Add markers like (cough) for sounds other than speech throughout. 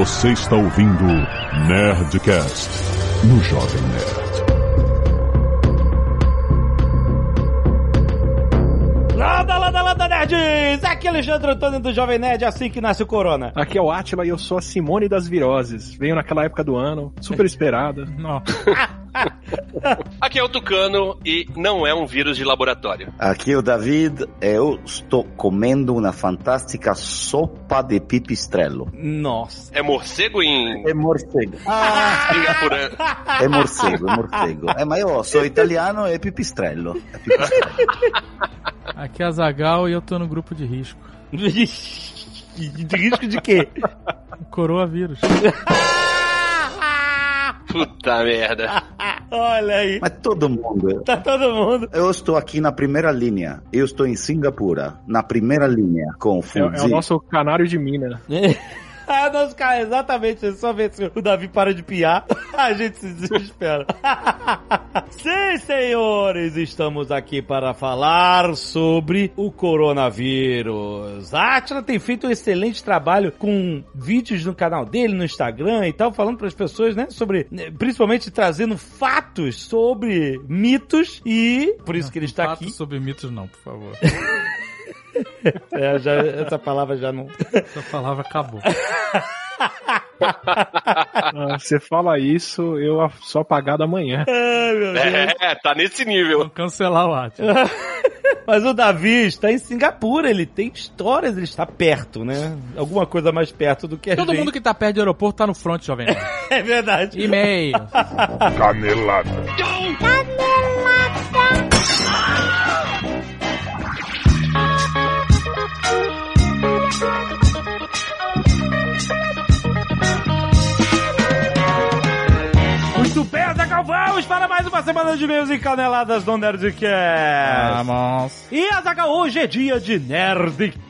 Você está ouvindo Nerdcast no Jovem Nerd. Landa, landa, landa, nerds! Aqui é Alexandre Antônio do Jovem Nerd, assim que nasce o Corona. Aqui é o Atila e eu sou a Simone das Viroses. Veio naquela época do ano, super esperada. (laughs) Aqui é o Tucano e não é um vírus de laboratório. Aqui é o David, eu estou comendo uma fantástica sopa de pipistrello. Nossa. É morcego em É morcego. Singapura. É morcego, é morcego. É, mas eu sou italiano, é pipistrello. É pipistrello. Aqui é a Zagal e eu tô no grupo de risco. (laughs) De risco de quê? Coronavírus. (laughs) Puta merda. (laughs) Olha aí. Mas todo mundo. Tá todo mundo. Eu estou aqui na primeira linha. Eu estou em Singapura, na primeira linha, com o É, Fuji. é o nosso canário de mina. (laughs) (laughs) Ah, nosso cara, exatamente. Só ver se o Davi para de piar, (laughs) a gente se desespera. (laughs) Sim, senhores, estamos aqui para falar sobre o coronavírus. A Atila tem feito um excelente trabalho com vídeos no canal dele, no Instagram e tal, falando para as pessoas, né, sobre, né, principalmente trazendo fatos sobre mitos e por isso que ele está Fatos aqui. sobre mitos não, por favor. É, já- essa palavra já não. Essa palavra acabou. (laughs) Ah, Você fala isso, eu sou apagado amanhã. Deus. É, tá nesse nível. Vou cancelar o ato. (laughs) Mas o Davi está em Singapura, ele tem histórias, ele está perto, né? Alguma coisa mais perto do que a Todo gente. mundo que tá perto do aeroporto tá no front, jovem. (laughs) É verdade. E-mail. Canelada. Muito uma semana de e-mails e caneladas do Nerdcast. Vamos. E Azaghal, hoje é dia de Nerdcast.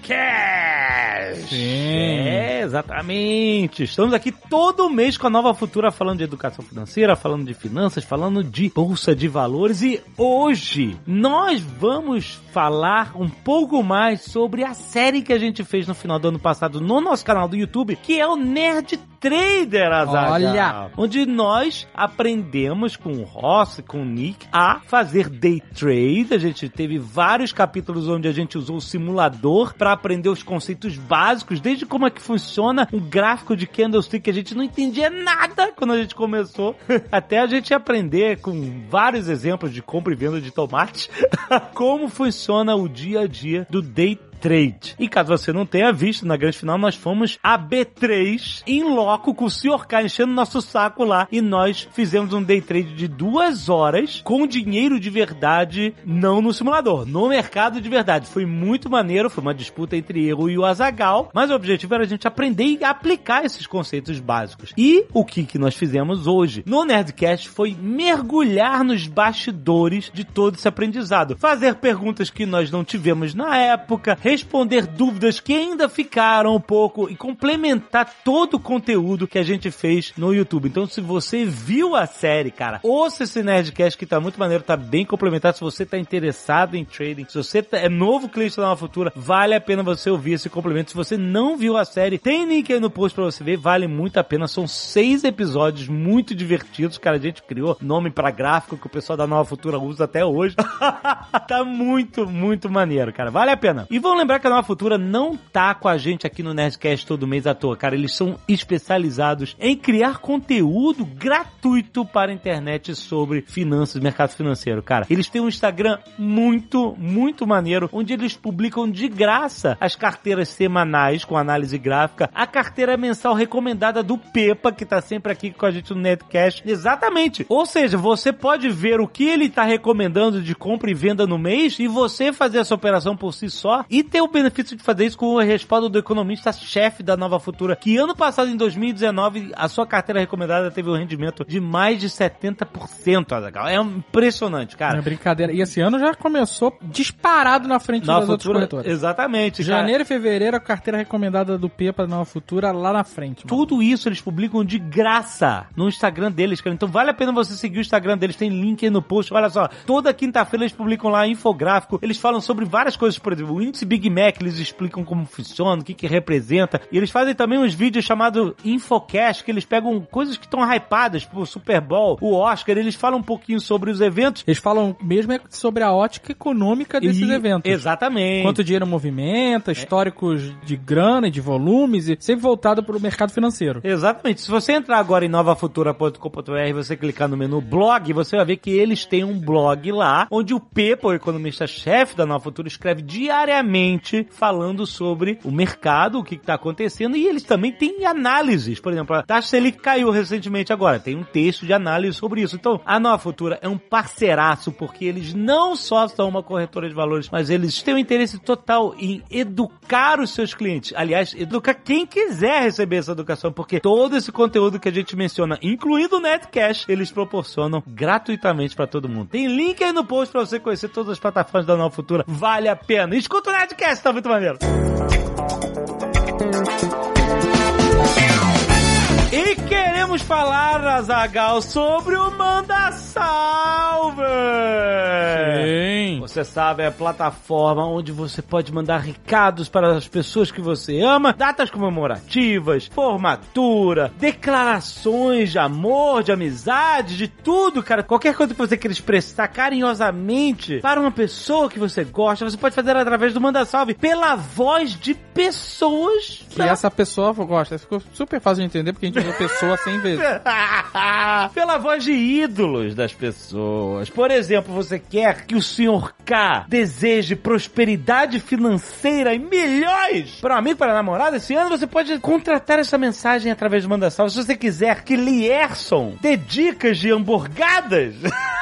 Sim. É, exatamente. Estamos aqui todo mês com a Nova Futura falando de educação financeira, falando de finanças, falando de bolsa de valores e hoje nós vamos falar um pouco mais sobre a série que a gente fez no final do ano passado no nosso canal do YouTube, que é o Nerd Trader, Azaghal. Olha. Onde nós aprendemos com o Ross e com o Nick a fazer day trade. A gente teve vários capítulos onde a gente usou o simulador para aprender os conceitos básicos, desde como é que funciona um gráfico de candlestick que a gente não entendia nada quando a gente começou, (laughs) até a gente aprender com vários exemplos de compra e venda de tomate (laughs) como funciona o dia a dia do day Trade. E caso você não tenha visto, na grande final nós fomos a B3 em loco com o Sr. K enchendo nosso saco lá e nós fizemos um day trade de duas horas com dinheiro de verdade, não no simulador, no mercado de verdade. Foi muito maneiro, foi uma disputa entre eu e o Azagal, mas o objetivo era a gente aprender e aplicar esses conceitos básicos. E o que, que nós fizemos hoje no Nerdcast foi mergulhar nos bastidores de todo esse aprendizado. Fazer perguntas que nós não tivemos na época, responder dúvidas que ainda ficaram um pouco e complementar todo o conteúdo que a gente fez no YouTube. Então, se você viu a série, cara, ouça esse Nerdcast que tá muito maneiro, tá bem complementado. Se você tá interessado em trading, se você tá- é novo cliente da Nova Futura, vale a pena você ouvir esse complemento. Se você não viu a série, tem link aí no post pra você ver, vale muito a pena. São seis episódios muito divertidos, cara. A gente criou nome pra gráfico que o pessoal da Nova Futura usa até hoje. (laughs) tá muito, muito maneiro, cara. Vale a pena. E vamos lembrar que a Nova Futura não tá com a gente aqui no Nerdcast todo mês à toa, cara. Eles são especializados em criar conteúdo gratuito para a internet sobre finanças, mercado financeiro, cara. Eles têm um Instagram muito, muito maneiro, onde eles publicam de graça as carteiras semanais com análise gráfica, a carteira mensal recomendada do Pepa, que tá sempre aqui com a gente no Netcast. Exatamente. Ou seja, você pode ver o que ele tá recomendando de compra e venda no mês e você fazer essa operação por si só e ter o benefício de fazer isso com o respaldo do economista-chefe da Nova Futura, que ano passado, em 2019, a sua carteira recomendada teve um rendimento de mais de 70%, Azaghal. É impressionante, Não cara. é brincadeira. E esse ano já começou disparado na frente Nova das outras Futura, corretoras. exatamente. cara. Janeiro e fevereiro, a carteira recomendada do Pepa da Nova Futura lá na frente. mano. Tudo isso eles publicam de graça no Instagram deles, cara. Então vale a pena você seguir o Instagram deles. Tem link aí no post. Olha só, toda quinta-feira eles publicam lá infográfico. Eles falam sobre várias coisas, por exemplo, o índice Big Big Mac, eles explicam como funciona, o que que representa. E eles fazem também uns vídeos chamados Infocast, que eles pegam coisas que estão hypadas, tipo o Super Bowl, o Oscar, eles falam um pouquinho sobre os eventos. Eles falam mesmo é sobre a ótica econômica desses E- eventos. Exatamente. Quanto dinheiro movimenta, históricos de grana e de volumes, e sempre voltado para o mercado financeiro. Exatamente. Se você entrar agora em novafutura.com.br e você clicar no menu blog, você vai ver que eles têm um blog lá, onde o Pepa, o economista-chefe da Nova Futura, escreve diariamente falando sobre o mercado, o que está acontecendo, e eles também têm análises. Por exemplo, a taxa Selic caiu recentemente agora, tem um texto de análise sobre isso. Então, a Nova Futura é um parceiraço, porque eles não só são uma corretora de valores, mas eles têm um interesse total em educar os seus clientes. Aliás, educar quem quiser receber essa educação, porque todo esse conteúdo que a gente menciona, incluindo o Netcash, eles proporcionam gratuitamente para todo mundo. Tem link aí no post para você conhecer todas as plataformas da Nova Futura. Vale a pena. Escuta o Netcast, tá muito maneiro. E queremos falar, Azagal, sobre o Manda Salve! Sim. Você sabe, é a plataforma onde você pode mandar recados para as pessoas que você ama, datas comemorativas, formatura, declarações de amor, de amizade, de tudo, cara. Qualquer coisa que você queira expressar carinhosamente para uma pessoa que você gosta, você pode fazer através do Manda Salve pela voz de pessoas Que essa pessoa gosta. Ficou super fácil de entender porque a gente usou pessoa 100 vezes. (laughs) Pela voz de ídolos das pessoas. Por exemplo, você quer que o Sr. K deseje prosperidade financeira e milhões para um amigo, para a namorada esse ano, você pode contratar essa mensagem através do Manda Salve. Se você quiser que Lierson dê dicas de hamburgadas... (laughs)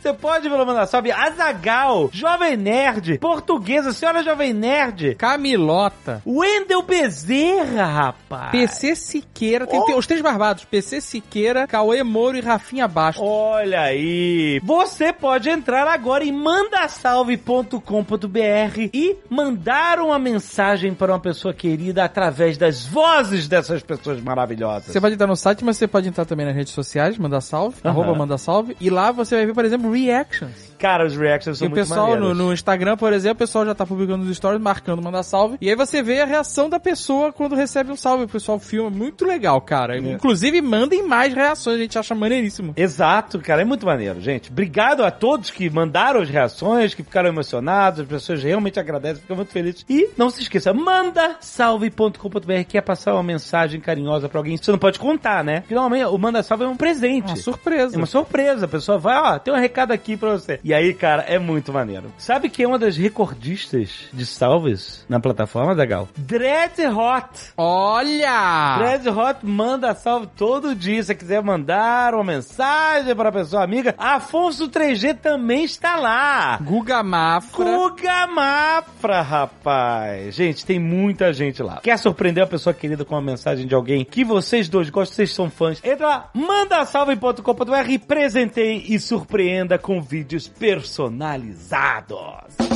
Você pode pelo Manda Salve Azagal, Jovem Nerd, Portuguesa, Senhora Jovem Nerd, Camilota. Wendel Bezerra, rapaz. PC Siqueira, tem, tem os três barbados, PC Siqueira, Cauê Moro e Rafinha Baixo. Olha aí! Você pode entrar agora em mandasalve.com.br e mandar uma mensagem para uma pessoa querida através das vozes dessas pessoas maravilhosas. Você pode entrar no site, mas você pode entrar também nas redes sociais, manda salve, Aham. arroba manda salve, e lá você vai ver, por exemplo, reactions. Cara, os reactions E são o muito pessoal no, no Instagram, por exemplo, o pessoal já tá publicando nos stories, marcando manda salve. E aí você vê a reação da pessoa quando recebe um salve. O pessoal filma, muito legal, cara. Inclusive, mandem mais reações, a gente acha maneiríssimo. Exato, cara, é muito maneiro, gente. Obrigado a todos que mandaram as reações, que ficaram emocionados, as pessoas realmente agradecem, ficam muito felizes. E não se esqueça, manda salve.com.br, quer passar uma mensagem carinhosa pra alguém, você não pode contar, né? Porque normalmente o manda salve é um presente. Uma surpresa. É uma surpresa, a pessoa vai, ó, tem um recado aqui pra você. E aí, cara, é muito maneiro. Sabe quem é uma das recordistas de salves na plataforma, Dagal? Dread Hot. Olha! Dread Hot manda salve todo dia. Se você quiser mandar uma mensagem para a pessoa amiga, Afonso 3G também está lá. Guga Mafra. Guga Mafra, rapaz. Gente, tem muita gente lá. Quer surpreender a pessoa querida com uma mensagem de alguém que vocês dois gostam, vocês são fãs? Entra lá, manda salve.com.br presenteie e surpreenda com vídeos personalizados.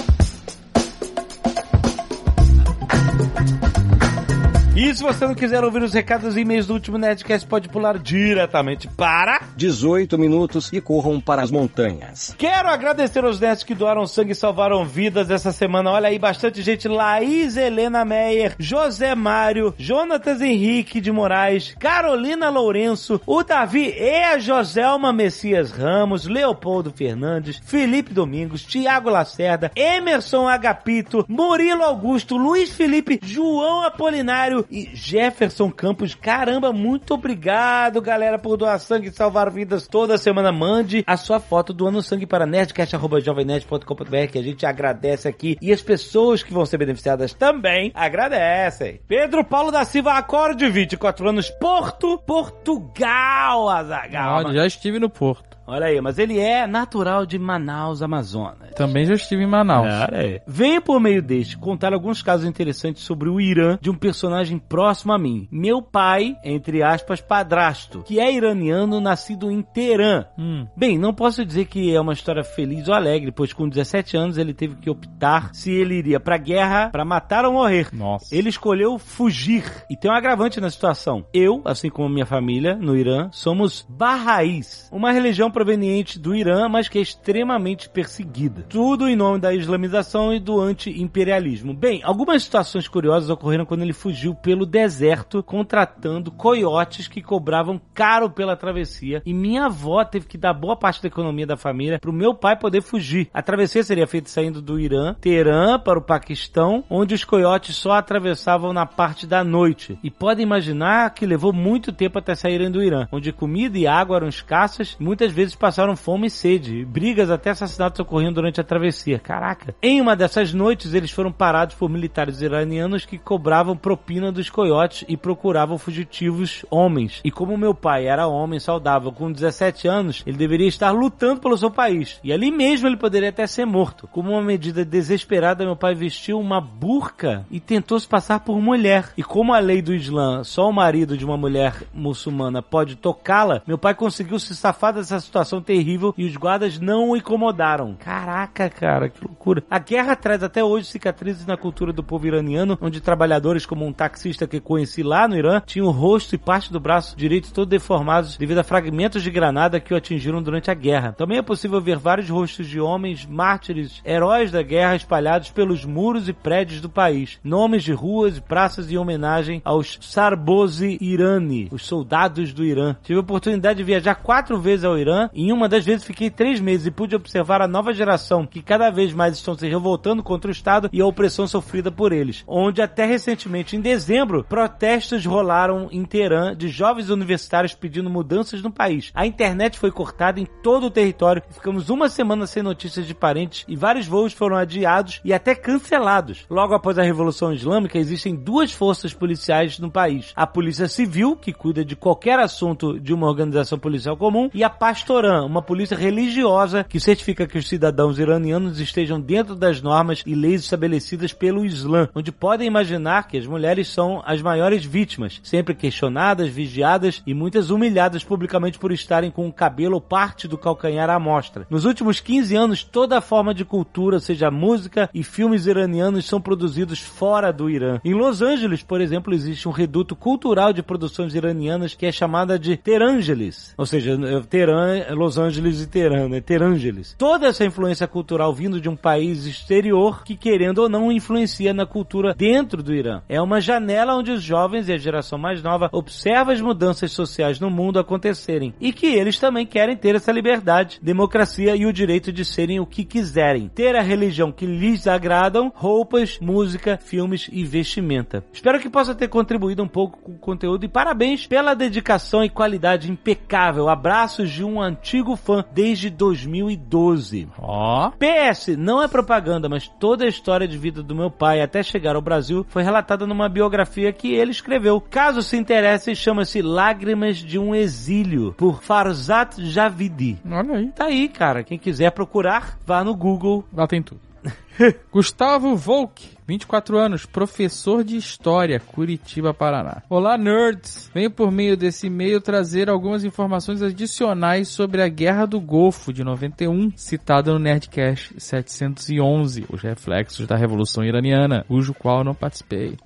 E se você não quiser ouvir os recados e e-mails do último Nerdcast, pode pular diretamente para 18 minutos e corram para as montanhas. Quero agradecer aos nerds que doaram sangue e salvaram vidas essa semana. Olha aí, bastante gente. Laís Helena Meyer, José Mário, Jonatas Henrique de Moraes, Carolina Lourenço, o Davi e a Joselma Messias Ramos, Leopoldo Fernandes, Felipe Domingos, Tiago Lacerda, Emerson Agapito, Murilo Augusto, Luiz Felipe, João Apolinário e Jefferson Campos. Caramba, muito obrigado, galera, por doar sangue e salvar vidas toda semana. Mande a sua foto doando sangue para nerdcast.jovemnerd.com.br que a gente agradece aqui. E as pessoas que vão ser beneficiadas também agradecem. Pedro Paulo da Silva, acorde 24 anos, Porto, Portugal, Azagal. Já estive no Porto. Olha aí, mas ele é natural de Manaus, Amazonas. Também já estive em Manaus. Olha aí. Venho por meio deste contar alguns casos interessantes sobre o Irã de um personagem próximo a mim. Meu pai, entre aspas, padrasto, que é iraniano nascido em Teherã. Hum. Bem, não posso dizer que é uma história feliz ou alegre, pois com 17 anos ele teve que optar se ele iria pra guerra pra matar ou morrer. Nossa. Ele escolheu fugir. E tem um agravante na situação. Eu, assim como minha família no Irã, somos Bahá'ís, uma religião proveniente do Irã, mas que é extremamente perseguida. Tudo em nome da islamização e do anti-imperialismo. Bem, algumas situações curiosas ocorreram quando ele fugiu pelo deserto, contratando coiotes que cobravam caro pela travessia. E minha avó teve que dar boa parte da economia da família para o meu pai poder fugir. A travessia seria feita saindo do Irã, Teherã para o Paquistão, onde os coiotes só atravessavam na parte da noite. E podem imaginar que levou muito tempo até saírem do Irã, onde comida e água eram escassas, muitas vezes passaram fome e sede, brigas até assassinatos ocorriam durante a travessia. Caraca! Em uma dessas noites, eles foram parados por militares iranianos que cobravam propina dos coiotes e procuravam fugitivos homens. E como meu pai era homem saudável com 17 anos, ele deveria estar lutando pelo seu país. E ali mesmo ele poderia até ser morto. Como uma medida desesperada, meu pai vestiu uma burca e tentou se passar por mulher. E como a lei do Islã, só o marido de uma mulher muçulmana pode tocá-la, meu pai conseguiu se safar dessa situação terrível e os guardas não o incomodaram. Caraca, cara, que loucura. A guerra traz até hoje cicatrizes na cultura do povo iraniano, onde trabalhadores como um taxista que conheci lá no Irã tinham o rosto e parte do braço direito todo deformados devido a fragmentos de granada que o atingiram durante a guerra. Também é possível ver vários rostos de homens mártires, heróis da guerra espalhados pelos muros e prédios do país. Nomes de ruas e praças em homenagem aos Sarbozi Irani, os soldados do Irã. Tive a oportunidade de viajar quatro vezes ao Irã em uma das vezes fiquei três meses e pude observar a nova geração que cada vez mais estão se revoltando contra o Estado e a opressão sofrida por eles. Onde até recentemente, em dezembro, protestos rolaram em Teherã de jovens universitários pedindo mudanças no país. A internet foi cortada em todo o território e ficamos uma semana sem notícias de parentes e vários voos foram adiados e até cancelados. Logo após a Revolução Islâmica, existem duas forças policiais no país: a Polícia Civil, que cuida de qualquer assunto de uma organização policial comum, e a Pastoran, uma polícia religiosa que certifica que os cidadãos iranianos estejam dentro das normas e leis estabelecidas pelo Islã, onde podem imaginar que as mulheres são as maiores vítimas, sempre questionadas, vigiadas e muitas humilhadas publicamente por estarem com o cabelo ou parte do calcanhar à mostra. Nos últimos 15 anos, toda forma de cultura, seja música e filmes iranianos, são produzidos fora do Irã. Em Los Angeles, por exemplo, existe um reduto cultural de produções iranianas que é chamada de Terangeles. Ou seja, Teherã, Los Angeles e Teherã, né? Terangeles. Toda essa influência cultural vindo de um país exterior que, querendo ou não, influencia na cultura dentro do Irã. É uma janela onde os jovens e a geração mais nova observam as mudanças sociais no mundo acontecerem. E que eles também querem ter essa liberdade, democracia e o direito de serem o que quiserem. Ter a religião que lhes agradam, roupas, música, filmes e vestimenta. Espero que possa ter contribuído um pouco com o conteúdo e parabéns pela dedicação e qualidade impecável. Abraços de um antigo fã desde 2012. Ó. PS, não é propaganda, mas toda a história de vida do meu pai até chegar ao Brasil foi relatada numa biografia que ele escreveu. Caso se interesse, chama-se Lágrimas de um Exílio, por Farzat Javidi. Olha aí. Tá aí, cara. Quem quiser procurar, vá no Google. Lá tem tudo. (laughs) Gustavo Volk, 24 anos, professor de História, Curitiba, Paraná. Olá, nerds! Venho por meio desse e-mail trazer algumas informações adicionais sobre a Guerra do Golfo de 91, citada no Nerdcast 711, os reflexos da Revolução Iraniana, cujo qual não participei.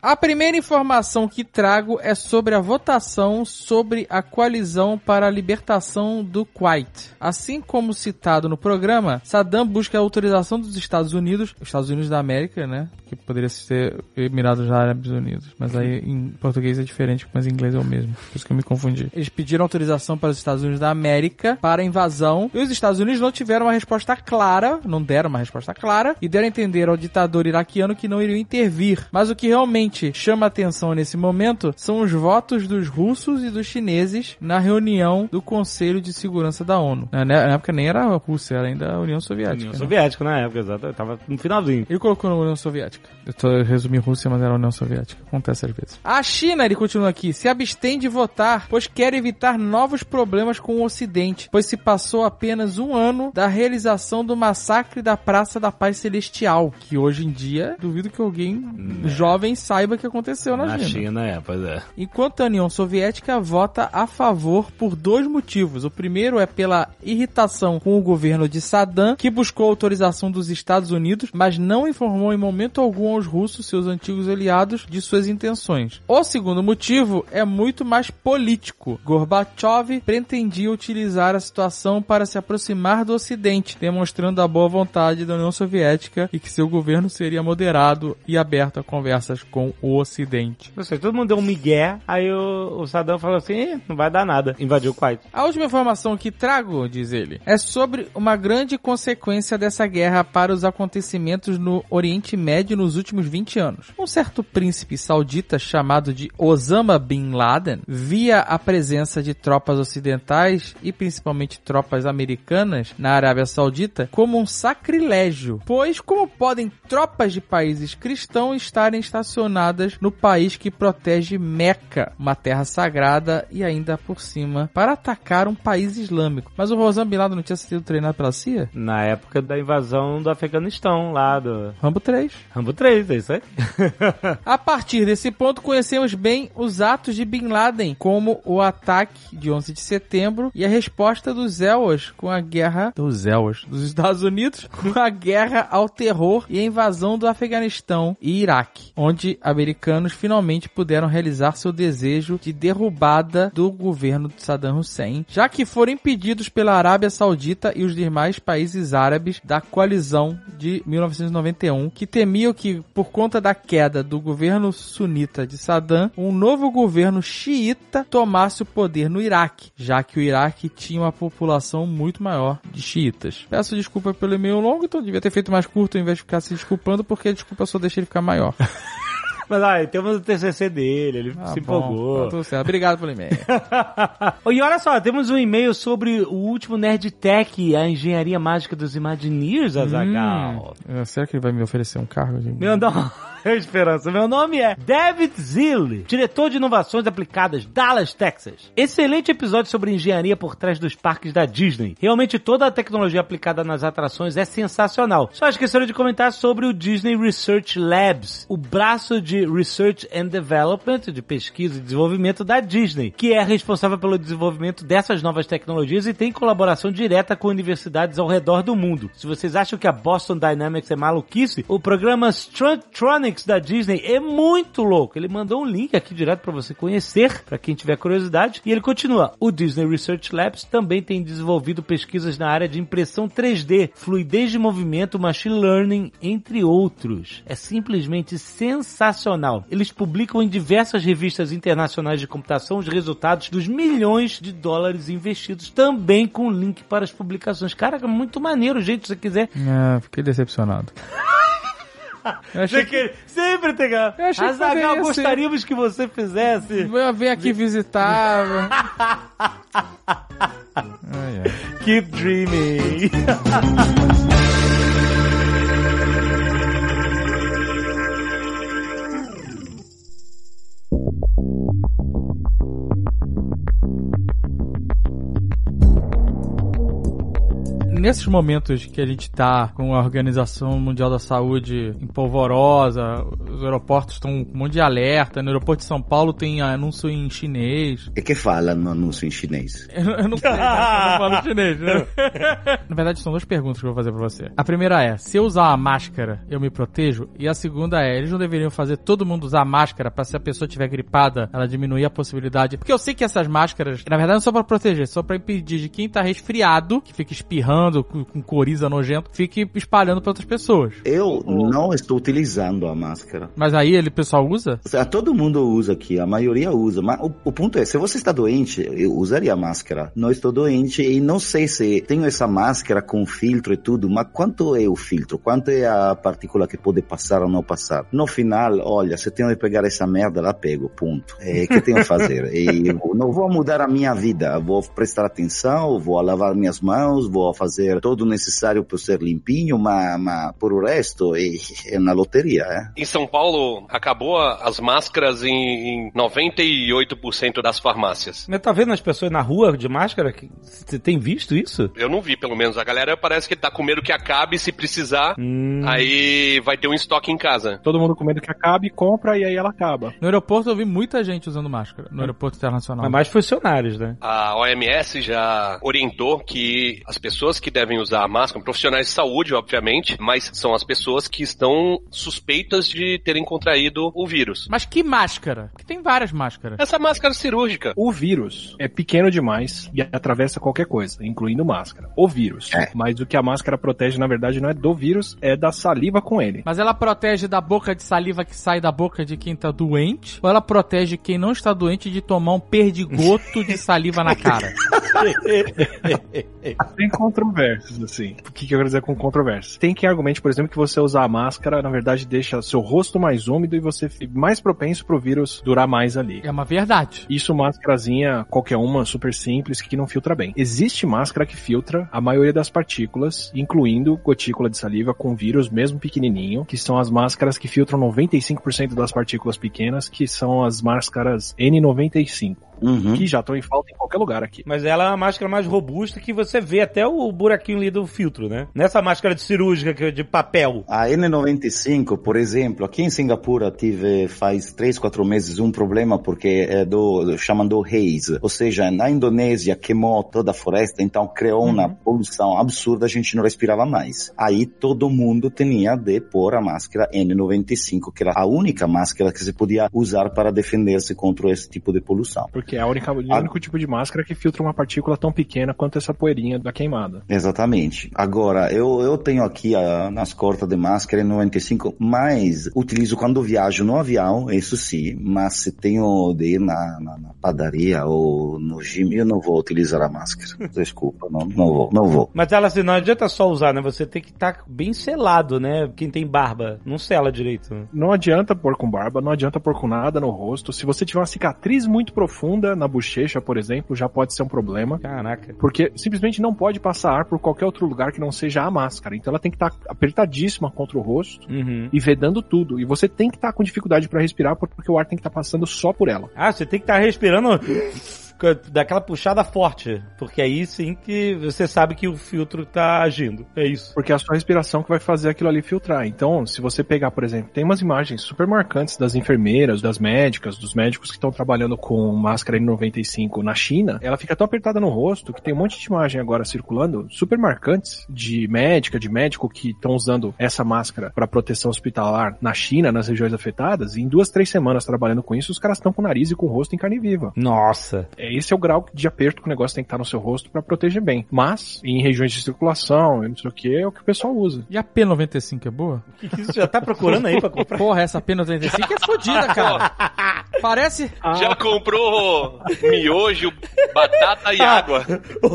A primeira informação que trago é sobre a votação sobre a coalizão para a libertação do Kuwait. Assim como citado no programa, Saddam busca a autorização dos Estados Unidos, Estados Unidos da América, né? Que poderia ser Emirados Árabes Unidos, mas aí em português é diferente, mas em inglês é o mesmo. Por isso que eu me confundi. Eles pediram autorização para os Estados Unidos da América para a invasão e os Estados Unidos não tiveram uma resposta clara, não deram uma resposta clara e deram a entender ao ditador iraquiano que não iriam intervir. Mas o que realmente chama atenção nesse momento são os votos dos russos e dos chineses na reunião do Conselho de Segurança da ONU. Na, na época nem era a Rússia, era ainda a União Soviética. União né? Soviética na época, exato. Tava no finalzinho. Ele colocou na União Soviética. Eu tô resumindo Rússia, mas era a União Soviética. Acontece às vezes. A China, ele continua aqui, se abstém de votar, pois quer evitar novos problemas com o Ocidente, pois se passou apenas um ano da realização do massacre da Praça da Paz Celestial, que hoje em dia, duvido que alguém jovem saiba que aconteceu na, Na China. China, é, pois é. Enquanto a União Soviética vota a favor por dois motivos. O primeiro é pela irritação com o governo de Saddam, que buscou autorização dos Estados Unidos, mas não informou em momento algum algum aos russos, seus antigos aliados, de suas intenções. O segundo motivo é muito mais político. Gorbachev pretendia utilizar a situação para se aproximar do Ocidente, demonstrando a boa vontade da União Soviética e que seu governo seria moderado e aberto a conversas com o Ocidente. Ou seja, todo mundo deu um migué, aí o, o Saddam falou assim, "Ih, não vai dar nada. Invadiu o Kuwait. A última informação que trago, diz ele, é sobre uma grande consequência dessa guerra para os acontecimentos no Oriente Médio nos últimos 20 anos. Um certo príncipe saudita chamado de Osama Bin Laden via a presença de tropas ocidentais e principalmente tropas americanas na Arábia Saudita como um sacrilégio, pois como podem tropas de países cristãos estarem estacionadas no país que protege Meca, uma terra sagrada e ainda por cima para atacar um país islâmico. Mas o Osama Bin Laden não tinha sido treinado pela CIA? Na época da invasão do Afeganistão, lá do Rambo 3. Rambo 3, é isso aí? (laughs) A partir desse ponto, conhecemos bem os atos de Bin Laden, como o ataque de 11 de setembro e a resposta dos Zewas com a guerra dos Zewas dos Estados Unidos (laughs) com a guerra ao terror e a invasão do Afeganistão e Iraque, onde americanos finalmente puderam realizar seu desejo de derrubada do governo de Saddam Hussein, já que foram impedidos pela Arábia Saudita e os demais países árabes da coalizão de 1991, que temiam que, por conta da queda do governo sunita de Saddam, um novo governo xiita tomasse o poder no Iraque, já que o Iraque tinha uma população muito maior de xiitas. Peço desculpa pelo e-mail longo, então devia ter feito mais curto ao invés de ficar se desculpando, porque a desculpa só deixa ele ficar maior. (laughs) Mas aí, temos o TCC dele, ele Ah, se bom, empolgou. tá tudo certo. Obrigado pelo e-mail. (laughs) e olha só, temos um e-mail sobre o último Nerd Tech, a engenharia mágica dos Imagineers, Azagal. Hum, será que ele vai me oferecer um cargo? De... Meu é (laughs) Esperança. Meu nome é David Zill, diretor de inovações aplicadas, Dallas, Texas. Excelente episódio sobre engenharia por trás dos parques da Disney. Realmente toda a tecnologia aplicada nas atrações é sensacional. Só esqueceram de comentar sobre o Disney Research Labs, o braço de Research and Development, de pesquisa e desenvolvimento da Disney, que é responsável pelo desenvolvimento dessas novas tecnologias e tem colaboração direta com universidades ao redor do mundo. Se vocês acham que a Boston Dynamics é maluquice, o programa Struntronics da Disney é muito louco. Ele mandou um link aqui direto para você conhecer, para quem tiver curiosidade. E ele continua: o Disney Research Labs também tem desenvolvido pesquisas na área de impressão 3D, fluidez de movimento, machine learning, entre outros. É simplesmente sensacional. Eles publicam em diversas revistas internacionais de computação os resultados dos milhões de dólares investidos, também com link para as publicações. Cara, é muito maneiro, gente, se você quiser. Ah, fiquei decepcionado. (laughs) Eu achei que... Sempre tem que... Achei que Azaghal, ser. gostaríamos que você fizesse. Vem aqui visitar. (laughs) ai, ai. Keep dreaming. (laughs) Nesses momentos que a gente tá com a Organização Mundial da Saúde em polvorosa, os aeroportos estão com um monte de alerta, no aeroporto de São Paulo tem anúncio em chinês. E que fala no anúncio em chinês? Eu, (laughs) eu não sei, eu não falo chinês, né? (laughs) Na verdade, são duas perguntas que eu vou fazer pra você. A primeira é, se eu usar a máscara, eu me protejo? E a segunda é, eles não deveriam fazer todo mundo usar máscara pra se a pessoa tiver gripada, ela diminuir a possibilidade? Porque eu sei que essas máscaras, na verdade, não são pra proteger, são pra impedir de quem tá resfriado, que fica espirrando, com, com coriza nojento, fique espalhando pra outras pessoas. Eu não estou utilizando a máscara. Mas aí ele, o pessoal usa? Seja, Todo mundo usa aqui, a maioria usa. Mas o, o ponto é, se você está doente, eu usaria a máscara. Não estou doente e não sei se tenho essa máscara com filtro e tudo, mas quanto é o filtro? Quanto é a partícula que pode passar ou não passar? No final, olha, se tenho de pegar essa merda, lá pego, ponto. É, que tenho a fazer? (laughs) E eu não vou mudar a minha vida, vou prestar atenção, vou lavar minhas mãos, vou fazer todo o necessário para ser limpinho, mas, mas por o resto, é, é na loteria, é. Em São Paulo acabou as máscaras em, em 98% das farmácias. Mas tá vendo as pessoas na rua de máscara? Você tem visto isso? Eu não vi, pelo menos. A galera parece que tá com medo que acabe, se precisar, Hum. aí vai ter um estoque em casa. Todo mundo com medo que acabe, compra e aí ela acaba. No aeroporto eu vi muita gente usando máscara. No aeroporto internacional. Mas mais funcionários, né? A OMS já orientou que as pessoas que devem usar a máscara, profissionais de saúde, obviamente, mas são as pessoas que estão suspeitas de terem contraído o vírus. Mas que máscara? Porque tem várias máscaras. Essa máscara cirúrgica. O vírus é pequeno demais e atravessa qualquer coisa, incluindo máscara. O vírus. É. Mas o que a máscara protege, na verdade, não é do vírus, é da saliva com ele. Mas ela protege da boca de saliva que sai da boca de quem tá doente? Ou ela protege quem não está doente de tomar um perdigoto de saliva na cara? (laughs) Tem controvérsias, assim. O que, que eu quero dizer com controvérsias? Tem quem argumente, por exemplo, que você usar a máscara, na verdade, deixa seu rosto mais úmido e você fica mais propenso pro vírus durar mais ali. É uma verdade. Isso, máscarazinha, qualquer uma, super simples, que não filtra bem. Existe máscara que filtra a maioria das partículas, incluindo gotícula de saliva com vírus, mesmo pequenininho, que são as máscaras que filtram 95% das partículas pequenas, que são as máscaras N95, Uhum. que já estão em falta em qualquer lugar aqui. Mas ela é uma máscara mais robusta que você vê até o buraquinho ali do filtro, né? Nessa máscara de cirúrgica que é de papel. A N95, por exemplo, aqui em Singapura tive faz 3, 4 meses um problema porque é do, chamam do haze, ou seja, na Indonésia queimou toda a floresta, então criou uma poluição absurda, a gente não respirava mais. Aí todo mundo tinha de pôr a máscara N95, que era a única máscara que se podia usar para defender-se contra esse tipo de poluição. Porque é a única, o Ah. único tipo de máscara que filtra uma partícula tão pequena quanto essa poeirinha da queimada. Exatamente. Agora, eu, eu tenho aqui a, nas cortas de máscara N95, mas utilizo quando viajo no avião, isso sim, mas se tenho de ir na, na, na padaria ou no gym, eu não vou utilizar a máscara. (laughs) Desculpa, não, não vou, não vou. Mas ela assim, não adianta só usar, né? Você tem que estar bem selado, né? Quem tem barba, não sela direito. né? Não adianta pôr com barba, não adianta pôr com nada no rosto. Se você tiver uma cicatriz muito profunda na bochecha, por exemplo, já pode ser um problema. Caraca. Porque simplesmente não pode passar ar por qualquer outro lugar que não seja a máscara. Então ela tem que estar apertadíssima contra o rosto Uhum. e vedando tudo. E você tem que estar com dificuldade para respirar porque o ar tem que estar passando só por ela. Ah, você tem que estar respirando daquela puxada forte. Porque aí sim que você sabe que o filtro tá agindo. É isso. Porque é a sua respiração que vai fazer aquilo ali filtrar. Então, se você pegar, por exemplo, tem umas imagens super marcantes das enfermeiras, das médicas, dos médicos que estão trabalhando com máscara N95 na China, ela fica tão apertada no rosto que tem um monte de imagem agora circulando, super marcantes, de médica, de médico que estão usando essa máscara para proteção hospitalar na China, nas regiões afetadas, e em duas, três semanas trabalhando com isso, os caras estão com o nariz e com o rosto em carne viva. Nossa. É, Esse é o grau de aperto que o negócio tem que estar no seu rosto para proteger bem. Mas, em regiões de circulação, não sei o que, é o que o pessoal usa. E a P95 é boa? Isso já tá procurando aí pra comprar? Porra, essa P95 é fodida, cara. Parece. Já comprou miojo, batata e água.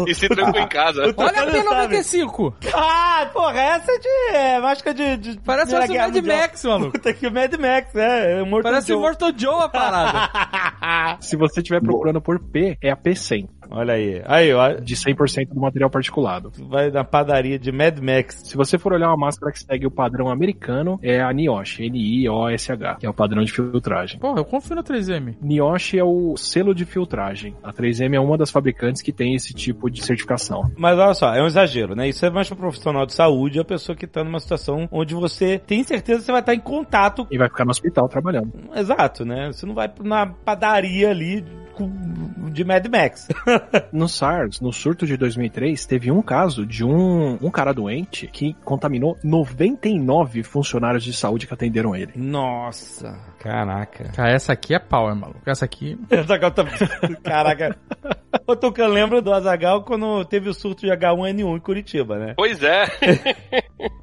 E se trancou em casa. Olha a Olha, sabe? P95. Ah, porra, essa é de é, máscara de, de Parece o Mad. Max, maluco. Puta que o Mad Max, é. é o Mortal Parece o Joe. Mortal Joe a parada. (laughs) Se você estiver procurando por P, é a P100, Olha aí. Aí, ó. de 100% do material particulado. Tu vai na padaria de Mad Max. Se você for olhar uma máscara que segue o padrão americano, é a NIOSH, N-I-O-S-H, que é o padrão de filtragem. Porra, eu confio no 3M. NIOSH é o selo de filtragem. A 3M é uma das fabricantes que tem esse tipo de certificação. Mas olha só, é um exagero, né? Isso é mais para profissional de saúde, a pessoa que tá numa situação onde você tem certeza que você vai estar em contato. E vai ficar no hospital trabalhando. Exato, né? Você não vai na padaria ali de Mad Max. (laughs) No SARS, no surto de 2003, teve um caso de um, um cara doente que contaminou 99 funcionários de saúde que atenderam ele. Nossa, caraca. Cara, essa aqui é power, maluco. Essa aqui. (laughs) Azagal tá... Caraca. Ô, Tucan, lembra do Azagal quando teve o surto de H1N1 em Curitiba, né? Pois é.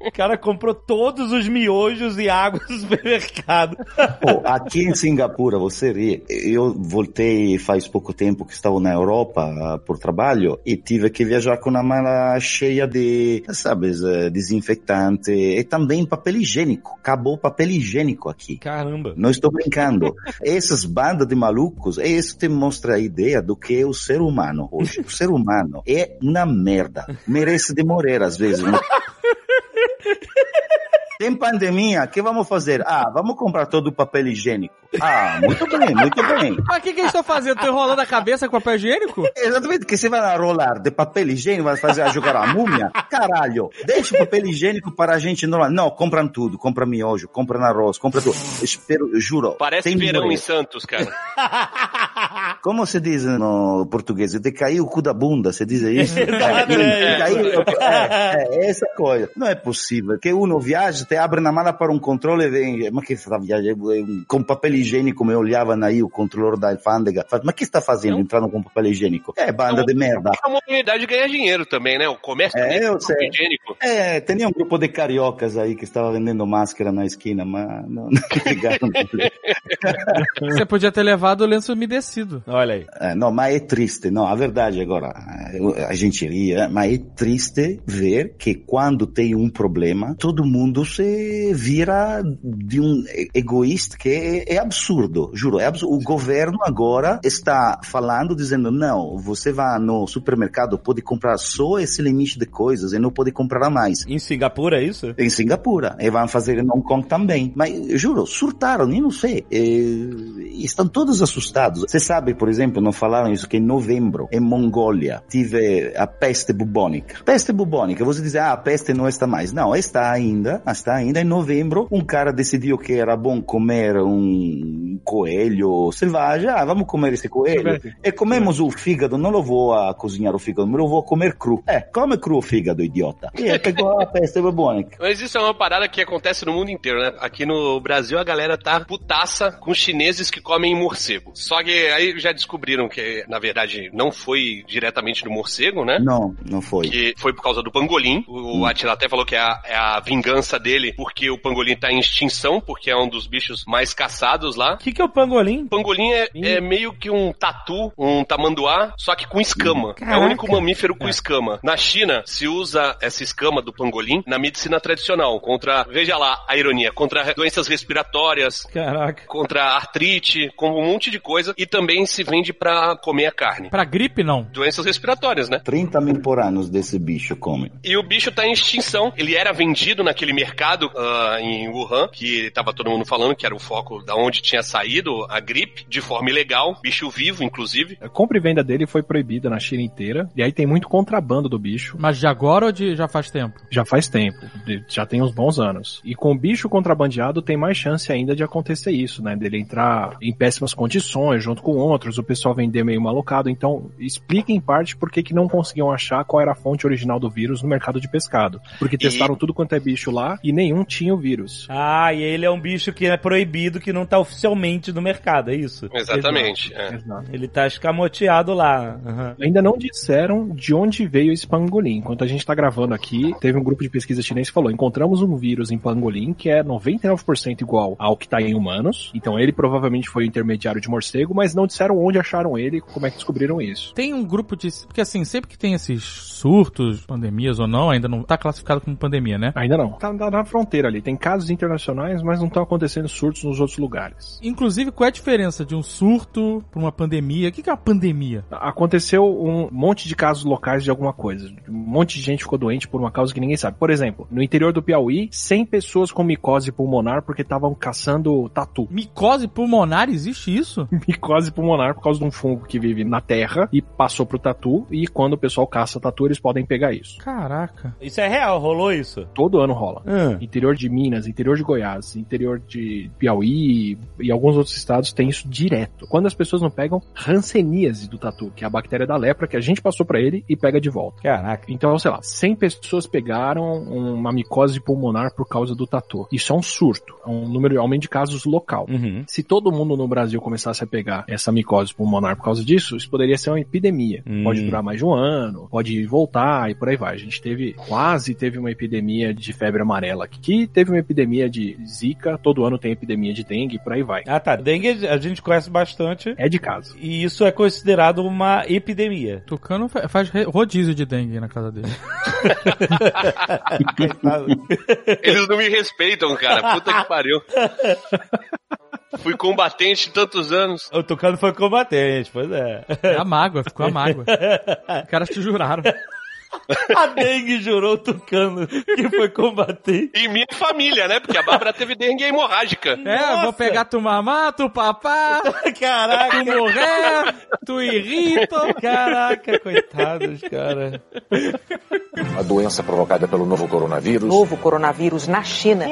O cara comprou todos os miojos e águas do supermercado. Pô, aqui em Singapura, você ri, eu voltei faz pouco tempo que estava na Europa ah, por trabalho e tive que viajar com uma mala cheia de, sabe, eh, desinfectante e também papel higiênico. Acabou o papel higiênico aqui. Caramba. Não estou brincando. Essas bandas de malucos, isso que mostra a ideia do que é o ser humano hoje. O ser humano é uma merda. Merece morrer às vezes. mas- (laughs) tem pandemia, o que vamos fazer? Ah, vamos comprar todo o papel higiênico. Ah, muito bem, muito bem. (laughs) Mas o que, que eles estão fazendo? Estão enrolando a cabeça com papel higiênico? Exatamente, que você vai rolar de papel higiênico, vai fazer a jogar a múmia? Caralho, deixa o papel higiênico para a gente normal. Não, compram tudo, compra miojo, compra arroz, compra tudo. Espero, juro. Parece tem verão em Santos, cara. (laughs) Como se diz no português? De cair o cu da bunda, se diz isso? (laughs) É, é de cair- é, é, essa coisa. Não é possível que uno viaja, te abre na mala para um controle e vem, mas que está viajando com papel higiênico, me olhavam aí o controlador da alfândega, fala, mas o que está fazendo entrando com papel higiênico? É banda de merda. A mobilidade ganha dinheiro também, né? O comércio É, papel sei. higiênico. É, tinha um grupo de cariocas aí que estava vendendo máscara na esquina, mas não, não (laughs) ligaram. Você podia ter levado o lenço umedecido. (laughs) Olha aí. É, não, mas é triste, não, a verdade agora, a gente ria, mas é triste ver que quando tem um problema, todo mundo se vira de um egoísta que é, é absurdo, juro, é absurdo. O governo agora está falando, dizendo, não, você vai no supermercado, pode comprar só esse limite de coisas e não pode comprar mais. Em Singapura, é isso? Em Singapura, e vão fazer em Hong Kong também. Mas, juro, surtaram, eu não sei. E, estão todos assustados. Você sabe, por exemplo, não falaram isso, que em novembro, em Mongólia, tive a peste bubônica. Peste bubônica, você diz, ah, a peste não está mais. Não, está ainda, está ainda. Em novembro, um cara decidiu que era bom comer um coelho selvagem. Ah, vamos comer esse coelho. E comemos o fígado, não levou a cozinhar o fígado, mas levou a comer cru. É, come cru o fígado, idiota. E aí pegou a peste bubônica. Mas isso é uma parada que acontece no mundo inteiro, né? Aqui no Brasil a galera tá putaça com chineses que comem morcego. Só que aí já descobriram que, na verdade, não foi diretamente do morcego, né? Não, não foi. Que foi por causa do pangolim. O, o Attila até falou que é a, é a vingança dele, porque o pangolim tá em extinção, porque é um dos bichos mais caçados lá. O que, que é o pangolim? Pangolim é, é meio que um tatu, um tamanduá, só que com escama. É Caraca. o único mamífero com escama. Na China, se usa essa escama do pangolim na medicina tradicional, contra, veja lá a ironia, contra doenças respiratórias, Caraca. contra artrite, com um monte de coisa, e também se vende pra comer a carne. Pra gripe, não. Doenças respiratórias, né? 30 mil por anos desse bicho come. E o bicho tá em extinção. Ele era vendido naquele mercado ah, em Wuhan, que tava todo mundo falando que era o foco da onde tinha saído a gripe, de forma ilegal, bicho vivo, inclusive. A compra e venda dele foi proibida na China inteira. E aí tem muito contrabando do bicho. Mas de agora ou de já faz tempo? Já faz tempo. Já tem uns bons anos. E com o bicho contrabandeado tem mais chance ainda de acontecer isso, né? Dele entrar em péssimas condições junto com outros, o pessoal vender meio malocado. Então, explica em parte por que, que não conseguiam achar qual era a fonte original do vírus no mercado de pescado. Porque testaram tudo quanto é bicho lá e nenhum tinha o vírus. Ah, e ele é um bicho que é proibido, que não tá oficialmente no mercado, é isso? Exatamente. é. Ele tá escamoteado lá. Aham. Ainda não disseram de onde veio esse pangolim. Enquanto a gente tá gravando aqui, teve um grupo de pesquisa chinês que falou: encontramos um vírus em pangolim que é 99% igual ao que tá em humanos. Então ele provavelmente foi o intermediário de morcego, mas não disseram onde acharam ele, como é que descobriram isso. Tem um grupo de. Porque assim, sempre que tem esses surtos, pandemias ou não, ainda não tá classificado como pandemia, né? Ainda não. Tá na na fronteira ali. Tem casos internacionais, mas não estão acontecendo surtos nos outros lugares. Inclusive, qual é a diferença de um surto pra uma pandemia? O que que é uma pandemia? Aconteceu um monte de casos locais de alguma coisa. Um monte de gente ficou doente por uma causa que ninguém sabe. Por exemplo, no interior do Piauí, 100 pessoas com micose pulmonar porque estavam caçando tatu. Micose pulmonar, existe isso? (laughs) Micose pulmonar por causa de um fungo que vive na terra e passou pro tatu. E quando o pessoal caça tatu, eles podem pegar isso. Caraca. Isso é real, rolou isso? Todo ano rola. Hum. Interior de Minas, interior de Goiás, interior de Piauí e alguns outros estados tem isso direto. Quando as pessoas não pegam ranceníase do tatu, que é a bactéria da lepra que a gente passou pra ele e pega de volta. Caraca. Então, sei lá, 100 pessoas pegaram uma micose pulmonar por causa do tatu. Isso é um surto, é um número aumento de casos local. Uhum. Se todo mundo no Brasil começasse a pegar essa micose pulmonar por causa disso, isso poderia ser uma epidemia. Hum. Pode durar mais de um ano, pode voltar e por aí vai. A gente teve, quase teve uma epidemia de febre amarela aqui, teve uma epidemia de zika, todo ano tem epidemia de dengue e por aí vai. Ah tá, dengue a gente conhece bastante É de casa. e isso é considerado uma epidemia. Tucano fa- faz rodízio de dengue na casa dele. (laughs) Eles não me respeitam, cara. Puta que pariu. (laughs) Fui combatente tantos anos. o Tucano foi combatente, pois é. É a mágoa, ficou a mágoa. (laughs) Os caras te juraram. (laughs) A dengue jurou o tucano que foi combater. E minha família, né? Porque a Bárbara teve dengue hemorrágica. (laughs) É, Nossa. vou pegar tu mamar, tu papá, (laughs) Caraca, tu morrer, tu irrita. caraca, coitados, cara. A doença provocada pelo novo coronavírus. Novo coronavírus na China.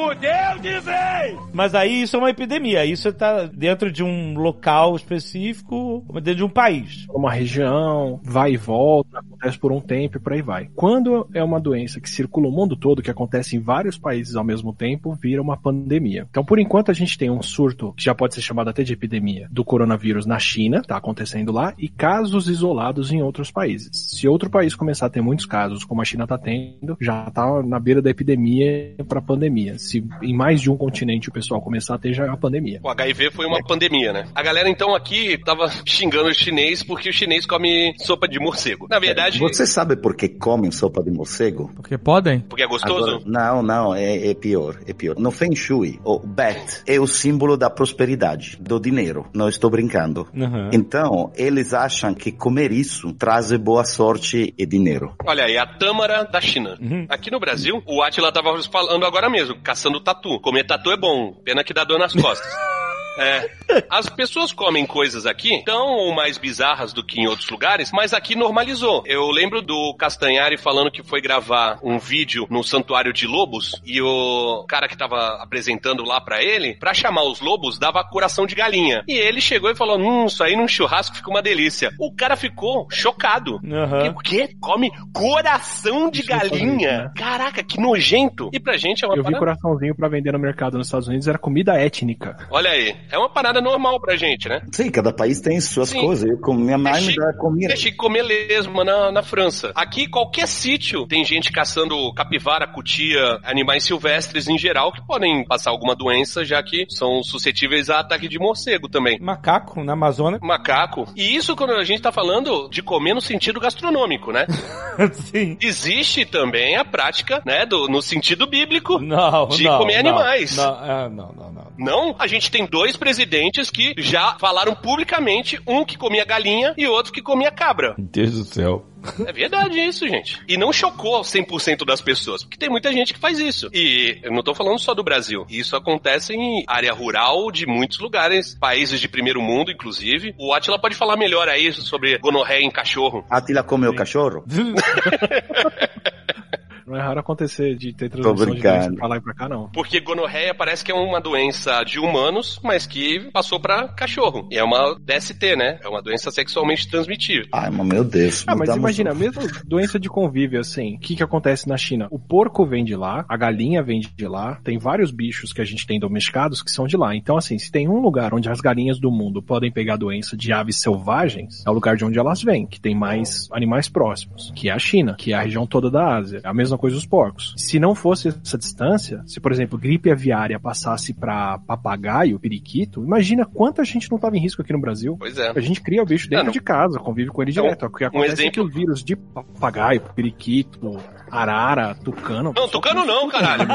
Mas aí isso é uma epidemia, isso tá dentro de um local específico, dentro de um país. Uma região, vai e volta, acontece por um tempo e por aí vai. Quando é uma doença que circula o mundo todo, que acontece em vários países ao mesmo tempo, vira uma pandemia. Então, por enquanto, a gente tem um surto, que já pode ser chamado até de epidemia, do coronavírus na China, tá acontecendo lá, e casos isolados em outros países. Se outro país começar a ter muitos casos, como a China tá tendo, já tá na beira da epidemia para pandemia. Se em mais de um continente o pessoal começar a ter, já é uma pandemia. O HIV foi uma pandemia, né? A galera então aqui tava xingando o chinês porque o chinês come sopa de morcego. Na verdade, Você sabe por que comem sopa de morcego? Porque podem? porque é gostoso. Agora, não, não, é, é pior, é pior. No Feng Shui, o bat é o símbolo da prosperidade, do dinheiro. Não estou brincando. Uhum. Então, eles acham que comer isso traz boa sorte e dinheiro. Olha aí, a tâmara da China. Uhum. Aqui no Brasil, o Atila tava falando agora mesmo, caçando tatu. Comer tatu é bom, pena que dá dor nas costas. (laughs) É. As pessoas comem coisas aqui tão ou mais bizarras do que em outros lugares, mas aqui normalizou. Eu lembro do Castanhari falando que foi gravar um vídeo no santuário de lobos e o cara que tava apresentando lá pra ele, pra chamar os lobos, dava coração de galinha. E ele chegou e falou: Hum, isso aí num churrasco fica uma delícia. O cara ficou chocado. Aham. O quê? Come coração de galinha? né? Caraca, que nojento. E pra gente é uma Eu vi parada- coraçãozinho pra vender no mercado nos Estados Unidos, era comida étnica. Olha aí, é uma parada normal pra gente, né? Sim, cada país tem suas Sim. coisas. Eu, com minha mãe me dá comida. É chique comer lesma na, na França. Aqui, qualquer sítio tem gente caçando capivara, cutia, animais silvestres em geral que podem passar alguma doença, já que são suscetíveis a ataque de morcego também. Macaco na Amazônia. (laughs) Macaco. E isso quando a gente tá falando de comer no sentido gastronômico, né? (laughs) Sim. Existe também a prática, né, do, no sentido bíblico. Não, De não, comer não, animais. Não, ah, não, não, não. Não, a gente tem dois presidentes que já falaram publicamente, um que comia galinha e outro que comia cabra. Deus do céu. É verdade isso, gente. E não chocou 100% das pessoas, porque tem muita gente que faz isso. E eu não tô falando só do Brasil. Isso acontece em área rural de muitos lugares, países de primeiro mundo, inclusive. O Atila pode falar melhor aí sobre gonorreia em cachorro. Atila comeu cachorro? (laughs) Não é raro acontecer de ter transmissão de doença pra lá e pra cá, não. Porque gonorreia parece que é uma doença de humanos, mas que passou pra cachorro. E é uma DST, né? É uma doença sexualmente transmitível. Ai, mas meu Deus. Ah, mas imagina, mesmo doença de convívio, assim, o que que acontece na China? O porco vem de lá, a galinha vem de lá, tem vários bichos que a gente tem domesticados que são de lá. Então, assim, se tem um lugar onde as galinhas do mundo podem pegar doença de aves selvagens, é o lugar de onde elas vêm, que tem mais animais próximos, que é a China, que é a região toda da Ásia. É a mesma coisa os porcos. Se não fosse essa distância, se, por exemplo, gripe aviária passasse pra papagaio, periquito, imagina quanta gente não tava em risco aqui no Brasil. Pois é. A gente cria o bicho dentro não. de casa, convive com ele Então, direto. O que acontece é que exemplo- o vírus de papagaio, periquito, arara, tucano. Não, tucano não, caralho. (laughs)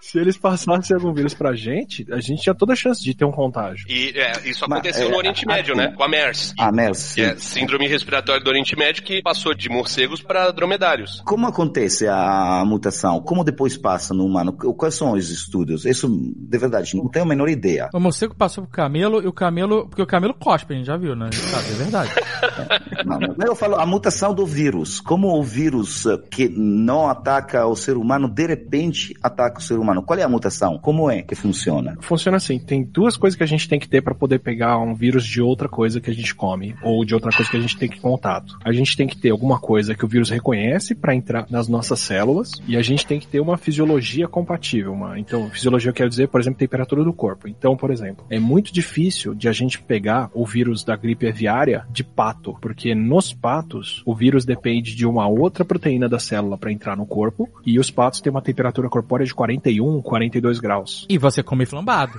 Se eles passassem algum vírus pra gente, a gente tinha toda a chance de ter um contágio. E é, isso Mas, aconteceu é, no Oriente Médio, assim- né? Com a MERS. Ah, MERS, Que é síndrome respiratória do Oriente Médio que passou de morcegos para dromedários. Como acontece a mutação? Como depois passa no humano? Quais são os estudos? Isso, de verdade, não tenho a menor ideia. O morcego passou pro camelo e o camelo. Porque o camelo cospe, a gente já viu, né? Sabe, é verdade. (laughs) Não, eu falo a mutação do vírus. Como o vírus que não ataca o ser humano, de repente ataca o ser humano. Qual é a mutação? Como é que funciona? Funciona assim, tem duas coisas que a gente tem que ter pra poder pegar um vírus de outra coisa que a gente come, ou de outra coisa que a gente tem que contato. A gente tem que ter alguma coisa que o vírus reconhece pra entrar nas nossas células, e a gente tem que ter uma fisiologia compatível. Uma, então, fisiologia eu quero dizer, por exemplo, temperatura do corpo. Então, por exemplo, é muito difícil de a gente pegar o vírus da gripe aviária de pato, porque nos patos o vírus depende de uma outra proteína da célula pra entrar no corpo, e os patos têm uma temperatura corpórea de 41, 42 graus. E você come flambado.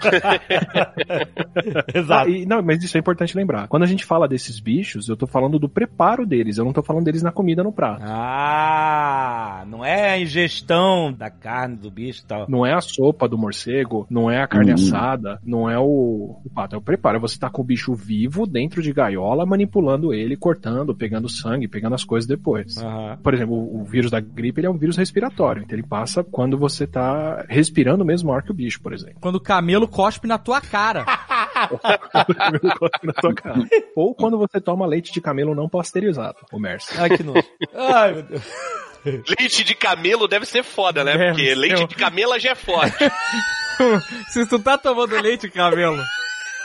(laughs) Exato. Ah, e- não, mas isso é importante lembrar. Quando a gente fala desses bichos, eu tô falando do preparo deles, eu não tô falando deles na comida no prato. Ah, não é a ingestão da carne do bicho e tal. Não é a sopa do morcego, não é a carne Uhum. assada, não é o, o pato, é o preparo. Você tá com o bicho vivo dentro de gaiola, manipulando ele, cortando, pegando sangue, pegando as coisas depois. Aham. Por exemplo, o, o vírus da gripe ele é um vírus respiratório, então ele passa quando você tá respirando o mesmo ar que o bicho, por exemplo. Quando o camelo cospe na tua cara. Na tua cara. Ou quando você toma leite de camelo não pasteurizado, o MERS. Ai, que nojo. Ai, meu Deus. Leite de camelo deve ser foda, né? Deve Porque ser. leite de camela já é forte. (laughs) Se tu tá tomando leite, camelo.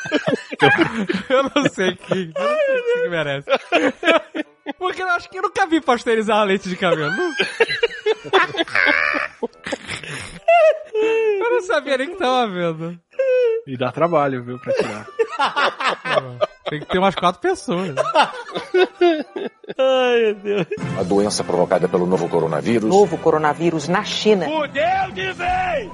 (laughs) eu não sei que. Eu não sei que merece. (laughs) Porque eu acho que eu nunca vi pasteurizar leite de camelo. Eu não sabia nem que tava vendo. E dá trabalho, viu, pra tirar. Tem que ter umas quatro pessoas. Ai, meu Deus. A doença provocada pelo novo coronavírus Novo coronavírus na China.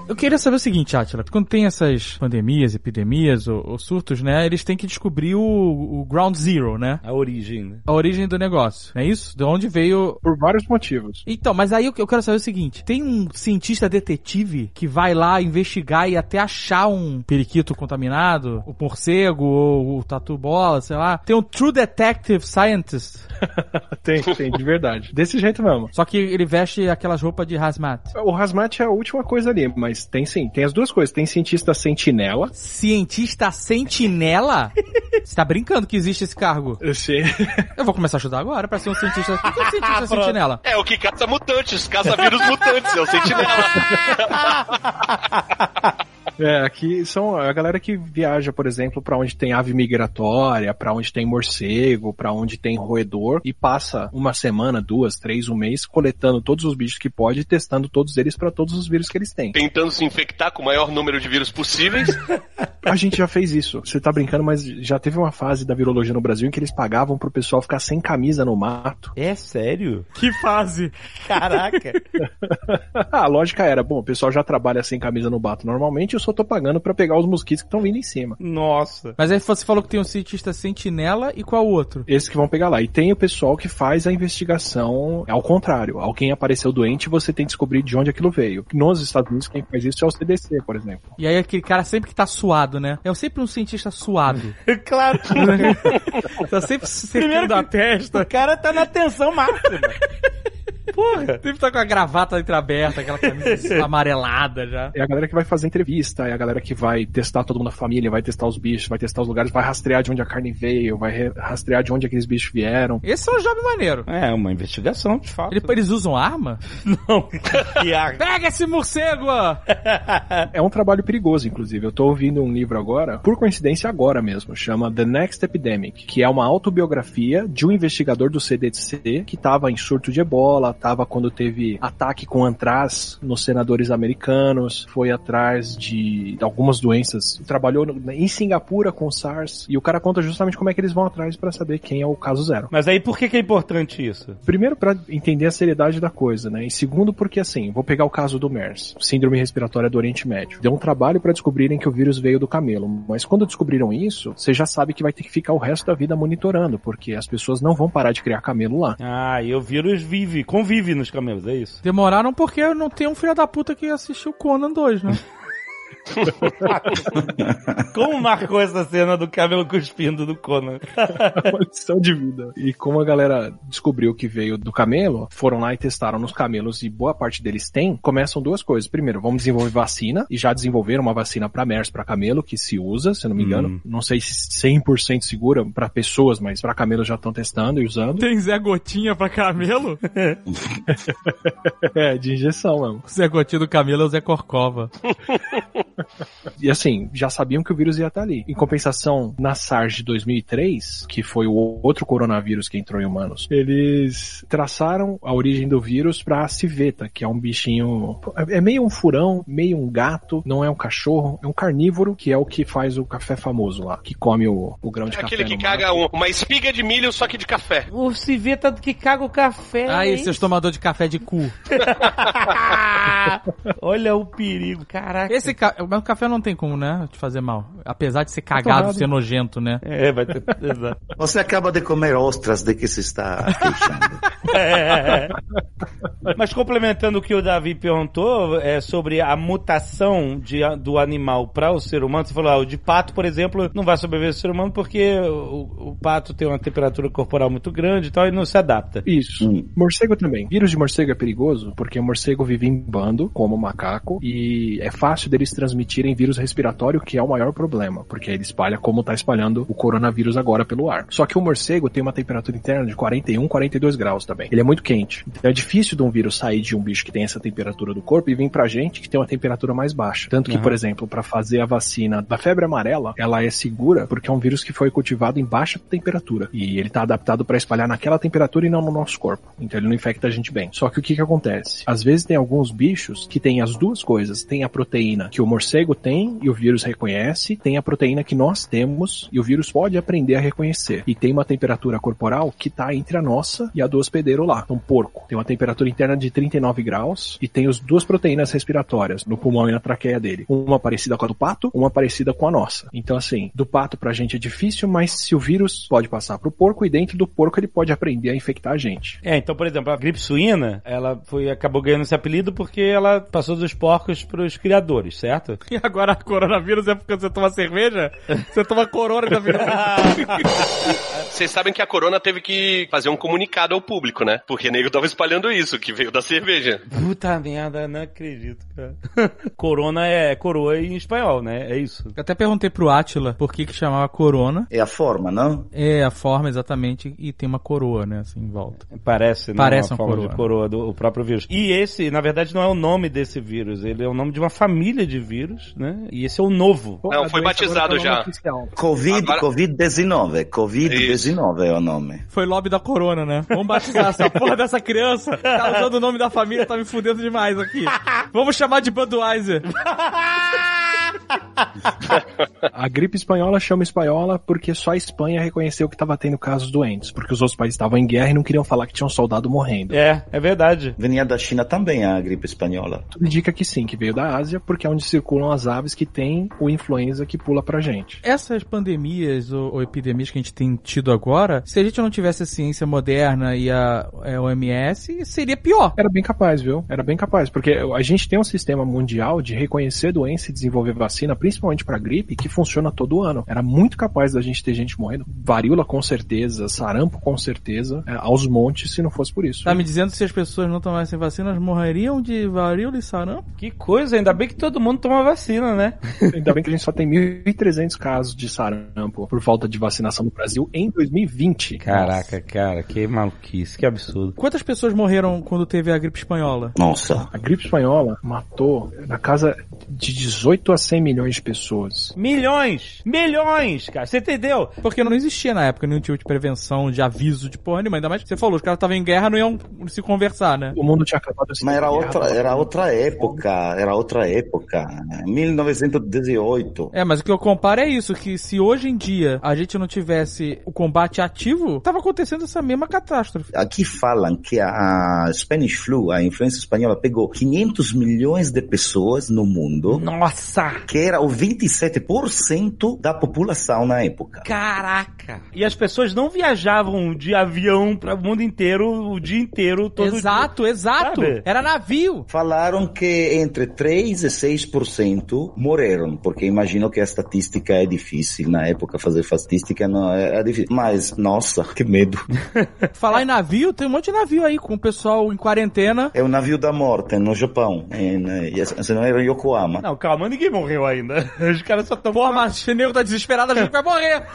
Eu queria saber o seguinte, Atila. Quando tem essas pandemias, epidemias ou, ou surtos, né? Eles têm que descobrir o, o ground zero, né? A origem, né? A origem do negócio. Não é isso? De onde veio Por vários motivos. Então, mas aí eu eu quero saber o seguinte: tem um cientista detetive que vai lá investigar e até achar um periquito contaminado, o morcego ou o tatu bola, sei lá. Tem um True Detective Scientist. (laughs) tem, tem, de verdade. Desse jeito mesmo. Só que ele veste aquelas roupas de hazmat. O hazmat é a última coisa ali, mas tem sim, tem as duas coisas. Tem cientista sentinela. Cientista sentinela? (laughs) Você tá brincando que existe esse cargo? Eu sei. Eu vou começar a estudar agora pra ser um cientista. O que é cientista sentinela? É o que caça mutantes, caça vírus mutantes, é o sentinela. (laughs) É, aqui são a galera que viaja, por exemplo, pra onde tem ave migratória, pra onde tem morcego, pra onde tem roedor e passa uma semana, duas, três, um mês coletando todos os bichos que pode e testando todos eles pra todos os vírus que eles têm. Tentando se infectar com o maior número de vírus possíveis. (laughs) A gente já fez isso. Você tá brincando, mas já teve uma fase da virologia no Brasil em que eles pagavam pro pessoal ficar sem camisa no mato. É sério? Que fase? Caraca. (laughs) a lógica era, bom, o pessoal já trabalha sem camisa no mato normalmente, eu só tô pagando pra pegar os mosquitos que estão vindo em cima. Nossa. Mas aí você falou que tem um cientista sentinela e qual o outro? Esses que vão pegar lá. E tem o pessoal que faz a investigação ao contrário. Alguém apareceu doente, você tem que descobrir de onde aquilo veio. Nos Estados Unidos, quem faz isso é o CDC, por exemplo. E aí aquele cara sempre que tá suado, né? É sempre um cientista suado. (laughs) claro. (laughs) tá sempre secando a testa. O cara tá na tensão máxima. (laughs) Porra. Sempre tá com a gravata entreaberta, aquela camisa (laughs) amarelada já. É a galera que vai fazer entrevista, é a galera que vai testar todo mundo da família, vai testar os bichos, vai testar os lugares, vai rastrear de onde a carne veio, vai re- rastrear de onde aqueles bichos vieram. Esse é um job maneiro. É, uma investigação, de fato. Ele- eles usam arma? (laughs) Não. (laughs) Que Pega esse morcego! É um trabalho perigoso, inclusive. Eu tô ouvindo um livro agora, por coincidência agora mesmo, chama The Next Epidemic, que é uma autobiografia de um investigador do CDC que tava em surto de ebola, tava quando teve ataque com antraz nos senadores americanos, foi atrás de algumas doenças, trabalhou em Singapura com SARS, e o cara conta justamente como é que eles vão atrás pra saber quem é o caso zero. Mas aí por que, que é importante isso? Primeiro, pra entender a seriedade da coisa, né? E segundo, porque assim, vou pegar o caso do MERS, síndrome respiratória do Oriente Médio. Deu um trabalho pra descobrirem que o vírus veio do camelo, mas quando descobriram isso, você já sabe que vai ter que ficar o resto da vida monitorando, porque as pessoas não vão parar de criar camelo lá. Ah, e o vírus vive, convive nos camelos, é isso? Demoraram porque não tem um filho da puta que assistiu Conan 2, né? (laughs) (laughs) Como marcou essa cena do camelo cuspindo do Conan? (laughs) Uma lição de vida. E como a galera descobriu que veio do camelo, foram lá e testaram nos camelos e boa parte deles tem, começam duas coisas. Primeiro, vamos desenvolver vacina, e já desenvolveram uma vacina para MERS, para camelo, que se usa, se eu não me engano. Hum. Não sei se 100% segura para pessoas, mas para camelos já estão testando e usando. Tem Zé Gotinha pra camelo? (laughs) É, de injeção mesmo. O Zé Gotinha do camelo é o Zé Corcova. E assim, já sabiam que o vírus ia estar ali. Em compensação, na SARS de 2003, que foi o outro coronavírus que entrou em humanos, eles traçaram a origem do vírus pra civeta, que é um bichinho. É meio um furão, meio um gato, não é um cachorro, é um carnívoro, que é o que faz o café famoso lá, que come o, o grão de É café. aquele que caga um- uma espiga de milho, só que de café. O civeta que caga o café. Aí, hein? seus tomadores de café de cu. (laughs) Olha o perigo, caraca. Esse ca... Mas o café não tem como, né? Te fazer mal. Apesar de ser cagado, torrado. ser nojento, né? É, vai ter. Exato. (laughs) Você acaba de comer ostras de que se está queixando. (laughs) É. Mas complementando o que o Davi perguntou é, sobre a mutação de, do animal para o ser humano, você falou, ah, o de pato, por exemplo, não vai sobreviver ao ser humano porque o, o pato tem uma temperatura corporal muito grande e tal e não se adapta. Isso. Hum. Morcego também. Vírus de morcego é perigoso porque o morcego vive em bando, como o macaco, e é fácil deles transmitirem vírus respiratório, que é o maior problema, porque ele espalha como tá espalhando o coronavírus agora pelo ar. Só que o morcego tem uma temperatura interna de 41, 42 graus também. Ele é muito quente. Então é difícil de um vírus sair de um bicho que tem essa temperatura do corpo e vir pra gente que tem uma temperatura mais baixa. Tanto que, Uhum. por exemplo, para fazer a vacina da febre amarela, ela é segura porque é um vírus que foi cultivado em baixa temperatura e ele tá adaptado para espalhar naquela temperatura e não no nosso corpo. Então ele não infecta a gente bem. Só que o que que acontece? Às vezes tem alguns bichos que têm as duas coisas. Tem a proteína que o morcego tem e o vírus reconhece, tem a proteína que nós temos e o vírus pode aprender a reconhecer. E tem uma temperatura corporal que tá entre a nossa e a do hospedeiro lá. Então, porco tem uma temperatura interna de 39 graus e tem as duas proteínas respiratórias no pulmão e na traqueia dele. Uma parecida com a do pato, uma parecida com a nossa. Então, assim, do pato pra gente é difícil, mas se o vírus pode passar pro porco e dentro do porco ele pode aprender a infectar a gente. É, então, por exemplo, a gripe suína, ela foi, acabou ganhando esse apelido porque ela passou dos porcos pros criadores, certo? E agora coronavírus é porque você toma cerveja? Você toma corona da vida. (laughs) Vocês sabem que a Corona teve que fazer um comunicado ao público, né? Porque nego tava espalhando isso, que veio da cerveja. Puta merda, não acredito, cara. (laughs) Corona é coroa em espanhol, né? É isso. Eu até perguntei pro Atila por que que chamava corona. É a forma, não? É a forma exatamente e tem uma coroa, né, assim, em volta. Parece, né? Parece uma uma forma coroa. de coroa do o próprio vírus. E esse, na verdade, não é o nome desse vírus, ele é o nome de uma família de vírus, né? E esse é o novo. Não, foi batizado tá já. Covid, Agora- Covid-19. Covid-19 é o nome. Foi lobby da corona, né? Vamos batizar essa (laughs) porra dessa criança. Tá usando o nome da família, tá me fudendo demais aqui. (laughs) Vamos chamar de Budweiser. (laughs) A gripe espanhola chama espanhola porque só a Espanha reconheceu que estava tendo casos doentes, porque os outros países estavam em guerra e não queriam falar que tinha um soldado morrendo. É, é verdade. Vinha da China também a gripe espanhola. Tudo indica que sim, que veio da Ásia, porque é onde circulam as aves que tem o influenza que pula pra gente. Essas pandemias ou, ou epidemias que a gente tem tido agora, se a gente não tivesse a ciência moderna e a, é, OMS, seria pior. Era bem capaz, viu? Era bem capaz, porque a gente tem um sistema mundial de reconhecer doença e desenvolver vacina, principalmente pra gripe, que funciona todo ano. Era muito capaz da gente ter gente morrendo. Varíola com certeza, sarampo com certeza, é, aos montes se não fosse por isso. Tá me dizendo que se as pessoas não tomassem vacinas, morreriam de varíola e sarampo? Que coisa, ainda bem que todo mundo toma vacina, né? (laughs) Ainda bem que a gente só tem 1.300 casos de sarampo por falta de vacinação no Brasil em 2020. Caraca, cara, que maluquice, que absurdo. Quantas pessoas morreram quando teve a gripe espanhola? Nossa. A gripe espanhola matou na casa de 18 a 100 milhões de pessoas. Milhões! Milhões, cara, você entendeu? Porque não existia na época nenhum tipo de prevenção, de aviso de porra nenhuma. Ainda mais que você falou, os caras estavam em guerra, não iam se conversar, né? O mundo tinha acabado assim. Mas era outra, era outra época, era outra época. 1918. É, mas o que eu comparo é isso, que se hoje em dia a gente não tivesse o combate ativo, tava acontecendo essa mesma catástrofe. Aqui falam que a Spanish Flu, a influenza espanhola, pegou 500 milhões de pessoas no mundo, Nossa! Que era o 27% da população na época. Caraca! E as pessoas não viajavam de avião para o mundo inteiro o dia inteiro, todo exato, exato. Sabe? Era navio. Falaram que entre 3 e 6% morreram, porque imagino que a estatística é difícil. Na época, fazer estatística não é, é difícil. Mas, nossa, que medo. (laughs) Falar em navio, tem um monte de navio aí com o pessoal em quarentena. É o navio da morte no Japão. Em, eh, se não era em Yokohama. Não, calma, ninguém morreu ainda. (laughs) Os caras só estão. Porra, mas o nego tá desesperado, a gente vai morrer. (laughs)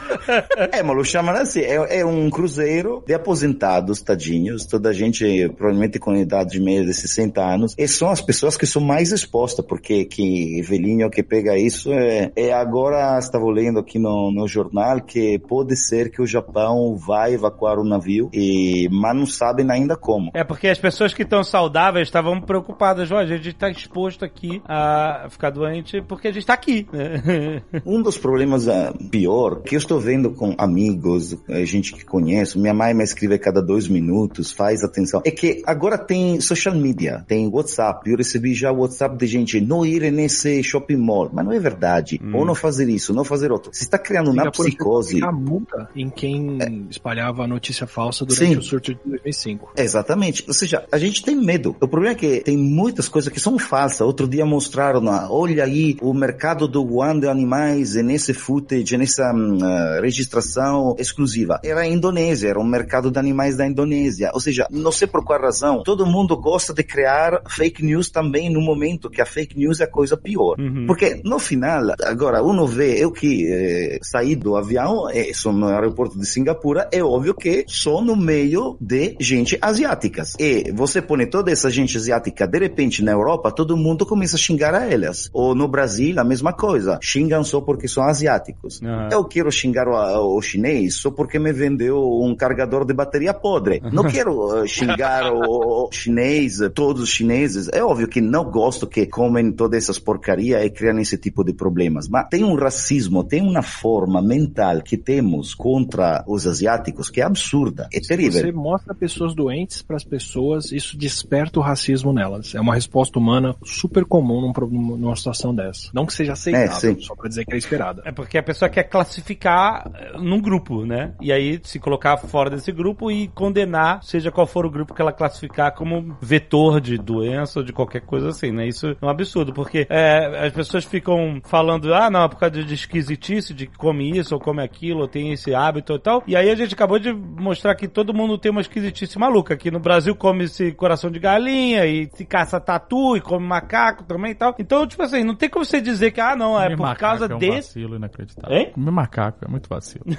É, mas lo chamam assim. É, é um cruzeiro de aposentados, tadinhos. Toda a gente, provavelmente com idade de meia de 60 anos. E são as pessoas que são mais expostas, porque que velhinho que pega isso é, é agora, estava lendo aqui no, no jornal que pode ser que o Japão vai evacuar o navio, e, mas não sabem ainda como. É porque as pessoas que estão saudáveis estavam preocupadas. Ó, a gente está exposto aqui a ficar doente porque a gente tá aqui. né? (laughs) Um dos problemas ah, pior que eu estou vendo com amigos, eh, gente que conheço, minha mãe me escreve cada dois minutos, faz atenção, é que agora tem social media, tem WhatsApp. Eu recebi já WhatsApp de gente não ir nesse shopping mall, mas não é verdade. Ou não fazer isso, não fazer outro. Você está criando uma psicose. A multa em quem espalhava a notícia falsa durante Sim. o surto de 2005. Exatamente. Ou seja, a gente tem medo. O problema é que tem muitas coisas que são falsas. Outro dia mostraram, ah, olha aí, o mercado do Wuhan de animais é nesse footage, nessa ah, registração exclusiva. Era a Indonésia, era um mercado de animais da Indonésia. Ou seja, não sei por qual razão, todo mundo gosta de criar fake news também no momento que a fake news é a coisa pior. Porque no final, agora, uno vê, eu que eh, saí do avião, eh, sou no aeroporto de Singapura, é óbvio que sou no meio de gente asiáticas. E você põe toda essa gente asiática, de repente, na Europa, todo mundo começa a xingar a elas. Ou no Brasil, a mesma coisa. Xingam só porque são asiáticos. Aham. Eu quero xingar o, o chinês só porque me vendeu um carregador de bateria podre. Não (laughs) quero eh, xingar o, o chinês, todos os chineses. É óbvio que não gosto que comem todas essas porcarias e criam esse tipo de problemas. Mas tem um racismo, tem uma forma mental que temos contra os asiáticos que é absurda. É terrível. Você mostra pessoas doentes para as pessoas, isso desperta o racismo nelas. É uma resposta humana super comum numa situação dessa. Não que seja aceitável, É, sim. só para dizer que é esperada. É porque a pessoa quer classificar eh, num grupo, né? E aí se colocar fora desse grupo e condenar, seja qual for o grupo que ela classificar como vetor de doença ou de qualquer coisa assim, né? Isso é um absurdo, porque é, as pessoas ficam falando, ah, não, é por causa de esquisitice, de que come isso ou come aquilo, ou tem esse hábito e tal. E aí a gente acabou de mostrar que todo mundo tem uma esquisitice maluca. Aqui no Brasil come-se coração de galinha e se caça tatu e come macaco também e tal. Então, tipo assim, não tem como você dizer que, ah, não, é Comer por causa é um desse. vacilo inacreditável. Hein? Comer macaco é muito vacilo. (laughs)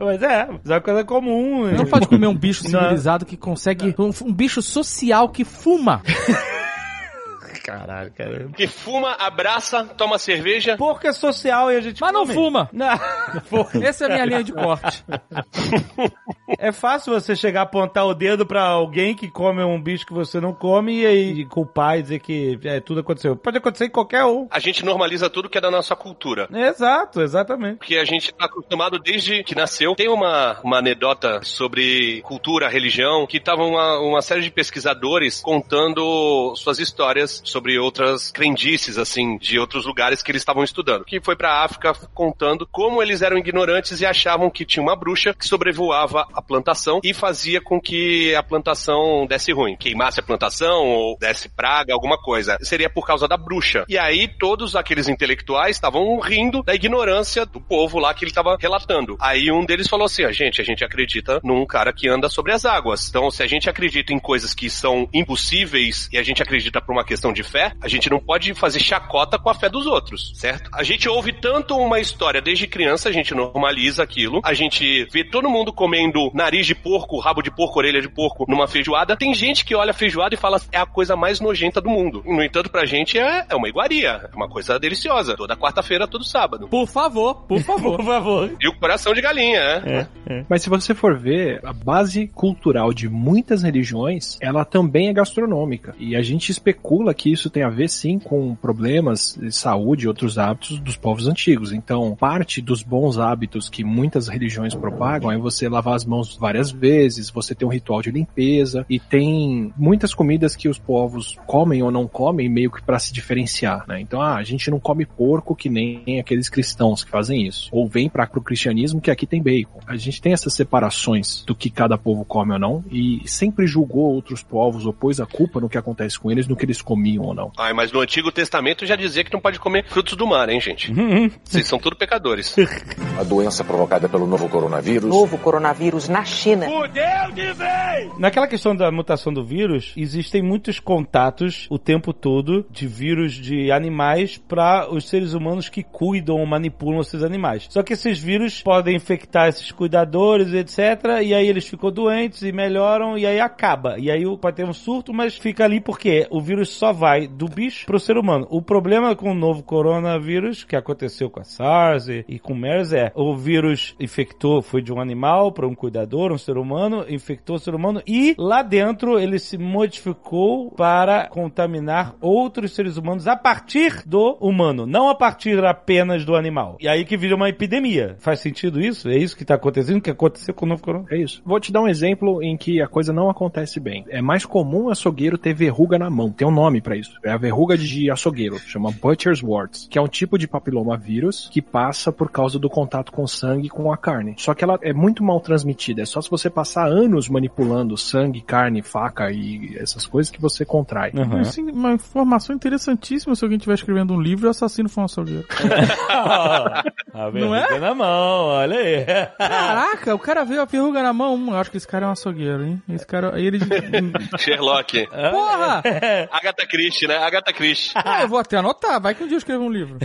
Mas é, mas é uma coisa comum. Não pode comer um bicho civilizado que consegue. Um, um bicho social que fuma. (laughs) Caralho, cara. Que fuma, abraça, toma cerveja. Porco é social e a gente Mas não come. fuma. (laughs) Não. Essa é a minha linha de corte. É fácil você chegar a apontar o dedo pra alguém que come um bicho que você não come e aí culpar e dizer que é, tudo aconteceu. Pode acontecer em qualquer um. A gente normaliza tudo que é da nossa cultura. Exato, exatamente. Porque a gente tá acostumado desde que nasceu. Tem uma, uma anedota sobre cultura, religião, que tava uma, uma série de pesquisadores contando suas histórias sobre outras crendices, assim, de outros lugares que eles estavam estudando. Que foi pra África contando como eles eram ignorantes e achavam que tinha uma bruxa que sobrevoava a plantação e fazia com que a plantação desse ruim. Queimasse a plantação ou desse praga, alguma coisa. Seria por causa da bruxa. E aí todos aqueles intelectuais estavam rindo da ignorância do povo lá que ele estava relatando. Aí um deles falou assim: a gente, a gente acredita num cara que anda sobre as águas. Então, se a gente acredita em coisas que são impossíveis e a gente acredita por uma questão de fé, a gente não pode fazer chacota com a fé dos outros, certo? A gente ouve tanto uma história desde criança, a gente normaliza aquilo, a gente vê todo mundo comendo nariz de porco, rabo de porco, orelha de porco numa feijoada. Tem gente que olha a feijoada e fala é a coisa mais nojenta do mundo. No entanto, pra gente é, é uma iguaria, é uma coisa deliciosa. Toda quarta-feira, todo sábado. Por favor, por favor. (laughs) Por favor. E o coração de galinha, né? Mas se você for ver, a base cultural de muitas religiões, ela também é gastronômica. E a gente especula que isso tem a ver sim com problemas de saúde e outros hábitos dos povos antigos. Então, parte dos bons hábitos que muitas religiões propagam é você lavar as mãos várias vezes, você ter um ritual de limpeza e tem muitas comidas que os povos comem ou não comem meio que para se diferenciar, né? Então, ah, a gente não come porco que nem aqueles cristãos que fazem isso. Ou vem para o cristianismo que aqui tem bacon. A gente tem essas separações do que cada povo come ou não e sempre julgou outros povos ou pôs a culpa no que acontece com eles, no que eles comiam ou não. Ai, mas no Antigo Testamento já dizia que não pode comer frutos do mar, hein, gente? Vocês são tudo pecadores. (laughs) A doença provocada pelo novo coronavírus. Novo coronavírus na China. Naquela questão da mutação do vírus, existem muitos contatos o tempo todo de vírus de animais para os seres humanos que cuidam ou manipulam esses animais. Só que esses vírus podem infectar esses cuidadores, etc. E aí eles ficam doentes e melhoram e aí acaba. E aí pode ter um surto, mas fica ali porque o vírus só vai do bicho pro ser humano. O problema com o novo coronavírus, que aconteceu com a SARS e, e com o MERS, é o vírus infectou, foi de um animal para um cuidador, um ser humano, infectou o ser humano e lá dentro ele se modificou para contaminar outros seres humanos a partir do humano, não a partir apenas do animal. E aí que vira uma epidemia. Faz sentido isso? É isso que tá acontecendo? Que aconteceu com o novo corona? É isso. Vou te dar um exemplo em que a coisa não acontece bem. É mais comum açougueiro ter verruga na mão. Tem um nome isso. É a verruga de açougueiro. Chama Butcher's Warts. Que é um tipo de papilomavírus que passa por causa do contato com sangue e com a carne. Só que ela é muito mal transmitida. É só se você passar anos manipulando sangue, carne, faca e essas coisas que você contrai. Uhum. Isso é uma informação interessantíssima se alguém estiver escrevendo um livro e o assassino for um açougueiro. (laughs) a Não é? verruga na mão, olha aí. Caraca, o cara veio a verruga na mão. Hum, eu acho que esse cara é um açougueiro, hein? Esse cara. Aí ele. (laughs) Sherlock. Porra! (laughs) Agatha Christie, né? Agatha Christie. (laughs) Ah, eu vou até anotar, vai que um dia eu escrevo um livro.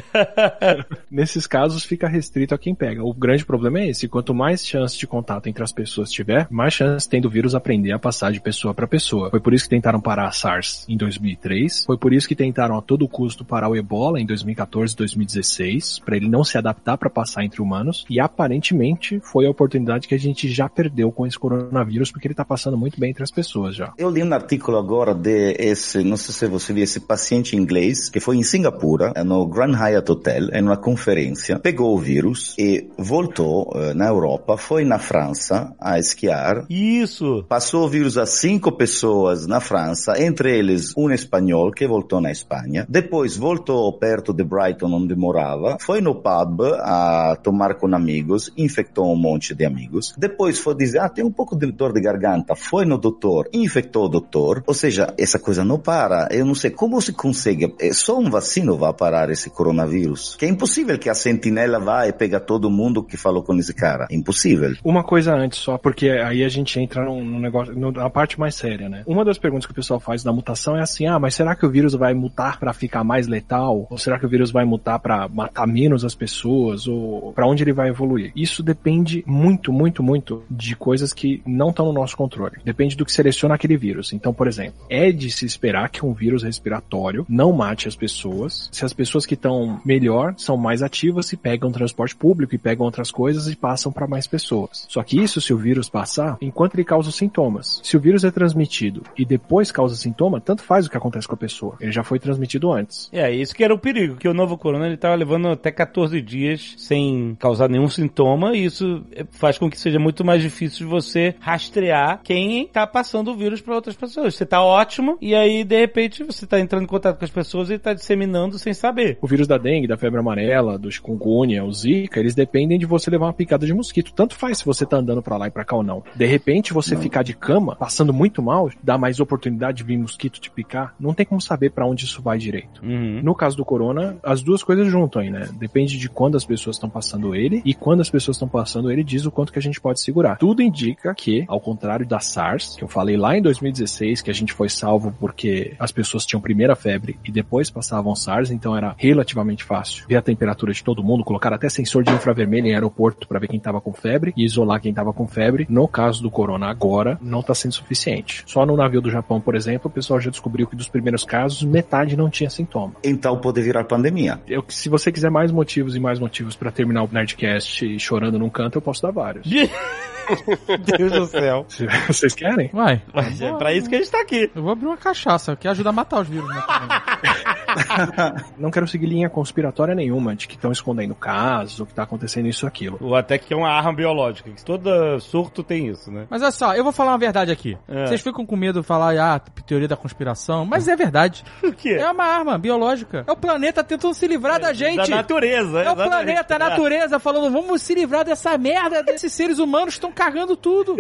(laughs) Nesses casos fica restrito a quem pega. O grande problema é esse. Quanto mais chance de contato entre as pessoas tiver, mais chance tem do vírus aprender a passar de pessoa para pessoa. Foi por isso que tentaram parar a SARS em 2003. Foi por isso que tentaram a todo custo parar o Ebola em 2014 e 2016, para ele não se adaptar para passar entre humanos. E aparentemente foi a oportunidade que a gente já perdeu com esse coronavírus, porque ele tá passando muito bem entre as pessoas já. Eu li um artigo agora de esse, não sei se você viu, esse paciente inglês que foi em Singapura, é no Grand Hyatt Hotel, em uma conferência, pegou o vírus e voltou eh, na Europa, foi na França a esquiar, Isso. Passou o vírus a cinco pessoas na França, entre eles um espanhol que voltou na Espanha. Depois voltou perto de Brighton, onde morava. Foi no pub a tomar com amigos, infectou um monte de amigos. Depois foi dizer, ah, tem um pouco de dor de garganta. Foi no doutor, infectou o doutor. Ou seja, essa coisa não para. Eu não sei como se consegue. É Só um vacino vai parar esse coronavírus. Que é impossível que a sentinela vá e pega todo mundo que falou com esse cara. Impossível. Uma coisa antes só, porque aí a gente entra num, num negócio, na parte mais séria, né? Uma das perguntas que o pessoal faz da mutação é assim, ah, mas será que o vírus vai mutar pra ficar mais letal? Ou será que o vírus vai mutar pra matar menos as pessoas? Ou pra onde ele vai evoluir? Isso depende muito, muito, muito de coisas que não estão no nosso controle. Depende do que seleciona aquele vírus. Então, por exemplo, é de se esperar que um vírus respiratório não mate as pessoas. Se as pessoas que estão melhor são mais ativas e pegam transporte público e pegam outras coisas e passam para mais pessoas. Só que isso, se o vírus passar, enquanto ele causa sintomas. Se o vírus é transmitido e depois causa sintoma, tanto faz o que acontece com a pessoa. Ele já foi transmitido antes. É, isso que era o perigo, que o novo corona ele tava levando até 14 dias sem causar nenhum sintoma, e isso faz com que seja muito mais difícil de você rastrear quem tá passando o vírus para outras pessoas. Você tá ótimo, e aí, de repente, você tá entrando em contato com as pessoas e tá disseminando sem saber. O vírus da dengue, da febre amarela, do chikungunya, o zika, eles dependem de você levar uma picada de mosquito. Tanto faz se você tá andando pra lá e pra cá ou não. De repente, você ficar de cama, passando muito mal, dá mais oportunidade de vir mosquito te picar. Não tem como saber pra onde isso vai direito. Uhum. No caso do corona, as duas coisas juntam aí, né? Depende de quando as pessoas estão passando ele e quando as pessoas estão passando ele diz o quanto que a gente pode segurar. Tudo indica que, ao contrário da SARS, que eu falei lá em 2016 que a gente foi salvo porque as pessoas tinham primeira febre e depois passavam SARS, então era relativamente fácil ver a temperatura de todo mundo, colocar até sensor de infravermelho em aeroporto para ver quem tava com febre e isolar quem tava com febre. No caso do corona agora, não tá sendo suficiente. Só no navio do Japão, por exemplo, o pessoal já descobriu que dos primeiros casos, metade não tinha sintoma. Então pode virar pandemia. Eu, se você quiser mais motivos e mais motivos pra terminar o Nerdcast chorando num canto, eu posso dar vários. (laughs) (laughs) Deus do céu. Se vocês querem? Vai. Mas é pra isso que a gente tá aqui. Eu vou abrir uma cachaça, que ajuda a matar os vírus, né? (laughs) (laughs) Não quero seguir linha conspiratória nenhuma de que estão escondendo casos ou que tá acontecendo isso ou aquilo. Ou até que é uma arma biológica, que todo surto tem isso, né? Mas olha só, eu vou falar uma verdade aqui. É. Vocês ficam com medo de falar, ah, teoria da conspiração, mas é verdade. (laughs) O quê? É uma arma biológica. É o planeta tentando se livrar da gente. Da natureza. É o exatamente. planeta, a natureza falando, vamos se livrar dessa merda desses seres humanos que estão cagando tudo.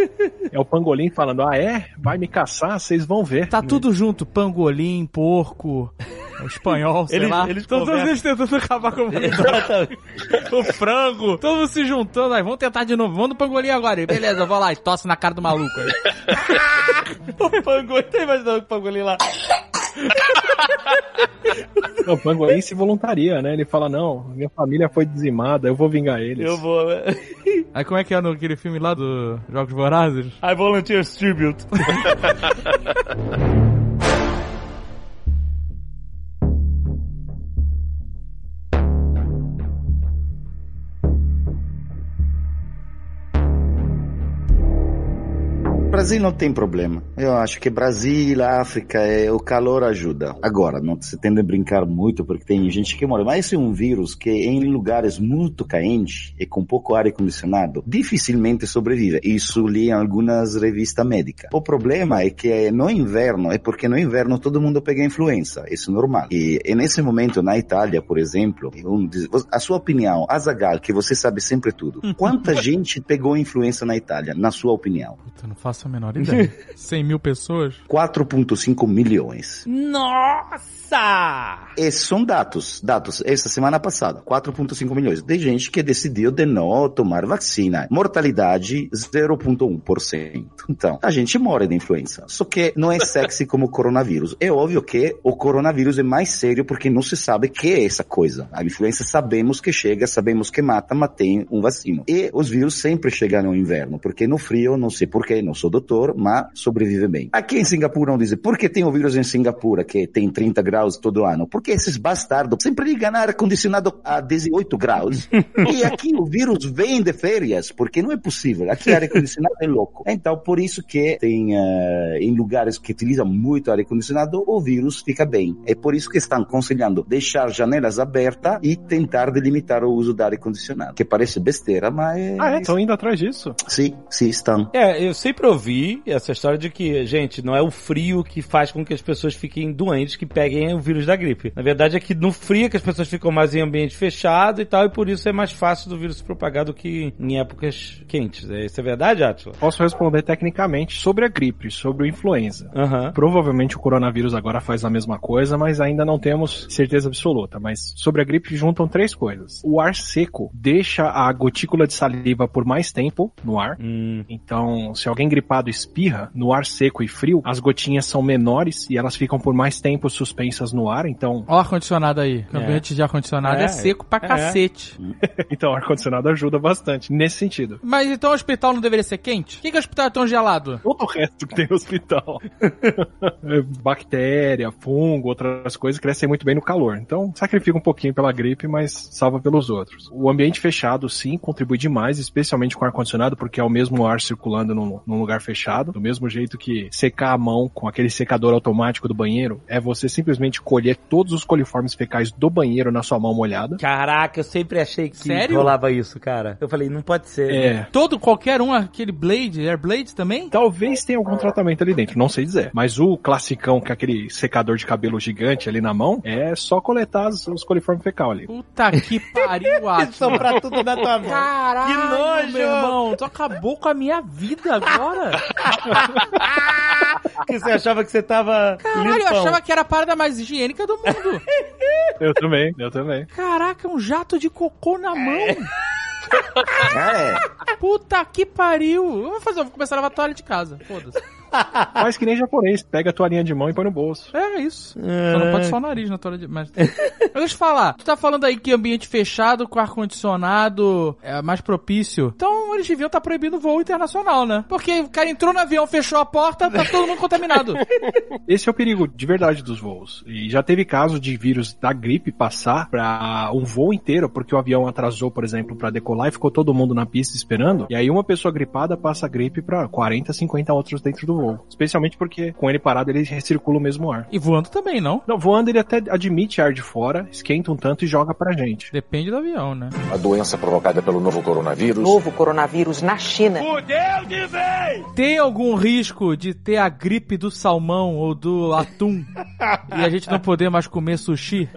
É o pangolim falando, ah é? Vai me caçar, vocês vão ver. Tá tudo junto, pangolim, porco, o espanhol, sei Eles- lá. eles Todos eles tentando acabar com o (laughs) (laughs) o frango, todo mundo se juntando, aí vamos tentar de novo, vamos no pangolim agora. Beleza, eu vou lá e tosse na cara do maluco. (laughs) o pangolim, tá imaginando o pangolim lá? O pangolim se voluntaria, né? Ele fala, não, minha família foi dizimada, eu vou vingar eles. Eu vou... Aí como é que é no aquele filme lá do Jogos Vorazes? I Volunteers Tribute. Brasil não tem problema. Eu acho que Brasil, África, é, o calor ajuda. Agora, não se tende a brincar muito porque tem gente que morre. Mas esse é um vírus que em lugares muito quentes e com pouco ar condicionado dificilmente sobrevive. Isso li em algumas revistas médicas. O problema é que no inverno, é porque no inverno todo mundo pega influenza. Isso é normal. E, e nesse momento na Itália, por exemplo, um, a sua opinião, Azagal, que você sabe sempre tudo. (laughs) Quanta gente pegou influenza na Itália, na sua opinião? Puta, não faço menor ideia. (laughs) 100 mil pessoas? 4,5 milhões. Nossa! Esses são dados, dados, essa semana passada, 4,5 milhões. De gente que decidiu de não tomar vacina. Mortalidade 0,1%. Então, a gente morre de influenza. Só que não é sexy como o coronavírus. É óbvio que o coronavírus é mais sério porque não se sabe que é essa coisa. A influenza sabemos que chega, sabemos que mata, mas tem um vacino. E os vírus sempre chegam no inverno, porque no frio, não sei porquê, não sou doutor, mas sobrevive bem. Aqui em Singapura não dizem, por que tem o vírus em Singapura, que tem 30 graus todo ano? Porque esses bastardos sempre ligam ar-condicionado a 18 graus. (laughs) e aqui o vírus vem de férias, porque não é possível. Aqui ar-condicionado é louco. Então, por isso que tem, uh, em lugares que utilizam muito ar-condicionado, o vírus fica bem. É por isso que estão aconselhando deixar janelas abertas e tentar delimitar o uso do ar-condicionado. Que parece besteira, mas. Ah, é? Estão indo atrás disso? Sim, sim, estão. É, eu sempre ouvi essa história de que, gente, não é o frio que faz com que as pessoas fiquem doentes, que peguem o vírus da gripe. Na verdade é que no frio é que as pessoas ficam mais em ambiente fechado e tal, e por isso é mais fácil do vírus se propagar do que em épocas quentes. É, isso é verdade, Atila? Posso responder tecnicamente sobre a gripe, sobre o influenza. Aham. Provavelmente o coronavírus agora faz a mesma coisa, mas ainda não temos certeza absoluta. Mas sobre a gripe juntam três coisas. O ar seco deixa a gotícula de saliva por mais tempo no ar. Hum. Então, se alguém gripado espirra no ar seco e frio, as gotinhas são menores e elas ficam por mais tempo suspensas no ar. Então, Ó, ar-condicionado aí. O É. ambiente de ar-condicionado é, É, seco pra é. cacete. (laughs) então o ar-condicionado ajuda bastante nesse sentido. Mas então o hospital não deveria ser quente? Por que, que o hospital é tão gelado? Todo o resto que tem no hospital. (laughs) Bactéria, fungo, outras coisas crescem muito bem no calor. Então, sacrifica um pouquinho pela gripe, mas salva pelos outros. O ambiente fechado, sim, contribui demais, especialmente com ar-condicionado, porque é o mesmo ar circulando num, num lugar fechado. Do mesmo jeito que secar a mão com aquele secador automático do banheiro, é você simplesmente colher todos os coliformes fecais do banheiro na sua mão molhada. Caraca, eu sempre achei que Sério? rolava isso, cara. Eu falei, não pode ser. É. Todo, qualquer um, aquele Blade, Airblade também? Talvez tenha algum tratamento ali dentro, não sei dizer. Mas o classicão, que é aquele secador de cabelo gigante ali na mão, é só coletar os, os coliformes fecal ali. Puta que (laughs) pariu, Atila. Soprar tudo na tua mão. Caralho, Que nojo! meu irmão. Tu acabou com a minha vida agora. (laughs) que você achava que você tava Caralho, eu limpão. achava que era a parada mais higiênica do mundo. (laughs) Eu também, eu também. Caraca, um jato de cocô na mão. Ah, (laughs) é. Puta que pariu. Eu vou fazer, eu vou começar a lavar a toalha de casa. Foda-se. Faz que nem japonês, pega a toalhinha de mão e põe no bolso. É isso. Só não pode só o nariz na toalha de... Mas... Mas deixa eu te falar. Tu tá falando aí que ambiente fechado com ar-condicionado é mais propício. Então eles deviam estar proibindo voo internacional, né? Porque o cara entrou no avião, fechou a porta, tá todo mundo contaminado. (laughs) Esse é o perigo de verdade dos voos. E já teve caso de vírus da gripe passar pra um voo inteiro, porque o avião atrasou, por exemplo, pra decolar e ficou todo mundo na pista esperando. E aí uma pessoa gripada passa a gripe pra 40, 50 outros dentro do voo. Especialmente porque com ele parado ele recircula o mesmo ar. E voando também, não? Não, voando ele até admite ar de fora, esquenta um tanto e joga pra gente. Depende do avião, né? A doença provocada pelo novo coronavírus. Novo coronavírus na China. Tem algum risco de ter a gripe do salmão ou do atum (laughs) e a gente não poder mais comer sushi?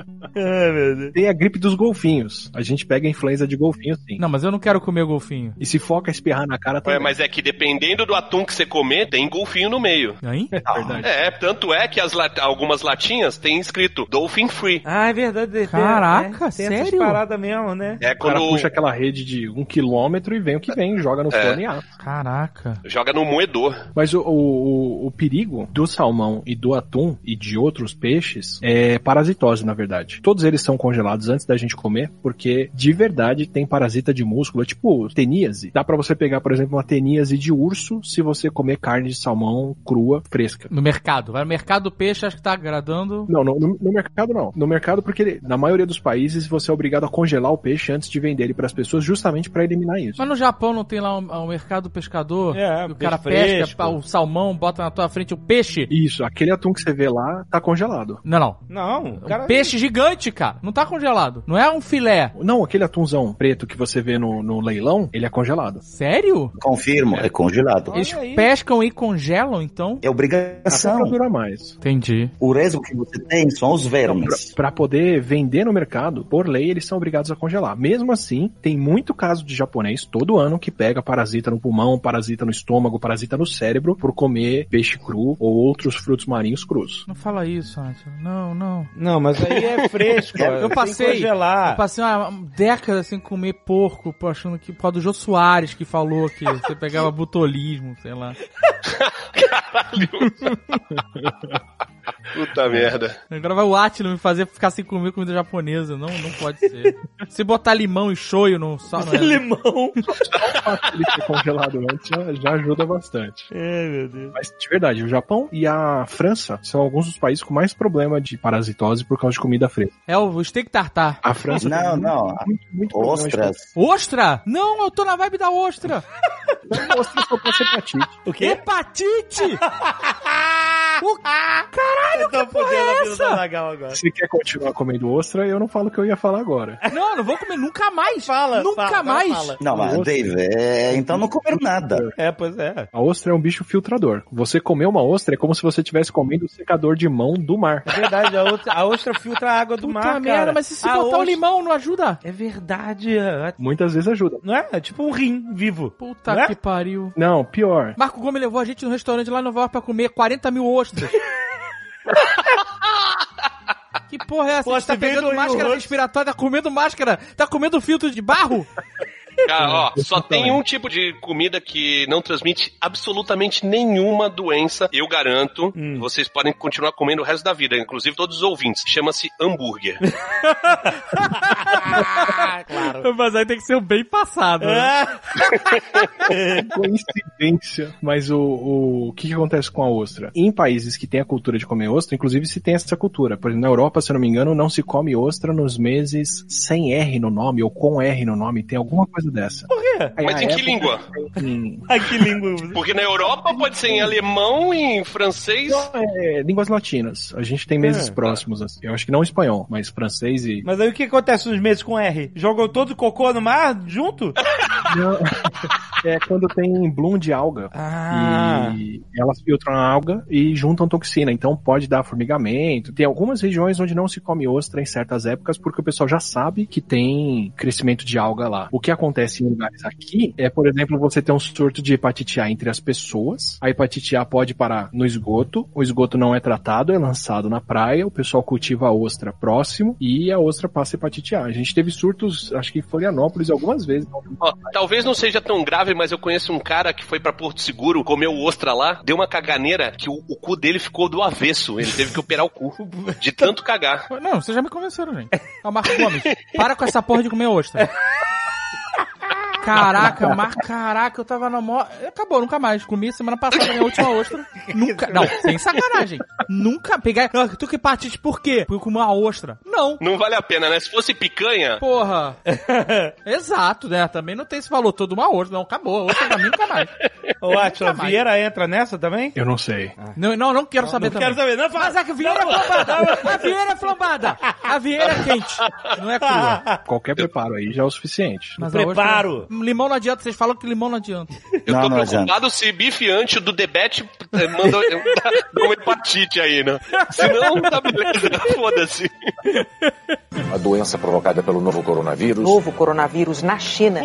Tem a gripe dos golfinhos. A gente pega a influenza de golfinho sim. Não, mas eu não quero comer golfinho. E se foca a espirrar na cara Ué, também. mas é que dependendo do atum que você comer, tem golfinho no meio. Hein? É verdade. É, tanto é que lat- algumas latinhas tem escrito Dolphin Free. Ah, é verdade. tem- Caraca, é, tem essas sério? paradas mesmo, né? É O cara quando puxa aquela rede de um quilômetro e vem o que vem, joga no É. forno e assa. Caraca. joga no moedor. Mas o, o, o perigo do salmão e do atum e de outros peixes é parasitose, na verdade. Todos eles são congelados antes da gente comer, porque de verdade tem parasita de músculo, é tipo teníase. Dá pra você pegar, por exemplo, uma teníase de urso se você comer carne de salmão salmão crua, fresca. No mercado. Vai no mercado do peixe, acho que tá agradando. Não, no, no- no mercado não. No mercado porque na maioria dos países você é obrigado a congelar o peixe antes de vender ele para as pessoas justamente para eliminar isso. Mas no Japão não tem lá o mercado do pescador? É, que o cara pesca fresco. o salmão, bota na tua frente o peixe. Isso, aquele atum que você vê lá tá congelado. Não, não. Não, o cara... Um peixe gigante, cara. Não tá congelado. Não é um filé. Não, aquele atumzão preto que você vê no, no leilão, ele é congelado. Sério? Confirmo, é congelado. Olha Eles aí. pescam e congelam, então? É Até obrigação. pra durar mais. Entendi. O resgo que você tem são os Então, pra, vermes. pra poder vender no mercado, por lei, eles são obrigados a congelar. Mesmo assim, tem muito caso de japonês todo ano que pega parasita no pulmão, parasita no estômago, parasita no cérebro por comer peixe cru ou outros frutos marinhos crus. Não fala isso, Átila. Não, não. Não, mas aí é fresco. (laughs) Eu tem passei-. Eu passei uma década sem comer porco, achando que por causa do Jô Soares que falou que você pegava butolismo, sei lá. (laughs) Caralho! (laughs) Puta merda. Agora vai o Atila me fazer ficar sem comer comida japonesa. Não, não pode ser. Se botar limão e shoyu no sal, não é? (laughs) Limão. O fato de ser congelado antes já, já ajuda bastante. É, meu Deus. Mas, de verdade, o Japão e a França são alguns dos países com mais problema de parasitose por causa de comida fresca. É o steak tartar. A França Não, não. muito, muito, muito Ostras. Ostra? Não, eu tô na vibe da ostra. Não, ostras só pode ser hepatite. O quê? Hepatite! (laughs) o... Caralho, Eu que porra é essa? Agora. Se quer continuar comendo ostra, eu não falo o que eu ia falar agora. Não, não vou comer nunca mais. Fala, Nunca fala, mais. fala. Não, mas Ostra. Dave, é, então não comer nada. É, pois é. A ostra é um bicho filtrador. Você comer uma ostra é como se você estivesse comendo o secador de mão do mar. É verdade, a, outra, a ostra filtra a água do Puta mar, merda, cara. mas se, se botar o ostra- limão não ajuda? É verdade. é- Muitas vezes ajuda. Não é? É tipo um rim vivo. Puta Não é? que pariu. Não, pior. Marco Gomes levou a gente no restaurante lá em Nova York pra comer 40 mil ostras. Que porra é essa? Gente tá pegando do máscara respiratória, tá comendo máscara, tá comendo filtro de barro? Cara, ó, só tem um tipo de comida que não transmite absolutamente nenhuma doença, eu garanto. Hum. Vocês podem continuar comendo o resto da vida, inclusive todos os ouvintes. Chama-se hambúrguer. (laughs) claro. Mas aí tem que ser o bem passado. né? É. Coincidência. Mas o, o, o que, que acontece com a ostra? Em países que têm a cultura de comer ostra, inclusive se tem essa cultura. Por exemplo, na Europa, se eu não me engano, não se come ostra nos meses sem R no nome ou com R no nome. Tem alguma coisa dessa. Por quê? Mas em que língua? Em, que língua. Porque na Europa pode ser em alemão, em francês. é, línguas latinas. A gente tem meses É. próximos, assim. Eu acho que não espanhol, mas francês e. Mas aí o que acontece nos meses com R? Jogam todo o cocô no mar junto? (laughs) Não. (laughs) é quando tem bloom de alga. Ah. E elas filtram a alga e juntam toxina. Então pode dar formigamento. Tem algumas regiões onde não se come ostra em certas épocas porque o pessoal já sabe que tem crescimento de alga lá. O que acontece em lugares aqui é, por exemplo, você ter um surto de hepatite A entre as pessoas. A hepatite A pode parar no esgoto. O esgoto não é tratado, é lançado na praia. O pessoal cultiva a ostra próximo e a ostra passa hepatite A. A gente teve surtos, acho que em Florianópolis algumas vezes. Ó, talvez não seja tão grave, mas eu conheço um cara que foi pra Porto Seguro, comeu ostra lá, deu uma caganeira que o, o cu dele ficou do avesso. Ele teve que operar o cu. De tanto cagar. Não, vocês já me convenceram, gente. Ó, Marco Gomes, para com essa porra de comer ostra. Caraca, mas caraca, eu tava na mó. Acabou, nunca mais. Comi semana passada minha última ostra. Nunca. Não, sem sacanagem. Nunca peguei. Ah, Tu que hepatite por quê? Porque eu comi uma ostra. Não. Não vale a pena, né? Se fosse picanha, Porra. (laughs) Exato, né? Também não tem esse valor todo uma ostra. Não, acabou. A ostra pra mim nunca mais. Ô, Atila. Vieira entra nessa também? Eu não sei. Não, não, não quero saber Não também. quero saber, não fala. Mas a Vieira é flambada. A Vieira é flambada. A Vieira é quente. Não é (laughs) crua. Qualquer preparo aí já é o suficiente. Mas a ostra- Preparo. Limão não adianta. Vocês falam que limão não adianta. eu Não, tô não preocupado se bife antes do debete eh, manda uma (laughs) hepatite aí, né? Se não, tá beleza. (laughs) Foda-se. A doença provocada pelo novo coronavírus Novo coronavírus na China.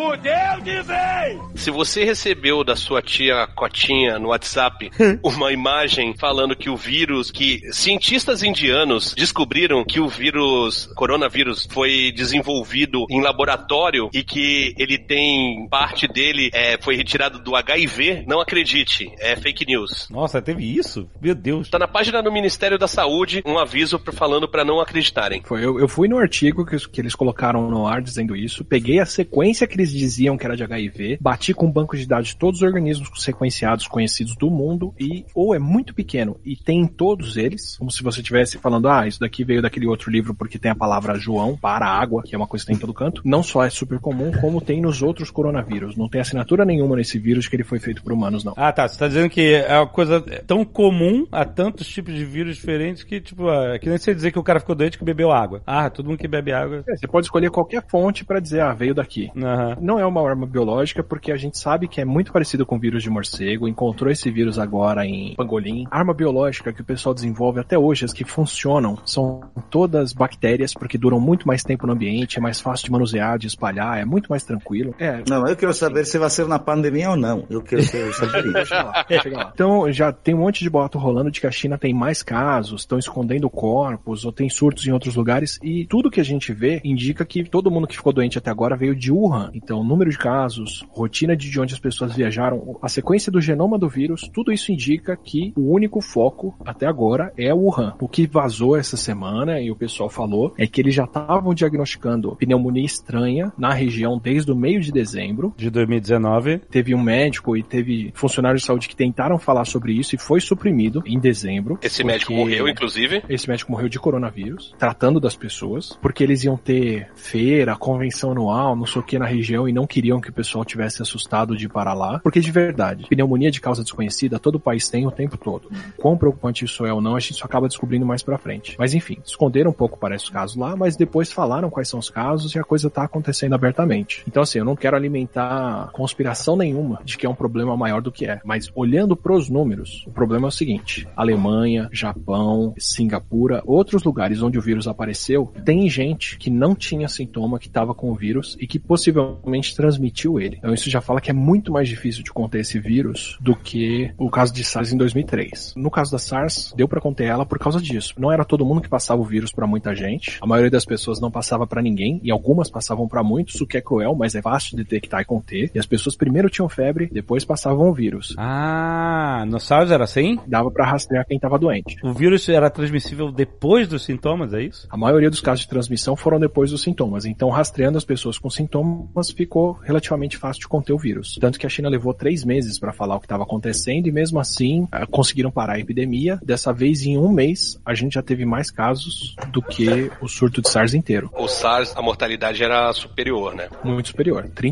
Se você recebeu da sua tia Cotinha no WhatsApp (laughs) uma imagem falando que o vírus, que cientistas indianos descobriram que o vírus, coronavírus, foi desenvolvido em laboratório e que ele tem parte dele é, foi retirado do HIV, não acredite, é fake news. Nossa, teve isso? Meu Deus. Tá na página do Ministério da Saúde um aviso pra- falando pra não acreditarem. Foi, eu, eu fui no artigo que, que eles colocaram no ar dizendo isso, peguei a sequência que eles diziam que era de HIV, bati com o banco de dados de todos os organismos sequenciados conhecidos do mundo e ou é muito pequeno e tem em todos eles, como se você estivesse falando, ah, isso daqui veio daquele outro livro porque tem a palavra João para água, que é uma coisa que tem em todo canto. Não só é super comum, como tem nos outros coronavírus. Não tem assinatura nenhuma nesse vírus que ele foi feito por humanos, não. Ah, tá. Você tá dizendo que é uma coisa tão comum a tantos tipos de vírus diferentes que, tipo, é que nem você dizer que o cara ficou doente que bebeu água. Ah, todo mundo que bebe água. É, Você pode escolher qualquer fonte para dizer, ah, veio daqui. Aham. Não é uma arma biológica porque a gente sabe que é muito parecido com o vírus de morcego, encontrou esse vírus agora em pangolim. Arma biológica que o pessoal desenvolve até hoje, as que funcionam, são todas bactérias porque duram muito mais tempo no ambiente, é mais fácil de manusear, de espalhar, é muito mais tranquilo. É, Não, eu quero saber se vai ser na pandemia ou não. Eu quero quero saber isso. Lá, chega lá. Então já tem um monte de boato rolando de que a China tem mais casos, estão escondendo corpos, ou tem surtos em outros lugares, e tudo que a gente vê indica que todo mundo que ficou doente até agora veio de Wuhan. Então, número de casos, rotina de onde as pessoas viajaram, a sequência do genoma do vírus, tudo isso indica que o único foco até agora é Wuhan. O que vazou essa semana, e o pessoal falou, é que eles já estavam diagnosticando pneumonia estranha na região desde o meio de dezembro, De 2019. teve um médico e teve funcionários de saúde que tentaram falar sobre isso e foi suprimido em dezembro. Esse médico morreu, inclusive. Esse médico morreu de coronavírus, tratando das pessoas, porque eles iam ter feira, convenção anual, não sei o que na região e não queriam que o pessoal tivesse assustado de ir para lá. Porque de verdade, pneumonia de causa desconhecida todo país tem o tempo todo. Quão preocupante isso é ou não, a gente só acaba descobrindo mais pra frente. Mas enfim, esconderam um pouco parece os casos lá, mas depois falaram quais são os casos e a coisa tá acontecendo abertamente. Então assim, eu não quero alimentar conspiração nenhuma de que é um problema maior do que é, mas olhando pros números, o problema é o seguinte: Alemanha, Japão, Singapura, outros lugares onde o vírus apareceu, tem gente que não tinha sintoma que estava com o vírus e que possivelmente transmitiu ele. Então isso já fala que é muito mais difícil de conter esse vírus do que o caso de SARS em 2003. No caso da SARS, deu para conter ela por causa disso. Não era todo mundo que passava o vírus para muita gente. A maioria das pessoas não passava para ninguém e algumas passavam para muitos, o que é cruel, mas é fácil detectar e conter. E as pessoas primeiro tinham febre, depois passavam o vírus. Ah, no SARS era assim? Dava para rastrear quem estava doente. O vírus era transmissível depois dos sintomas, é isso? A maioria dos casos de transmissão foram depois dos sintomas. Então, rastreando as pessoas com sintomas, ficou relativamente fácil de conter o vírus. Tanto que a China levou três meses para falar o que estava acontecendo e mesmo assim eh, conseguiram parar a epidemia. Dessa vez, em um mês, a gente já teve mais casos do que o surto de SARS inteiro. O SARS, a mortalidade era superior, né? Muito superior, 30%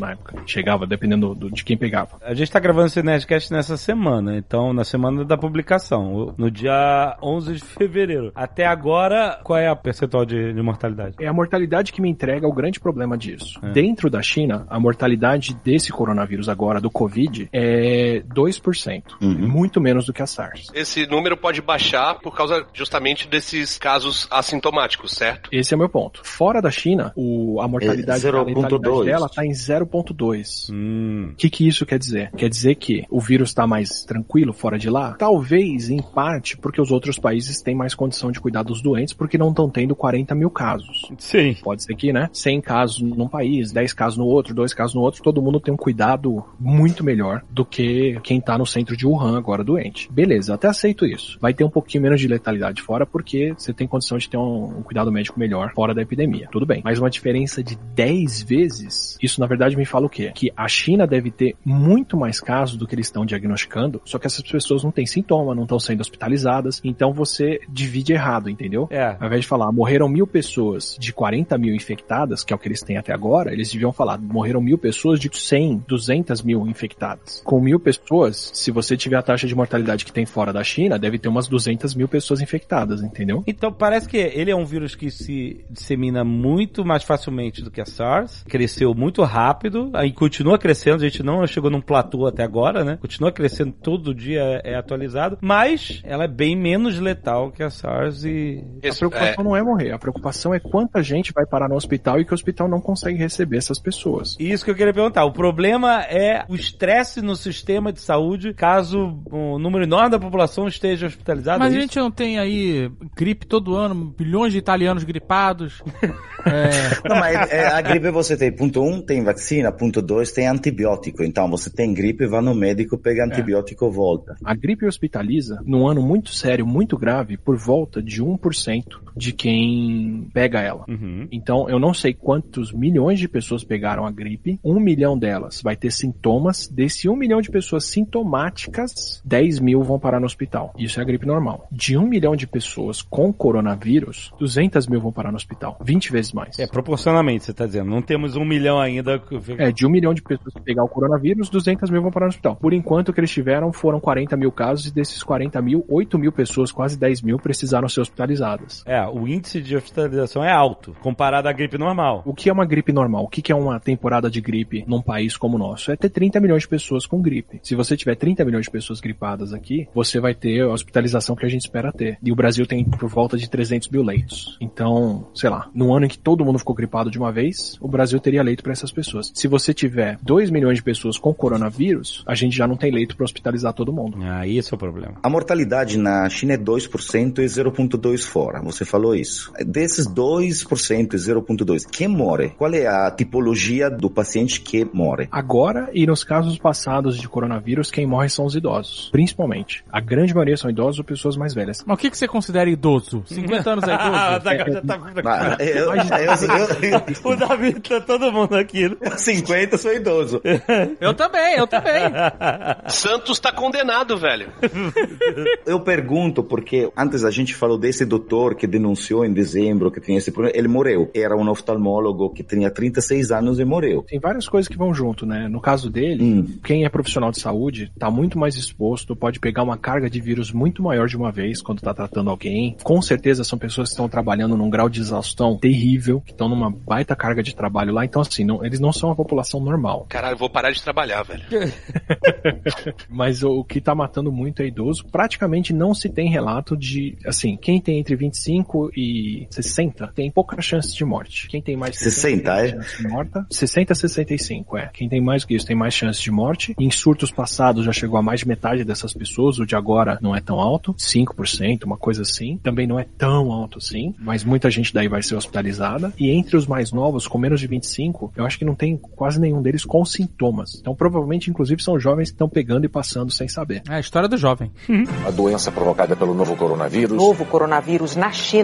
na época. Chegava, dependendo do- de quem pegava. A gente tá gravando esse Nerdcast nessa semana, então na semana da publicação, no dia 11 de fevereiro. Até agora, qual é a percentual de, de mortalidade? É a mortalidade que me entrega o grande problema disso. É. Dentro da China, a mortalidade desse coronavírus agora, do Covid, é 2%. Uhum. Muito menos do que a SARS. Esse número pode baixar por causa justamente desses casos assintomáticos, certo? Esse é o meu ponto. Fora da China, o, a mortalidade, É a letalidade 0.2. dela está em 0.2. Hum. O que, que isso quer dizer? Quer dizer que o vírus está mais tranquilo fora de lá? Talvez, em parte, porque os outros países têm mais condição de cuidar dos doentes, porque não estão tendo 40 mil casos. Sim. Pode ser que, né? 100 casos num país, 10 casos no outro, 2 casos no outro, todo mundo tem um cuidado muito melhor do que quem tá no centro de Wuhan agora doente. Beleza, até aceito isso. Vai ter um pouquinho menos de letalidade fora porque você tem condição de ter um, um cuidado médico melhor fora da epidemia. Tudo bem. Mas uma diferença de 10 vezes, isso na verdade me fala o quê? Que a China deve ter muito mais casos do que eles estão diagnosticando, só que essas pessoas não têm sintoma, não estão sendo hospitalizadas, então você divide errado, entendeu? É. Ao invés de falar, morreram mil pessoas de 40 mil infectadas, que é o que eles têm até agora, eles deviam falar, morreram mil pessoas de 100, 200 mil infectadas. Com mil pessoas, se você tiver a taxa de mortalidade que tem fora da China, deve ter umas 200 mil pessoas infectadas, entendeu? Então parece que ele é um vírus que se dissemina muito mais facilmente do que a SARS, cresceu muito rápido, aí continua crescendo, a gente não chegou num platô até agora, né? Continua crescendo todo dia, é, é atualizado, mas ela é bem menos letal que a SARS e A Esse- preocupação não é morrer, a preocupação é quanta gente vai parar no hospital e que o hospital não consegue receber essas pessoas. Isso que eu queria perguntar. O problema é o estresse no sistema de saúde caso um número enorme da população esteja hospitalizado. Mas é a isso? gente não tem aí gripe todo ano, bilhões de italianos gripados. (laughs) É, Não, mas é, a gripe você tem, ponto um, tem vacina, ponto dois, tem antibiótico. Então você tem gripe, vai no médico, pega antibiótico, volta. A gripe hospitaliza, num ano muito sério, muito grave, por volta de 1% de quem pega ela. Uhum. Então, eu não sei quantos milhões de pessoas pegaram a gripe. Um milhão delas vai ter sintomas. Desse um milhão de pessoas sintomáticas, 10 mil vão parar no hospital. Isso é a gripe normal. De um milhão de pessoas com coronavírus, 200 mil vão parar no hospital. 20 vezes mais. É, proporcionalmente, você tá dizendo. Não temos um milhão ainda. É, de um milhão de pessoas que pegar o coronavírus, 200 mil vão parar no hospital. Por enquanto, o que eles tiveram foram 40 mil casos e desses 40 mil, 8 mil pessoas, quase 10 mil, precisaram ser hospitalizadas. É, o índice de hospitalização é alto, comparado à gripe normal. O que é uma gripe normal? O que é uma temporada de gripe num país como o nosso? É ter 30 milhões de pessoas com gripe. Se você tiver 30 milhões de pessoas gripadas aqui, você vai ter a hospitalização que a gente espera ter. E o Brasil tem por volta de 300 mil leitos. Então, sei lá, no ano em que todo mundo ficou gripado de uma vez, o Brasil teria leito para essas pessoas. Se você tiver 2 milhões de pessoas com coronavírus, a gente já não tem leito para hospitalizar todo mundo. Ah, esse é o problema. A mortalidade na China é 2% e 0,2% fora. Você falou isso. Desses 2% e 0,2%, quem morre? Qual é a tipologia do paciente que morre? Agora e nos casos passados de coronavírus, quem morre são os idosos, principalmente. A grande maioria são idosos ou pessoas mais velhas. Mas o que, que você considera idoso? 50 anos é (laughs) Ah, idoso? tá, já tá... (laughs) Ah, eu, eu, eu, (laughs) O Davi tá todo mundo aqui. né? eu, 50 sou idoso. Eu também, eu também. Santos tá condenado, velho. Eu pergunto porque antes a gente falou desse doutor que denunciou em dezembro que tinha esse problema. Ele morreu. Era um oftalmólogo que tinha 36 anos e morreu. Tem várias coisas que vão junto, né? No caso dele, Hum. quem é profissional de saúde tá muito mais exposto, pode pegar uma carga de vírus muito maior de uma vez quando tá tratando alguém. Com certeza são pessoas que estão trabalhando num grau de exaustão terrível, que estão numa baita carga de trabalho lá. Então, assim, não- eles não são uma população normal. Caralho, eu vou parar de trabalhar, velho. (laughs) Mas o, o que tá matando muito é idoso. Praticamente não se tem relato de, assim, quem tem entre 25 e 60 tem pouca chance de morte. Quem tem mais de 60, tem é? chance de morta. 60 a 65, é. Quem tem mais que isso tem mais chance de morte. Em surtos passados já chegou a mais de metade dessas pessoas. O de agora não é tão alto, 5%, uma coisa assim. Também não é tão alto assim, mas muita gente daí vai ser hospitalizada. E entre os mais novos, com menos de 25, eu acho que não tem quase nenhum deles com sintomas. Então provavelmente, inclusive, são jovens que estão pegando e passando sem saber. É a história do jovem. A doença provocada pelo novo coronavírus Novo coronavírus na China.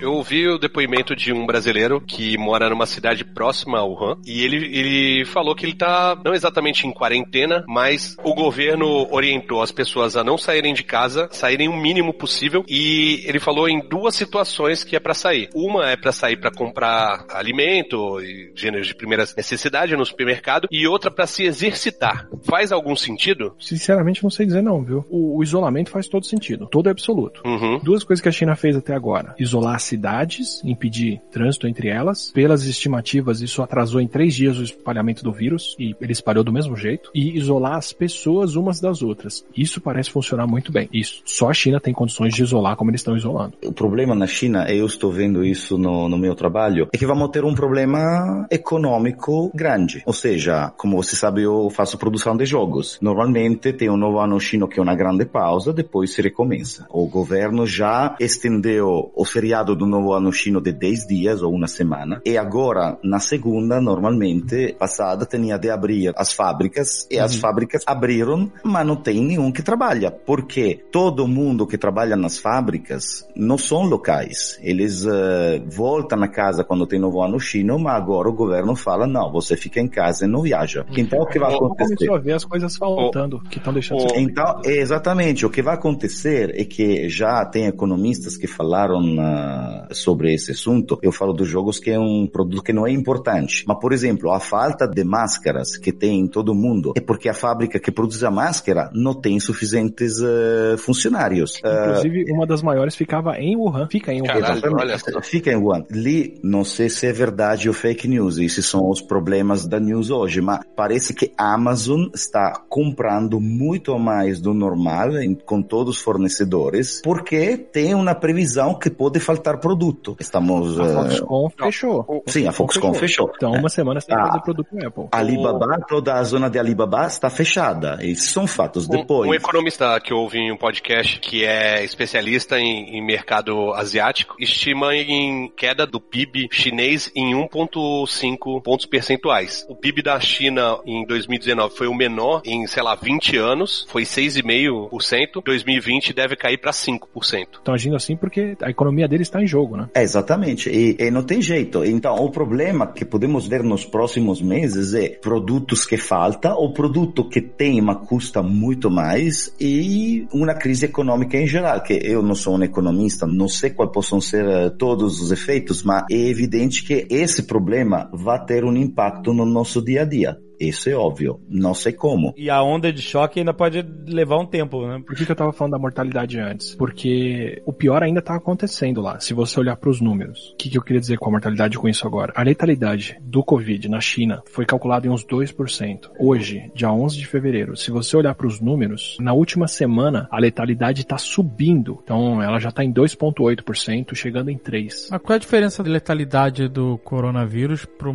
Eu ouvi o depoimento de um brasileiro que mora numa cidade próxima a Wuhan e ele, ele falou que ele tá não exatamente em quarentena, mas o governo orientou as pessoas a não saírem de casa, saírem o mínimo possível e ele falou em duas situações que é pra sair. Uma é pra sair pra comprar alimento e gêneros de primeira necessidade no supermercado e outra pra se exercitar. Faz algum sentido? Sinceramente, não sei dizer não, viu? O, o isolamento faz todo sentido, todo é absoluto. Uhum. Duas coisas que a China fez até agora: isolar cidades, impedir trânsito entre elas. Pelas estimativas, isso atrasou em três dias o espalhamento do vírus e ele espalhou do mesmo jeito. E isolar as pessoas umas das outras. Isso parece funcionar muito bem. Isso. Só a China tem condições de isolar como eles estão isolando. O problema na China, eu estou vendo isso no, no meu trabalho, é que vamos ter um problema econômico grande. Ou seja, como você sabe, eu faço produção de jogos. Normalmente tem um novo ano chino que é uma grande pausa, depois se recomeça. O governo já estendeu o feriado do novo ano chino de 10 dias ou uma semana. E agora, na segunda, normalmente, passada, tinha de abrir as fábricas e as fábricas abriram, mas não tem nenhum que trabalha. Porque todo mundo que trabalha nas fábricas não são locais. Eles eh, voltam na casa quando tem novo ano chino, mas agora o governo fala, não, você fica em casa e não viaja. Então o que vai acontecer? Começou a ver as coisas faltando, que estão deixando de ser Então, exatamente, o que vai acontecer é que já tem economistas que falaram ah, sobre esse assunto. Eu falo dos jogos que é um produto que não é importante. Mas, por exemplo, a falta de máscaras que tem em todo mundo é porque a fábrica que produz a máscara não tem suficientes eh, funcionários. Ah, Inclusive, uma das maiores ficava em Wuhan. Fica em Wuhan. Caralho, olha. Fica em Wuhan. Li, não sei se é verdade ou fake news, esses são os problemas da news hoje, mas parece que a Amazon está comprando muito mais do normal em- com todos os fornecedores, porque tem tem uma previsão que pode faltar produto. Estamos. A eh, Foxconn fechou. Sim, a Foxconn fechou. Então, É. uma semana sem Ah. fazer produto Apple. Alibaba, toda a zona de Alibaba está fechada. Esses são fatos. Um, Depois. um economista que eu ouvi em um podcast, que é especialista em, em mercado asiático, estima em queda do PIB chinês em 1,5 pontos percentuais. O PIB da China em 2019 foi o menor em, sei lá, 20 anos, foi 6,5%. 2020 deve cair para 5%. Agindo assim porque a economia deles está em jogo, né? É, exatamente. E, e não tem jeito. Então, o problema que podemos ver nos próximos meses é produtos que faltam, ou produto que tem, mas custa muito mais, e uma crise econômica em geral, que eu não sou um economista, não sei quais possam ser eh, todos os efeitos, mas é evidente que esse problema vai ter um impacto no nosso dia a dia. Isso é óbvio. Não sei como. E a onda de choque ainda pode levar um tempo, né? Por que, que eu tava falando da mortalidade antes? Porque o pior ainda tá acontecendo lá, se você olhar para os números. O que, que eu queria dizer com a mortalidade com isso agora? A letalidade do Covid na China foi calculada em uns 2%. Hoje, dia 11 de fevereiro, se você olhar para os números, na última semana a letalidade está subindo. Então ela já tá em 2,8%, chegando em 3%. Mas qual é a diferença de letalidade do coronavírus para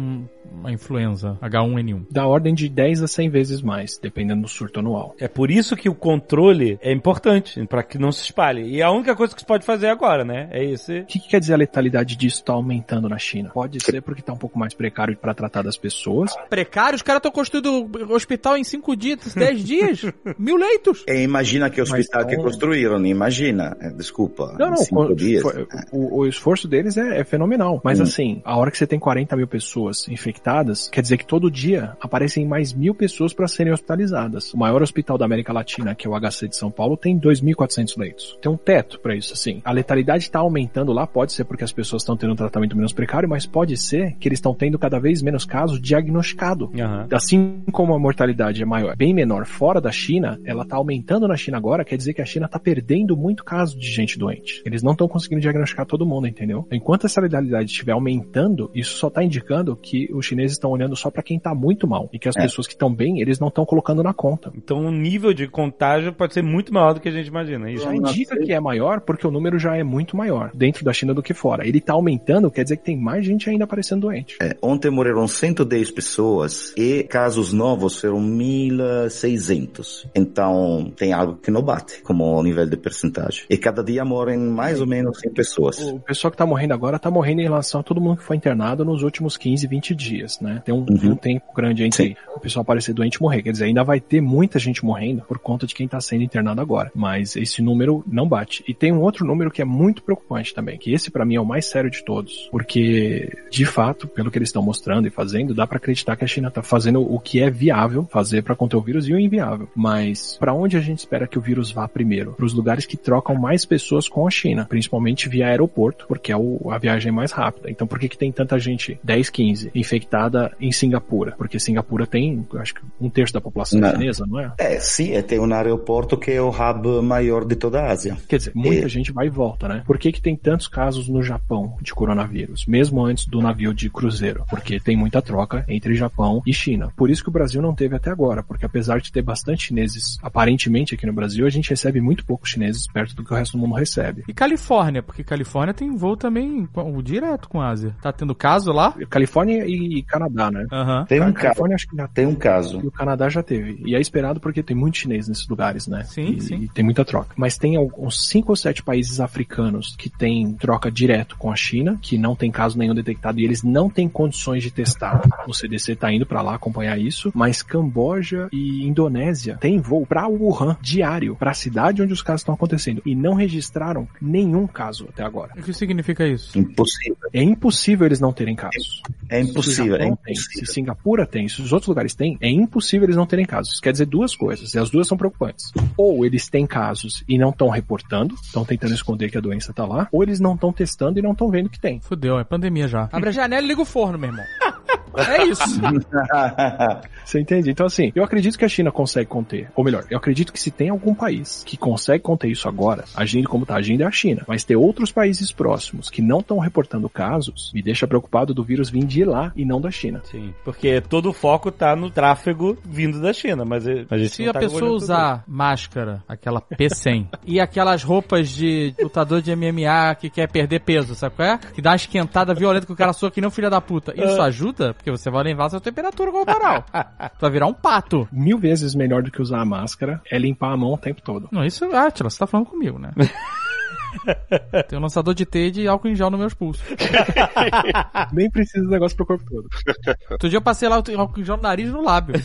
uma influenza H1N1? Da ordem de 10 a 100 vezes mais, dependendo do surto anual. É por isso que o controle é importante, para que não se espalhe. E a única coisa que se pode fazer agora, né? É esse. O que, que quer dizer a letalidade disso tá aumentando na China? Pode ser porque tá um pouco mais precário para tratar das pessoas. Precário? Os caras estão construindo hospital em 5 dias, 10 dias? (laughs) Mil leitos? E imagina que hospital que não- construíram, imagina. Eh, Desculpa. Não, não, cinco foi- dias. foi- o, o esforço deles é, é fenomenal. Mas Hum. assim, a hora que você tem 40 mil pessoas infectadas, quer dizer que todo dia aparecem mais mil pessoas para serem hospitalizadas. O maior hospital da América Latina, que é o HC de São Paulo, tem 2.400 leitos. Tem um teto para isso, assim. A letalidade está aumentando lá, pode ser porque as pessoas estão tendo um tratamento menos precário, mas pode ser que eles estão tendo cada vez menos casos diagnosticados. Aham. Assim como a mortalidade é maior, bem menor fora da China, ela tá aumentando na China agora, quer dizer que a China tá perdendo muito caso de gente doente. Eles não estão conseguindo diagnosticar todo mundo, entendeu? Enquanto essa letalidade estiver aumentando, isso só tá indicando que os chineses estão olhando só para quem tá muito mal e que as É. pessoas que estão bem, eles não estão colocando na conta. Então o nível de contágio pode ser muito maior do que a gente imagina. é Isso. Já indica que é maior porque o número já é muito maior dentro da China do que fora. Ele tá aumentando, quer dizer que tem mais gente ainda aparecendo doente. É, ontem morreram 110 pessoas e casos novos foram 1.600. Então, tem algo que não bate como nível de percentagem. E cada dia morrem mais ou menos 100 pessoas. O pessoal que tá morrendo agora tá morrendo em relação a todo mundo que foi internado nos últimos 15, 20 dias, né? Tem um, Uhum. um tempo grande entre Sim. o pessoal aparecer doente e morrer. Quer dizer, ainda vai ter muita gente morrendo por conta de quem tá sendo internado agora. Mas esse número não bate. E tem um outro número que é muito preocupante também, que esse pra mim é o mais sério de todos. Porque, de fato, pelo que eles estão mostrando e fazendo, dá pra acreditar que a China tá fazendo o que é viável fazer pra conter o vírus e o inviável. Mas pra onde a gente espera que o vírus vá primeiro? Para os lugares que trocam mais pessoas com a China, principalmente via aeroporto, porque é o- a viagem mais rápida. Então por que que tem tanta gente, 10, 15, infectada em Singapura? Porque Singapura tem, acho que um terço da população Não. chinesa, não é? É, sim, é, tem um aeroporto que é o hub maior de toda a Ásia. Quer dizer, muita É. gente vai e volta, né? Por que que tem tantos casos no Japão de coronavírus, mesmo antes do navio de cruzeiro? Porque tem muita troca entre Japão e China. Por isso que o Brasil não teve até agora, porque apesar de ter bastante chineses, aparentemente aqui no Brasil, a gente recebe muito poucos chineses perto do que o resto do mundo recebe. E Califórnia, porque Califórnia tem voo também com- direto com a Ásia. Tá tendo caso lá? Califórnia e Canadá, né? Aham. Tem um A caso. Acho que já Tem um caso. E o Canadá já teve. E é esperado porque tem muito chinês nesses lugares, né? Sim, e, sim. e tem muita troca. Mas tem uns cinco ou sete países africanos que têm troca direto com a China, que não tem caso nenhum detectado e eles não têm condições de testar. O CDC tá indo pra lá acompanhar isso, mas Camboja e Indonésia têm voo pra Wuhan diário, pra cidade onde os casos estão acontecendo e não registraram nenhum caso até agora. O que significa isso? Impossível. É impossível eles não terem casos. É impossível, Se é Japão tem, impossível. se Singapura tem, se os outros lugares têm, é impossível eles não terem casos. Isso quer dizer duas coisas, e as duas são preocupantes. Ou eles têm casos e não estão reportando, estão tentando esconder que a doença tá lá, ou eles não estão testando e não estão vendo que tem. Fudeu, é pandemia já. Abre a janela e liga o forno, meu irmão. (laughs) É isso. (laughs) Você entende? Então, assim, eu acredito que a China consegue conter. Ou melhor, eu acredito que se tem algum país que consegue conter isso agora, agindo como tá agindo é a China. Mas ter outros países próximos que não estão reportando casos, me deixa preocupado do vírus vir de lá e não da China. Sim, porque todo o foco tá no tráfego vindo da China, mas a gente Se não a tá pessoa usar máscara, aquela P100, e aquelas roupas de lutador de MMA que quer perder peso, sabe qual é? Que dá uma esquentada violenta que o cara soa que nem um filho da puta. Isso ajuda? Porque você vai levar a sua temperatura corporal. (laughs) tu vai virar um pato. Mil vezes melhor do que usar a máscara é limpar a mão o tempo todo. Não, isso é Atila, você tá falando comigo, né? (laughs) Tem um lançador de T de álcool em gel nos meus pulsos. (laughs) Nem precisa do negócio pro corpo todo. Outro dia eu passei lá o álcool em gel no nariz e no lábio.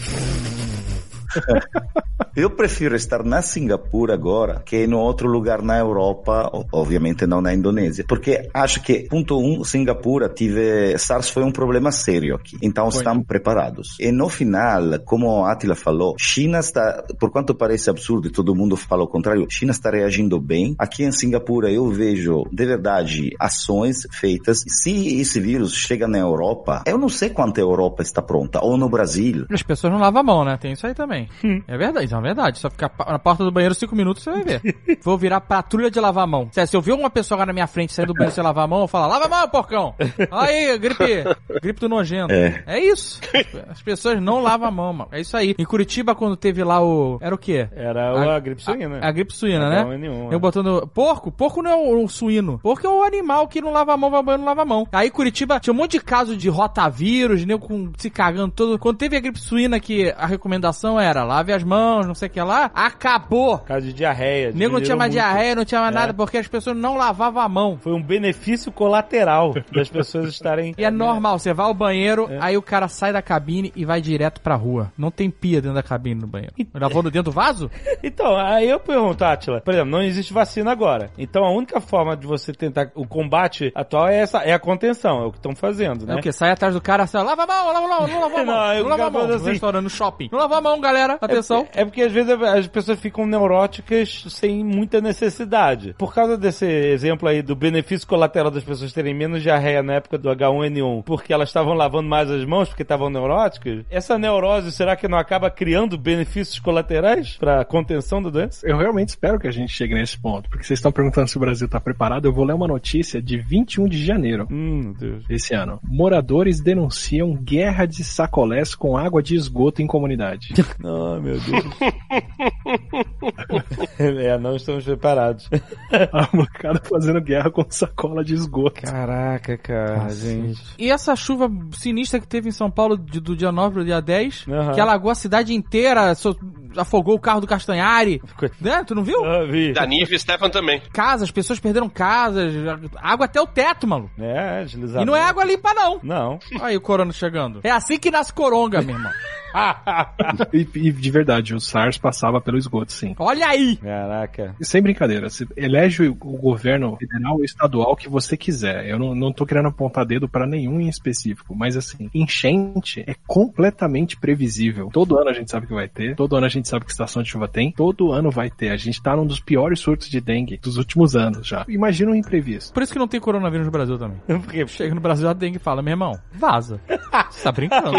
Eu prefiro estar na Singapura agora que em outro lugar na Europa, obviamente não na Indonésia, porque acho que, ponto um, Singapura tive, SARS foi um problema sério aqui, então Foi. estamos preparados. E no final, como a Atila falou, China está, por quanto parece absurdo e todo mundo fala o contrário, China está reagindo bem. Aqui em Singapura eu vejo, de verdade, ações feitas. Se esse vírus chega na Europa, eu não sei quanto a Europa está pronta, ou no Brasil. As pessoas não lavam a mão, né? Tem isso aí também. É verdade, isso é verdade. Só ficar na porta do banheiro cinco minutos, você vai ver. (laughs) Vou virar patrulha de lavar a mão. Se se eu ver uma pessoa agora na minha frente saindo do banheiro sem lavar a mão, eu falo, lava a mão, porcão! (laughs) Aí, gripe, gripe do nojento. É. É isso. As pessoas não lavam a mão, mano. É isso aí. Em Curitiba, quando teve lá o... Era o quê? Era o- a gripe suína. A, a gripe suína, né? H1N1, Eu é. botando. Porco? Porco não é o, o suíno. Porco é o animal que não lava a mão, vai ao banheiro, não lava a mão. Aí Curitiba tinha um monte de casos de rotavírus, nego com, se cagando todo. Quando teve a gripe suína, que a recomendação era lave as mãos, não sei o que lá, acabou. Caso de diarreia. Nego não tinha mais muito. diarreia, não tinha mais É. nada, porque as pessoas não lavavam a mão. Foi um benefício colateral das pessoas estarem. E é normal, você vai ao banheiro, É. aí o cara sai da cabine e vai direto pra rua. Não tem pia dentro da cabine no banheiro. Lavou no dentro do vaso? (laughs) Então, aí eu pergunto, Atila, por exemplo, não existe vacina agora. Então a única forma de você tentar o combate atual é essa, é a contenção, é o que estão fazendo, né? É o quê? Sai atrás do cara, sai, lava a mão, lava a mão, (laughs) não lava a mão, Não, não, lava a mão. falando No assim. restaurante, no shopping. Não lava a mão, galera, atenção. É porque às vezes as pessoas ficam neuróticas sem muita necessidade. Por causa desse exemplo aí do benefício colateral das pessoas terem menos diarreia na época do H1N1, porque elas estavam lavando mais as mãos porque estavam neuróticas, essa neurose será que não acaba criando benefícios colaterais para contenção da doença? Eu realmente espero que a gente chegue nesse ponto, porque vocês estão perguntando se o Brasil está preparado. Eu vou ler uma notícia de 21 de janeiro Hum, desse ano. Moradores denunciam guerra de sacolés com água de esgoto em comunidade. (laughs) Oh, meu Deus. (laughs) é, não estamos preparados. (laughs) A molecada fazendo guerra com sacola de esgoto. Caraca, cara, gente. E essa chuva sinistra que teve em São Paulo de- do dia 9 pro dia 10, Aham. que alagou a cidade inteira, so- afogou o carro do Castanhari. Né? Tu não viu? Ah, vi. Da Nive e Stefan também. Casas, pessoas perderam casas, água até o teto, maluco. É, deslizamento. E não é água limpa, não. Não. Aí o corona chegando. É assim que nasce coronga, meu irmão. (laughs) (laughs) E, e de verdade, o SARS passava pelo esgoto, sim. Olha aí! Caraca. Sem brincadeira, você elege o governo federal ou estadual que você quiser. Eu não, não tô querendo apontar dedo pra nenhum em específico, mas assim, enchente é completamente previsível. Todo ano a gente sabe que vai ter, todo ano a gente sabe que estação de chuva tem, todo ano vai ter. A gente tá num dos piores surtos de dengue dos últimos anos já. Imagina um imprevisto. Por isso que não tem coronavírus no Brasil também. Porque Chega no Brasil, a dengue fala, meu irmão, vaza. (laughs) Você tá brincando.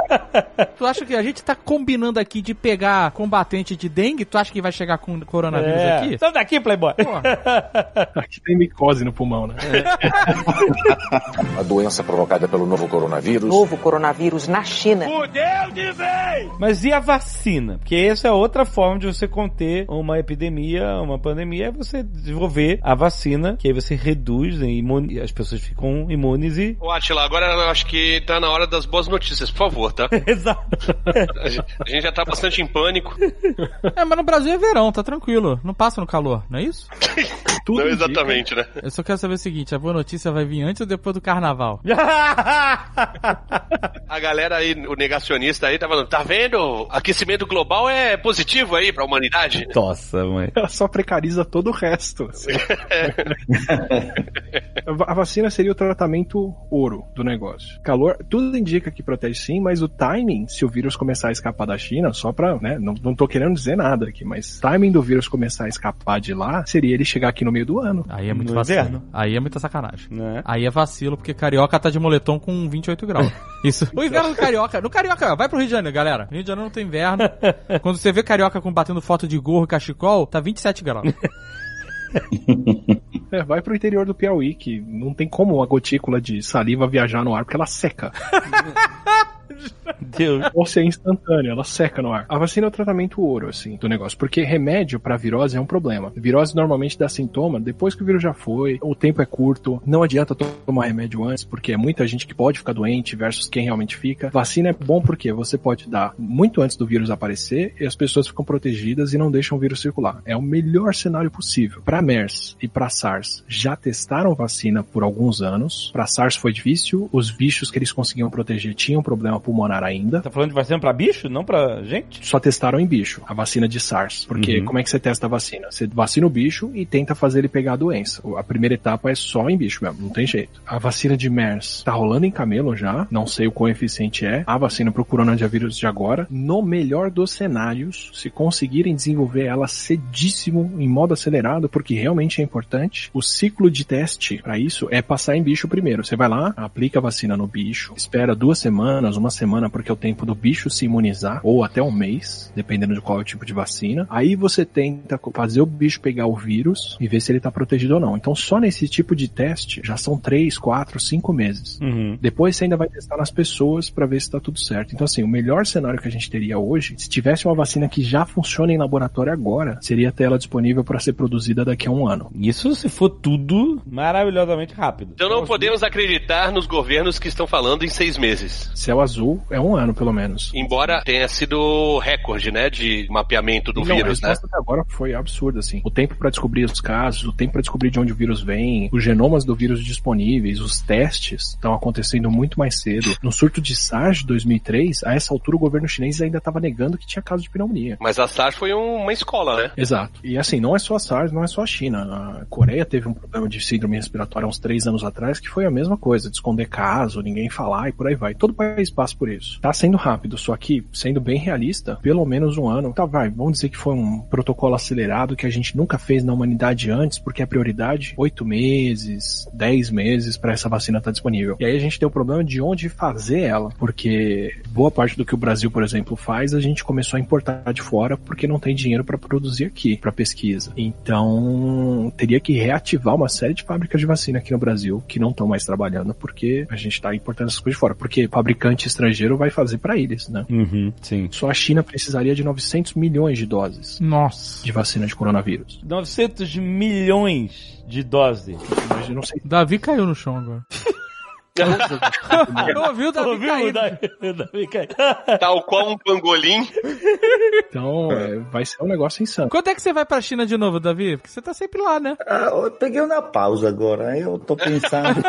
(laughs) tu acha que a gente tá combinando aqui de pegar combatente de dengue? Tu acha que vai chegar com coronavírus é. aqui? Sai daqui, Playboy. Porra. (laughs) Aqui tem micose no pulmão, né? (laughs) A doença provocada pelo novo coronavírus. Novo coronavírus na China. Mas e a vacina? Porque essa é outra forma de você conter uma epidemia, uma pandemia, é você desenvolver a vacina, que aí você reduz, né, imune- as pessoas ficam imunes e. Ô, Atila, agora eu acho que tá na hora das boas notícias, por favor, tá? (laughs) Exato. A gente, já tá bastante em pânico. É, mas no Brasil é verão, tá tranquilo. Não passa no calor, não é isso? (laughs) Tudo Não indica- exatamente, né? Eu só quero saber o seguinte, a boa notícia vai vir antes ou depois do carnaval? (laughs) A galera aí, o negacionista aí, tá falando, tá vendo? Aquecimento global é positivo aí pra humanidade. Nossa, mãe. Ela só precariza todo o resto. assim. (laughs) A vacina seria o tratamento ouro do negócio. Calor, tudo indica que protege sim, mas o timing, se se o vírus começar a escapar da China, só pra, né, não, não tô querendo dizer nada aqui, mas timing do vírus começar a escapar de lá seria ele chegar aqui no meio do ano. Aí é muito No vacilo. inverno. Aí é muita sacanagem. Né? Aí é vacilo, porque carioca tá de moletom com 28 graus. (laughs) Isso. O inverno do carioca. No carioca, vai pro Rio de Janeiro, galera. Rio de Janeiro não tem inverno. (laughs) Quando você vê carioca com batendo foto de gorro e cachecol, tá 27 graus. (laughs) É, vai pro interior do Piauí, que não tem como uma gotícula de saliva viajar no ar, porque ela seca. Deus. Ou se é instantânea, ela seca no ar. A vacina é o tratamento ouro, assim, do negócio. Porque remédio pra virose é um problema. Virose normalmente dá sintoma depois que o vírus já foi, o tempo é curto, não adianta tomar remédio antes, porque é muita gente que pode ficar doente versus quem realmente fica. Vacina é bom porque você pode dar muito antes do vírus aparecer e as pessoas ficam protegidas e não deixam o vírus circular. É o melhor cenário possível. Pra MERS e pra SARS, já testaram vacina por alguns anos. Pra SARS foi difícil, os bichos que eles conseguiam proteger tinham problema pulmonar ainda. Tá falando de vacina pra bicho, não pra gente? Só testaram em bicho a vacina de SARS. Porque Uhum. como é que você testa a vacina? Você vacina o bicho e tenta fazer ele pegar a doença. A primeira etapa é só em bicho mesmo, não tem jeito. A vacina de MERS tá rolando em camelo já, não sei o quão eficiente é. A vacina pro coronavírus de agora, no melhor dos cenários, se conseguirem desenvolver ela cedíssimo, em modo acelerado, porque realmente é importante, o ciclo de teste para isso é passar em bicho primeiro. Você vai lá, aplica a vacina no bicho, espera duas semanas, uma semana, porque é o tempo do bicho se imunizar, ou até um mês, dependendo de qual é o tipo de vacina. Aí você tenta fazer o bicho pegar o vírus e ver se ele tá protegido ou não. Então só nesse tipo de teste já são três, quatro, cinco meses. Uhum. Depois você ainda vai testar nas pessoas para ver se tá tudo certo. Então, assim, o melhor cenário que a gente teria hoje, se tivesse uma vacina que já funciona em laboratório agora, seria ter ela disponível para ser produzida daqui a um ano. Isso se for tudo maravilhosamente rápido. Então não podemos acreditar nos governos que estão falando em seis meses. Céu azul é um ano, pelo menos. Embora tenha sido recorde, né, de mapeamento do Não, a vírus, né? resposta até agora foi absurda, assim. O tempo para descobrir os casos, o tempo para descobrir de onde o vírus vem, os genomas do vírus disponíveis, os testes estão acontecendo muito mais cedo. No surto de SARS de 2003, a essa altura o governo chinês ainda estava negando que tinha caso de pneumonia. Mas a SARS foi um- uma escola, né? Exato. E assim, não é só a SARS, não é só a China. A Coreia teve um problema de síndrome respiratória há uns três anos atrás, que foi a mesma coisa, de esconder caso, ninguém falar e por aí vai. Todo país passa por isso. Tá sendo rápido, só que, sendo bem realista, pelo menos um ano. Tá, vai, vamos dizer que foi um protocolo acelerado que a gente nunca fez na humanidade antes, porque a prioridade, oito meses, dez meses para essa vacina estar disponível. E aí a gente tem o problema de onde fazer ela, porque boa parte do que o Brasil, por exemplo, faz, a gente começou a importar de fora porque não tem dinheiro para produzir aqui, para pesquisa. Então, teria que reativar uma série de fábricas de vacina aqui no Brasil que não estão mais trabalhando porque a gente está importando essas coisas de fora, porque fabricante estrangeiro vai fazer para eles, né? Uhum, sim. Só a China precisaria de 900 milhões de doses Nossa. de vacina de coronavírus. 900 milhões de doses. Mas eu não sei Davi caiu no chão agora. (laughs) Eu ouvi o Davi Ouviu? cair. Davi, Davi cai. Tal qual um pangolim. Então, é, vai ser um negócio insano. Quando é que você vai pra China de novo, Davi? Porque você tá sempre lá, né? Ah, eu peguei uma pausa agora, eu tô pensando. (laughs)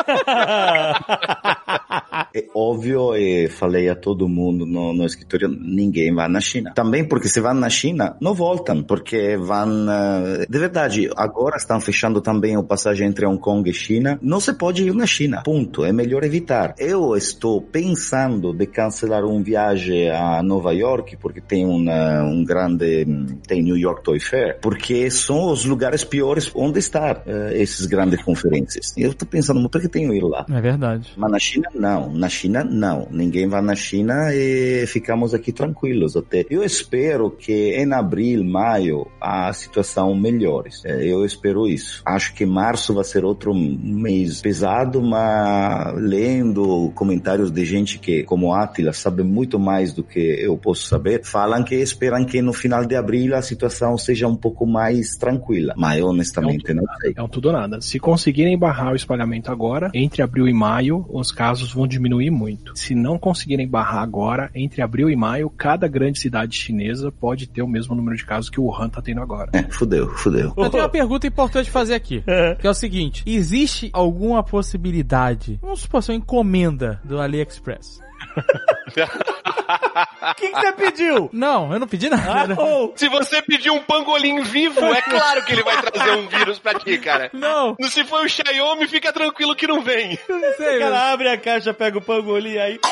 É óbvio, e falei a todo mundo no, no escritório, ninguém vai na China. Também porque se vão na China, não voltam, porque vão... eh, De verdade, agora estão fechando também o passagem entre Hong Kong e China. Não se pode ir na China, ponto. É melhor evitar. Eu estou pensando de cancelar um viagem a Nova York, porque tem uma, um grande... tem New York Toy Fair, porque são os lugares piores onde estar eh, esses grandes conferências. Eu estou pensando, por que tenho que ir lá? É verdade. Mas na China, não. Na China, não. Ninguém vai na China e ficamos aqui tranquilos até. Eu espero que em abril, maio, a situação melhore. É, Eu espero isso. Acho que março vai ser outro mês pesado, mas lendo comentários de gente que, como Atila, sabe muito mais do que eu posso saber, falam que esperam que no final de abril a situação seja um pouco mais tranquila. Mas eu honestamente não sei. É um tudo ou nada. Se conseguirem barrar o espalhamento agora, entre abril e maio, os casos vão diminuir muito. Se não conseguirem barrar agora, entre abril e maio, cada grande cidade chinesa pode ter o mesmo número de casos que o Wuhan tá tendo agora. É, fudeu, fudeu. Eu tenho uma pergunta importante fazer aqui, (laughs) que é o seguinte: existe alguma possibilidade? Vamos supor, se uma encomenda do AliExpress. (laughs) O que que você pediu? Não, eu não pedi nada. né? Oh, Se você pedir um pangolim vivo, é claro que ele vai trazer um vírus pra ti, cara. Não, Se for o Xiaomi, fica tranquilo que não vem. (laughs) eu não sei. o cara abre a caixa, pega o pangolim aí. (laughs)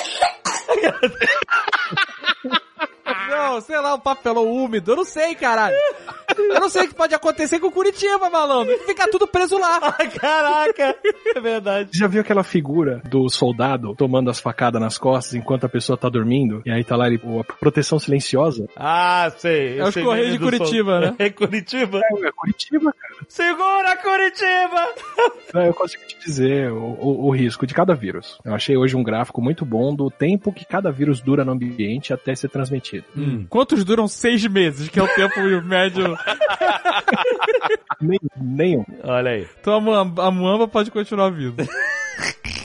papelão, sei lá, um papelão úmido. Eu não sei, caralho. Eu não sei o que pode acontecer com Curitiba, malandro. Fica tudo preso lá. (laughs) Caraca, é verdade. Já viu aquela figura do soldado tomando as facadas nas costas enquanto a pessoa tá dormindo? E aí tá lá ele, pô, a proteção silenciosa. Ah, sei. É os Correios de Curitiba, sol- né? (laughs) É Curitiba. É, é Curitiba, cara. Segura Curitiba! Não, eu consigo te dizer o, o- o risco de cada vírus. Eu achei hoje um gráfico muito bom do tempo que cada vírus dura no ambiente até ser transmitido. Hum. Quantos duram seis meses, que é o tempo (laughs) médio? Nem- nenhum. Olha aí. Então a Muamba, a Muamba pode continuar viva.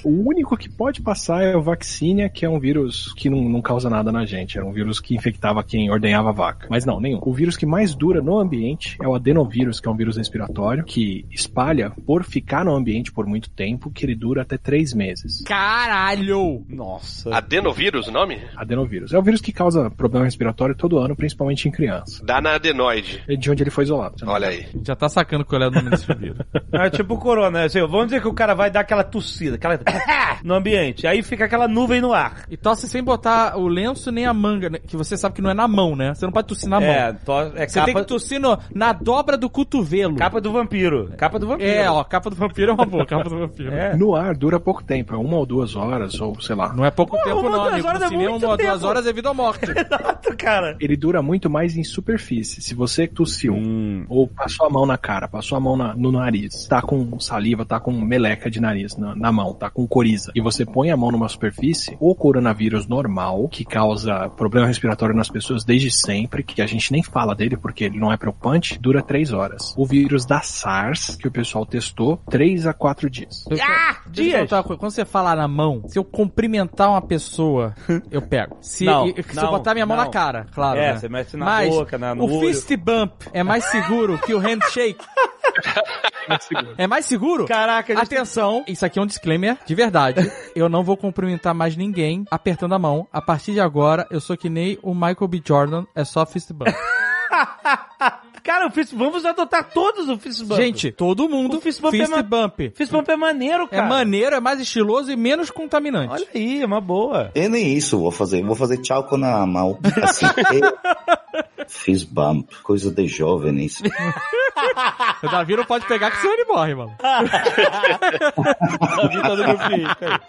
O único que pode passar é o Vaccinia, que é um vírus que não, não causa nada na gente. Era um vírus que infectava quem ordenhava a vaca. Mas não, nenhum. O vírus que mais dura no ambiente é o adenovírus, que é um vírus respiratório, que espalha por ficar no ambiente por muito tempo, que ele dura até três meses. Caralho! Nossa. Adenovírus, o nome? Adenovírus. É o vírus que causa problema respiratório todo ano, principalmente em criança. Dá na adenoide. É de onde ele foi isolado. Olha aí. Já tá sacando qual é o nome desse vírus. É tipo o corona, né? Assim, vamos dizer que o cara vai dar aquela tossida, aquela (laughs) (laughs) no ambiente. Aí fica aquela nuvem no ar. E tosse sem botar o lenço nem a manga, né? que você sabe que não é na mão, né? Você não pode tossir na É, mão. to, é Você capa, tem que tossir no- na dobra do cotovelo. capa do vampiro. Capa do vampiro. É, ó, capa do vampiro é uma boa, capa do vampiro. É. No ar dura pouco tempo, é uma ou duas horas, ou sei lá. Não é pouco Pô, tempo, uma, não, duas amigo. horas No é cinema, muito uma, duas tempo. horas é vida ou morte. (laughs) Exato, cara. Ele dura muito mais em superfície. Se você tossiu, Hum. ou passou a mão na cara, passou a mão na- no nariz, tá com saliva, tá com meleca de nariz na, na mão, tá com coriza, e você põe a mão numa superfície, o coronavírus normal, que causa problema respiratório nas pessoas desde sempre, que a gente nem fala dele porque ele não é preocupante, dura três horas. O vírus da SARS, que o pessoal testou, três a quatro dias. Ah, eu dias. Quando você falar na mão, se eu cumprimentar uma pessoa, (laughs) eu pego. Se, Não, e- se não, eu botar minha mão não. na cara, claro. É, né? você mexe na Mas boca, na- no o olho. fist bump é mais seguro que o handshake. (laughs) É mais seguro? Caraca, gente Atenção, isso aqui é um disclaimer de verdade. Eu não vou cumprimentar mais ninguém apertando a mão. A partir de agora, eu sou que nem o Michael B. Jordan, é só fist bump. (laughs) Cara, o fist, vamos adotar todos o fist bump. Gente, todo mundo O fist bump é fist ma- bump. fist bump é maneiro, É cara. maneiro, é mais estiloso e menos contaminante. Olha aí, é uma boa. Eu nem isso vou fazer. Vou fazer tchau com a mão. (laughs) Assim, eu fiz bump. Coisa de jovem isso. (laughs) O Davi não pode pegar que senão ele morre, mano. Meu filho. cara.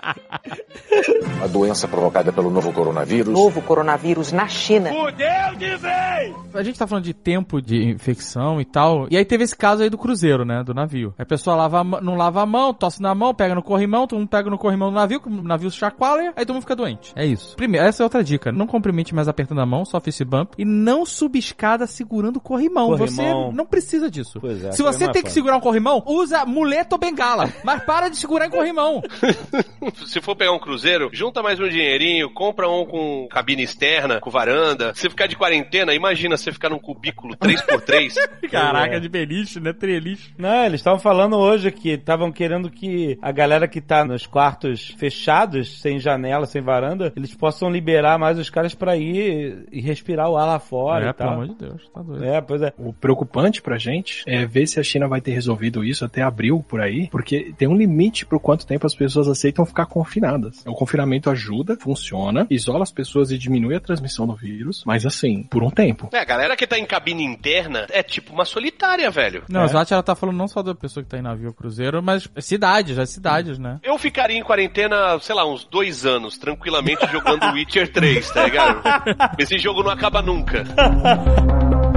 A doença provocada pelo novo coronavírus Novo coronavírus na China. Fudeu de vez! A gente tá falando de tempo de infecção e tal. E aí teve esse caso aí do cruzeiro, né? Do navio. A pessoa lava não lava a mão, tosse na mão, pega no corrimão, todo mundo pega no corrimão do navio, o navio chacoalha, aí todo mundo fica doente. É isso. Primeiro, essa é outra dica. Não cumprimente mais apertando a mão, só fist bump. E não subescada segurando o corrimão. Corrimão. Você não precisa disso. Pois é, Se você é tem que segurar um corrimão, usa muleta ou bengala. Mas para de segurar em corrimão. (laughs) Se for pegar um cruzeiro, junta mais um dinheirinho, compra um com cabine externa, com varanda. Se ficar de quarentena, imagina você ficar num cubículo 3x3. (laughs) Caraca, É. de beliche, né? Treliche. Não, eles estavam falando hoje que estavam querendo que a galera que tá nos quartos fechados, sem janela, sem varanda, eles possam liberar mais os caras pra ir e respirar o ar lá fora É, e pelo amor de Deus. Tá doido. É, pois é. O preocupante pra gente é ver se a China vai ter resolvido isso até abril por aí, porque tem um limite pro quanto tempo as pessoas aceitam ficar confinadas. O confinamento ajuda, funciona, isola as pessoas e diminui a transmissão do vírus, mas assim, por um tempo. É, a galera que tá em cabine interna é tipo uma solitária, velho. Não, É. a Zati, ela tá falando não só da pessoa que tá em navio cruzeiro, mas cidades, as cidades, né? Eu ficaria em quarentena, sei lá, uns dois anos, tranquilamente jogando (laughs) Witcher 3, tá ligado? (laughs) Esse jogo não acaba nunca. (laughs) Ha! (laughs)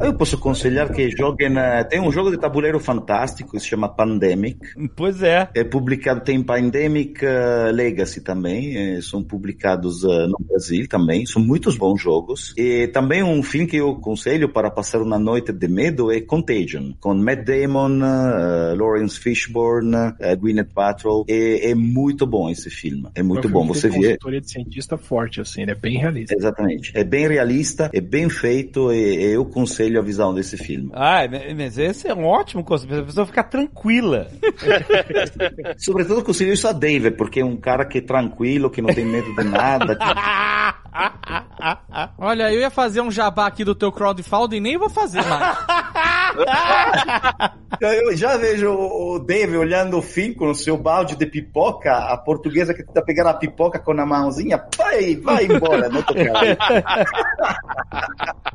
Eu posso aconselhar que joguem. eh, Tem um jogo de tabuleiro fantástico que se chama Pandemic. Pois é. É publicado, tem Pandemic eh, Legacy também, eh, são publicados eh, no Brasil também, são muitos bons jogos. E também um filme que eu aconselho para passar uma noite de medo é Contagion, com Matt Damon, eh, Lawrence Fishburne, eh, Gwyneth Paltrow. É, é muito bom esse filme, é muito É um bom. Você vê, consultoria de cientista forte, assim, ele é bem realista. exatamente, é bem realista, é bem feito e eu aconselho a visão desse filme. Ah, mas esse é um ótimo conceito. A pessoa ficar tranquila. Sobretudo aconselho isso a David, porque é um cara que é tranquilo, que não tem medo de nada. que- (laughs) Olha, eu ia fazer um jabá aqui do teu crowdfunding, nem vou fazer mais. (laughs) Eu já vejo o Dave olhando o filme com o seu balde de pipoca, a portuguesa que tá pegando a pipoca com a mãozinha, vai, vai embora, não tô. (laughs)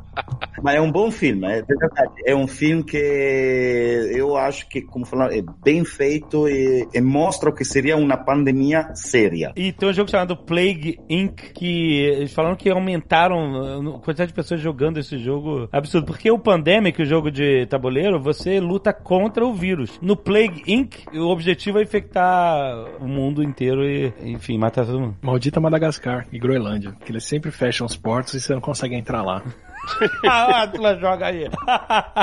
Mas é um bom filme, é verdade. É um filme que eu acho que, como falaram, é bem feito e, e mostra o que seria uma pandemia séria. E tem um jogo chamado Plague Inc. que eles falaram que aumentaram a quantidade de pessoas jogando esse jogo absurdo. Porque o Pandemic, o jogo de tabuleiro, você luta contra o vírus. No Plague Inc., o objetivo é infectar o mundo inteiro e, enfim, matar todo mundo. Maldita Madagascar e Groenlândia, que eles sempre fecham os portos e você não consegue entrar lá. (laughs) ah, Atlas joga aí.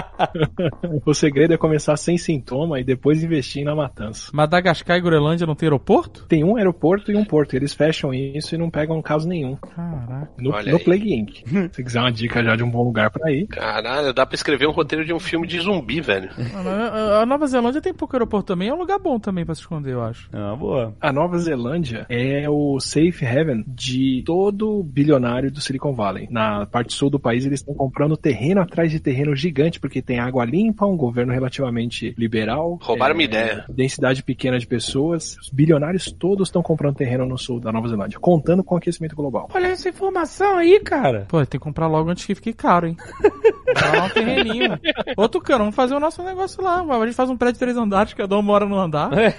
(laughs) o segredo é começar sem sintoma e depois investir na matança. Madagascar e Groenlândia não tem aeroporto? Tem um aeroporto e um porto. Eles fecham isso e não pegam caso nenhum. Caraca. No, Olha no aí. Plague Inc. (laughs) Se quiser uma dica já de um bom lugar pra ir. Caralho, dá pra escrever um roteiro de um filme de zumbi, velho. A a Nova Zelândia tem pouco aeroporto também, é um lugar bom também pra se esconder, eu acho. É uma boa. A Nova Zelândia é o safe haven de todo bilionário do Silicon Valley. Na parte sul do país, eles estão comprando terreno atrás de terreno gigante, porque tem água limpa, um governo relativamente liberal. Roubaram é, minha ideia. Densidade pequena de pessoas. Os bilionários todos estão comprando terreno no sul da Nova Zelândia, contando com o aquecimento global. Olha essa informação aí, cara. Pô, tem que comprar logo antes que fique caro, hein? (laughs) Comprar lá um terreninho. Ô, Tucano, vamos fazer o nosso negócio lá. A gente faz um prédio de três andares, cada um mora no andar. É.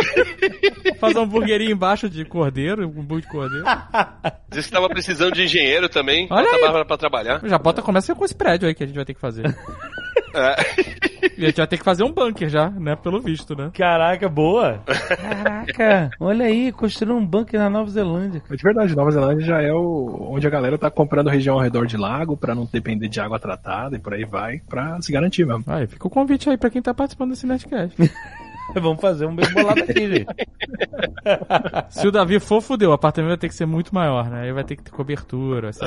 (laughs) Faz um hamburguerinho embaixo de cordeiro, um hambúrguer de cordeiro. (laughs) Diz que tava precisando de engenheiro também. Olha Bota aí. a Bárbara pra trabalhar. Já bota, começa com esse prédio aí que a gente vai ter que fazer. (laughs) É. E a gente vai ter que fazer um bunker já, né? Pelo visto, né? Caraca, boa. Caraca, olha aí, construindo um bunker na Nova Zelândia. Mas de verdade, Nova Zelândia já é o, onde a galera tá comprando região ao redor de lago pra não depender de água tratada e por aí vai, pra se garantir mesmo. Aí, fica o convite aí pra quem tá participando desse Nerdcast. (laughs) Vamos fazer um bem bolado aqui, gente. (laughs) Se o Davi for, fudeu. O apartamento vai ter que ser muito maior, né? Aí vai ter que ter cobertura. assim.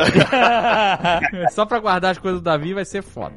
(laughs) Só pra guardar as coisas do Davi vai ser foda.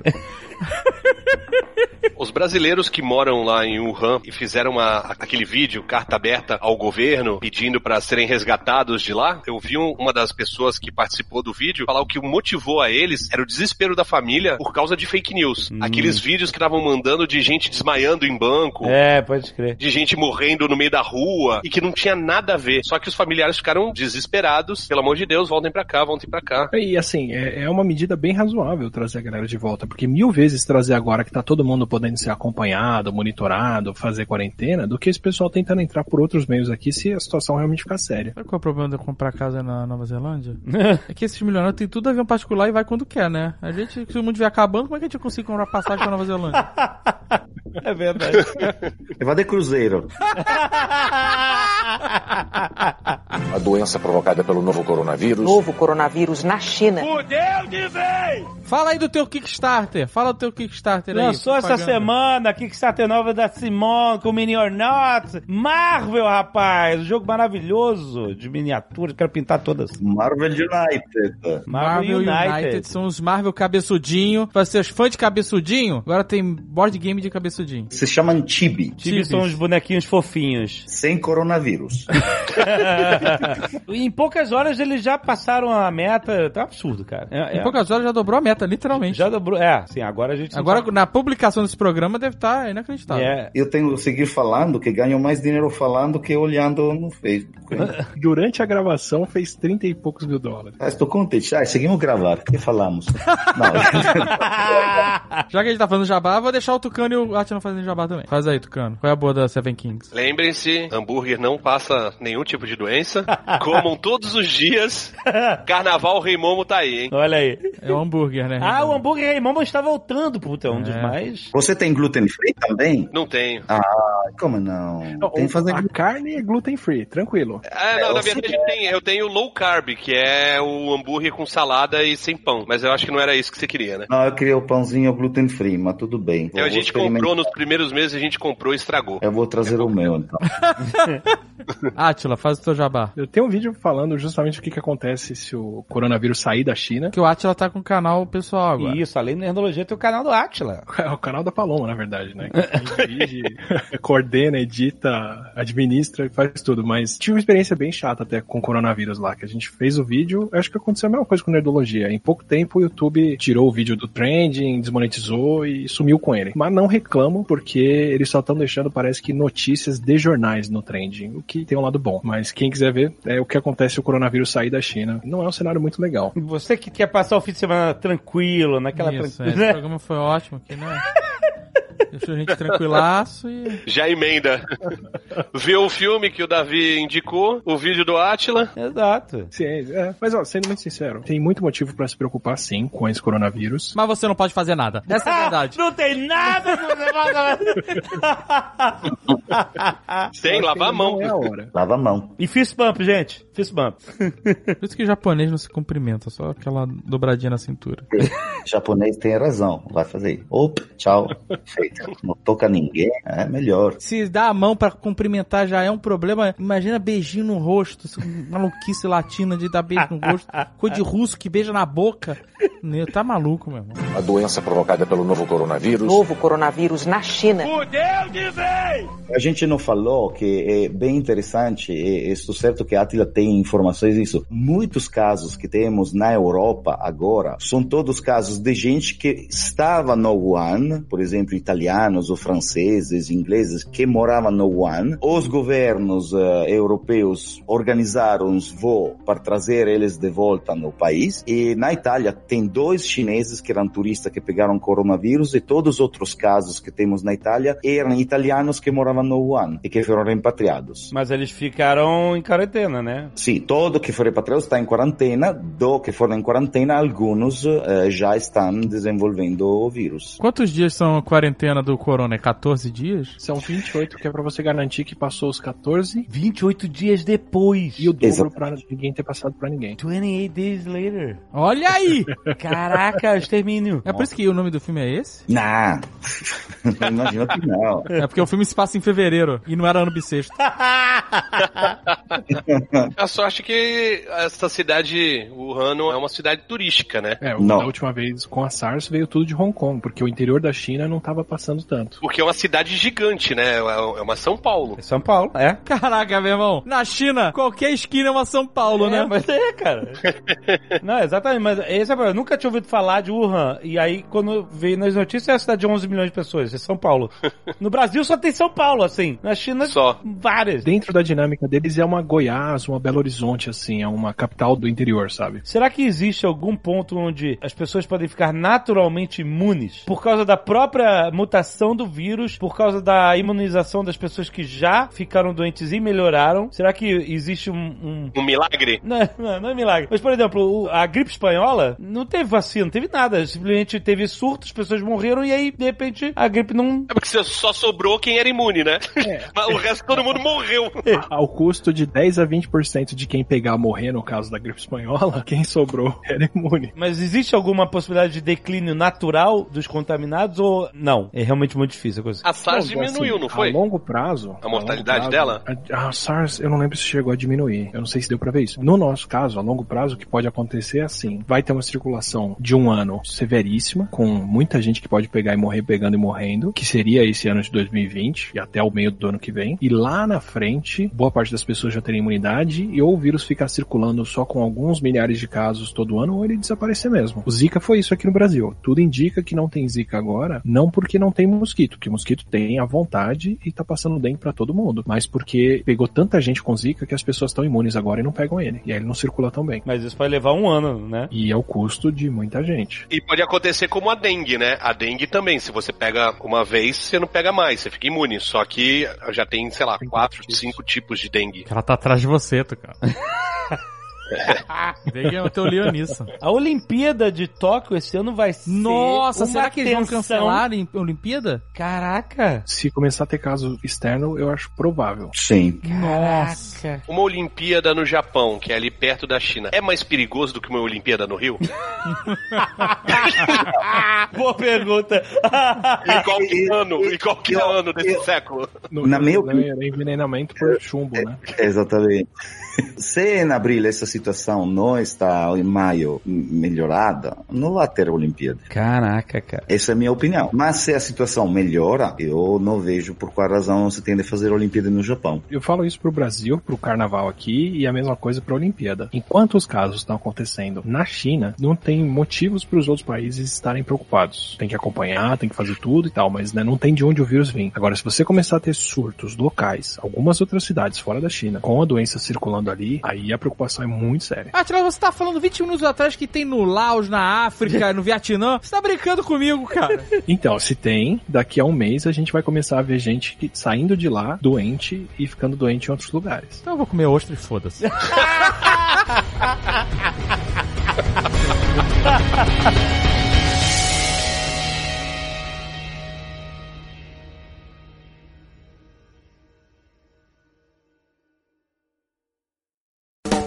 Os brasileiros que moram lá em Wuhan e fizeram uma, aquele vídeo, carta aberta ao governo, pedindo para serem resgatados de lá, eu vi um- uma das pessoas que participou do vídeo falar o que motivou a eles era o desespero da família por causa de fake news. Aqueles vídeos que estavam mandando de gente desmaiando em banco. É, pode crer. De gente morrendo no meio da rua e que não tinha nada a ver. Só que os familiares ficaram desesperados. Pelo amor de Deus, voltem pra cá, voltem pra cá. E assim, é, é uma medida bem razoável trazer a galera de volta, porque mil vezes trazer agora que tá todo mundo podendo ser acompanhado, monitorado, fazer quarentena, do que esse pessoal tentando entrar por outros meios aqui se a situação realmente ficar séria. Sabe qual é o problema de eu comprar casa na Nova Zelândia? (laughs) É que esses milionários têm tudo avião particular e vai quando quer, né? A gente, se o mundo estiver acabando, como é que a gente consegue comprar passagem pra Nova Zelândia? (laughs) É verdade. (laughs) Vai de cruzeiro. (laughs) A doença provocada pelo novo coronavírus. Novo coronavírus na China. Fudeu de vez! Fala aí do teu Kickstarter. Fala do teu Kickstarter aí. Lançou essa semana a Kickstarter nova da Simone com Mini or Not. Marvel, rapaz! Um jogo maravilhoso de miniatura. Quero pintar todas. Marvel United. Marvel United. são os Marvel cabeçudinho. Pra ser os fãs de cabeçudinho, agora tem board game de cabeçudinho. Se chamam Chibi. Tibi são os bonequinhos fofinhos. Sem coronavírus. (laughs) em poucas horas eles já passaram a meta. Tá absurdo, cara. É, Em é. poucas horas já dobrou a meta, literalmente. Já dobrou. É, sim, agora a gente. Agora, na publicação desse programa, deve estar inacreditável. É. Eu tenho que seguir falando que ganho mais dinheiro falando que olhando no Facebook. (laughs) Durante a gravação fez 30 e poucos mil dólares. Ah, estou contente. Ah, seguimos gravar. O que falamos? Não. (laughs) Já que a gente tá fazendo jabá, vou deixar o Tucano e o Atila fazendo jabá também. Faz aí, Tucano. Qual é a boa da Seven Kings? Lembrem-se, hambúrguer não passa nenhum tipo de doença. (laughs) Comam todos os dias. Carnaval Rei Momo tá aí, hein? Olha aí. É o hambúrguer, né? Ah, o hambúrguer Rei Momo está voltando, puta. É um dos É. mais. Você tem gluten free também? Não tenho. Ah, como não? Tem que fazer A carne é gluten free, tranquilo. É, não, É, na verdade eu tenho, eu tenho low carb, que é o hambúrguer com salada e sem pão. Mas eu acho que não era isso que você queria, né? Não, eu queria o pãozinho gluten free, mas tudo bem. Então a gente comprou nos primeiros meses, a gente comprou e estragou. Eu vou trazer o meu, então. (laughs) Atila, faz o teu jabá. Eu tenho um vídeo falando justamente o que, que acontece se o coronavírus sair da China. Que o Atila tá com o canal pessoal agora. Isso, além da Nerdologia, tem o canal do Atila. (laughs) É o canal da Paloma, na verdade, né? Que dirige (laughs) coordena, edita, administra, faz tudo. Mas tive uma experiência bem chata até com o coronavírus lá, que a gente fez o vídeo, acho que aconteceu a mesma coisa com Nerdologia. Em pouco tempo o YouTube tirou o vídeo do trending, desmonetizou e sumiu com ele. Mas não reclamo, porque eles só estão deixando, parece que, notícias de jornais no trending, o que tem um lado bom. Mas quem quiser ver, é o que acontece se o coronavírus sair da China. Não é um cenário muito legal. Você que quer passar o fim de semana tranquilo, naquela Isso, é, tranquila. esse programa foi ótimo aqui, né? (laughs) Deixou a gente tranquilaço e. Já emenda. Vê o filme que o Davi indicou, o vídeo do Atila. Exato. Sim, é. Mas, ó, sendo muito sincero, tem muito motivo pra se preocupar, sim, com esse coronavírus. Mas você não pode fazer nada. Essa é a verdade. Não tem nada (laughs) que você possa Tem, lavar a mão. Não é a hora. Lava a mão. E fist bump, gente. Fist bump. Por isso que japonês não se cumprimenta, só aquela dobradinha na cintura. O (laughs) japonês tem razão. Vai fazer. Opa, tchau. Feito. (laughs) Não toca ninguém. É melhor. Se dá a mão pra cumprimentar já é um problema, imagina beijinho no rosto, maluquice latina de dar beijo no rosto, (laughs) coisa de russo que beija na boca. Meu, Tá maluco, meu irmão. A doença provocada pelo novo coronavírus. Novo coronavírus na China. A gente não falou que é bem interessante, e estou certo que a Atila tem informações disso. Muitos casos que temos na Europa agora são todos casos de gente que estava no Wuhan, por exemplo, italianos ou franceses, ingleses, que moravam no Wuhan. Os governos eh, europeus organizaram os voos para trazer eles de volta no país. E na Itália tem dois chineses que eram turistas que pegaram coronavírus e todos os outros casos que temos na Itália eram italianos que moravam no Wuhan e que foram repatriados. Mas eles ficaram em quarentena, né? Sim, todo que foi repatriado está em quarentena. Do que foram em quarentena, alguns eh, já estão desenvolvendo o vírus. Quantos dias são a quarentena do corona? É 14 dias? São 28, que é pra você garantir que passou os 14 28 dias depois. e o dobro Exato. pra ninguém ter passado pra ninguém. 28 days later. Olha aí! (laughs) Caraca, extermínio. É por isso que o nome do filme é esse? Não, (laughs) imagina que não. É porque o filme se passa em fevereiro e não era ano bissexto. (laughs) A sorte que essa cidade, Wuhan, não é uma cidade turística, né? É, Não. da última vez com a SARS veio tudo de Hong Kong, porque o interior da China não tava passando tanto. Porque é uma cidade gigante, né? É uma São Paulo. É São Paulo, é. (laughs) Caraca, meu irmão. Na China, qualquer esquina é uma São Paulo, É, né? mas é, cara. (laughs) Não, exatamente, mas esse é o problema. Eu nunca tinha ouvido falar de Wuhan. E aí, quando veio nas notícias, é a cidade de 11 milhões de pessoas, é São Paulo. (laughs) No Brasil só tem São Paulo, assim. Na China, Só. várias. Dentro da dinâmica deles é uma Goiás, uma Belo Horizonte, assim, é uma capital do interior, sabe? Será que existe algum ponto onde as pessoas podem ficar naturalmente imunes por causa da própria mutação do vírus, por causa da imunização das pessoas que já ficaram doentes e melhoraram? Será que existe um. um- Um milagre? Não, (laughs) não, não é milagre. Mas, por exemplo, o- a gripe espanhola não teve vacina, não teve nada. Simplesmente teve surto, as pessoas morreram e aí, de repente, a gripe não. É porque só sobrou quem era imune, né? (laughs) Mas o resto todo mundo morreu. Ao custo de 10 a 20% de quem pegar morrer, no caso da gripe espanhola, (laughs) quem sobrou era imune. Mas existe alguma possibilidade de declínio natural dos contaminados ou não? É realmente muito difícil a coisa. A SARS Não, diminuiu, assim, não foi? A longo prazo. A mortalidade longo dela? prazo, A, a SARS, eu não lembro se chegou a diminuir. Eu não sei se deu pra ver isso. No nosso caso, a longo prazo, o que pode acontecer é assim: vai ter uma circulação de um ano severíssima, com muita gente que pode pegar e morrer pegando e morrendo, que seria esse ano de 2020 e até o meio do ano que vem. E lá na frente, boa parte das pessoas já terem imunidade e ou o vírus ficar circulando só com alguns milhares de casos todo ano ou ele desaparecer mesmo. O Zika foi isso aqui no Brasil. Tudo indica que não tem Zika agora, não porque não tem mosquito, porque mosquito tem à vontade e tá passando dengue pra todo mundo, mas porque pegou tanta gente com Zika que as pessoas estão imunes agora e não pegam ele. E aí ele não circula tão bem. Mas isso vai levar um ano, né? E é o custo de muita gente. E pode acontecer como a dengue, né? A dengue também. Se você pega uma vez, você não pega mais, você fica imune. Só que já tem, sei lá, Tem quatro, tipos. cinco tipos de dengue. Ela tá atrás de você, tu cara. (laughs) Dengue é o teu Leonisson. A Olimpíada de Tóquio esse ano vai ser. Nossa, uma será que eles vão cancelar a Olimpíada? Caraca! Se começar a ter caso externo, eu acho provável. Sim. Nossa! Uma Olimpíada no Japão, que é ali perto da China, é mais perigoso do que uma Olimpíada no Rio? (laughs) Boa pergunta! em qualquer ano, em qualquer eu- ano desse eu- século. No, Na minha envenenamento por chumbo, né? Exatamente. Se em abril essa situação situação não está em maio melhorada, não vai ter Olimpíada. Caraca, cara. Essa é a minha opinião. Mas se a situação melhora, eu não vejo por qual razão se tem de fazer Olimpíada no Japão. Eu falo isso pro Brasil, pro carnaval aqui, e a mesma coisa pra Olimpíada. Enquanto os casos estão acontecendo na China, não tem motivos para os outros países estarem preocupados. Tem que acompanhar, tem que fazer tudo e tal, mas né, não tem de onde o vírus vem. Agora, se você começar a ter surtos locais, algumas outras cidades fora da China, com a doença circulando ali, aí a preocupação é muito séria. Ah, Tila, você tá falando 20 minutos atrás que tem no Laos, na África, (laughs) no Vietnã. Você tá brincando comigo, cara. Então, se tem, daqui a um mês a gente vai começar a ver gente que, saindo de lá doente e ficando doente em outros lugares. Então eu vou comer ostra e foda-se. (laughs)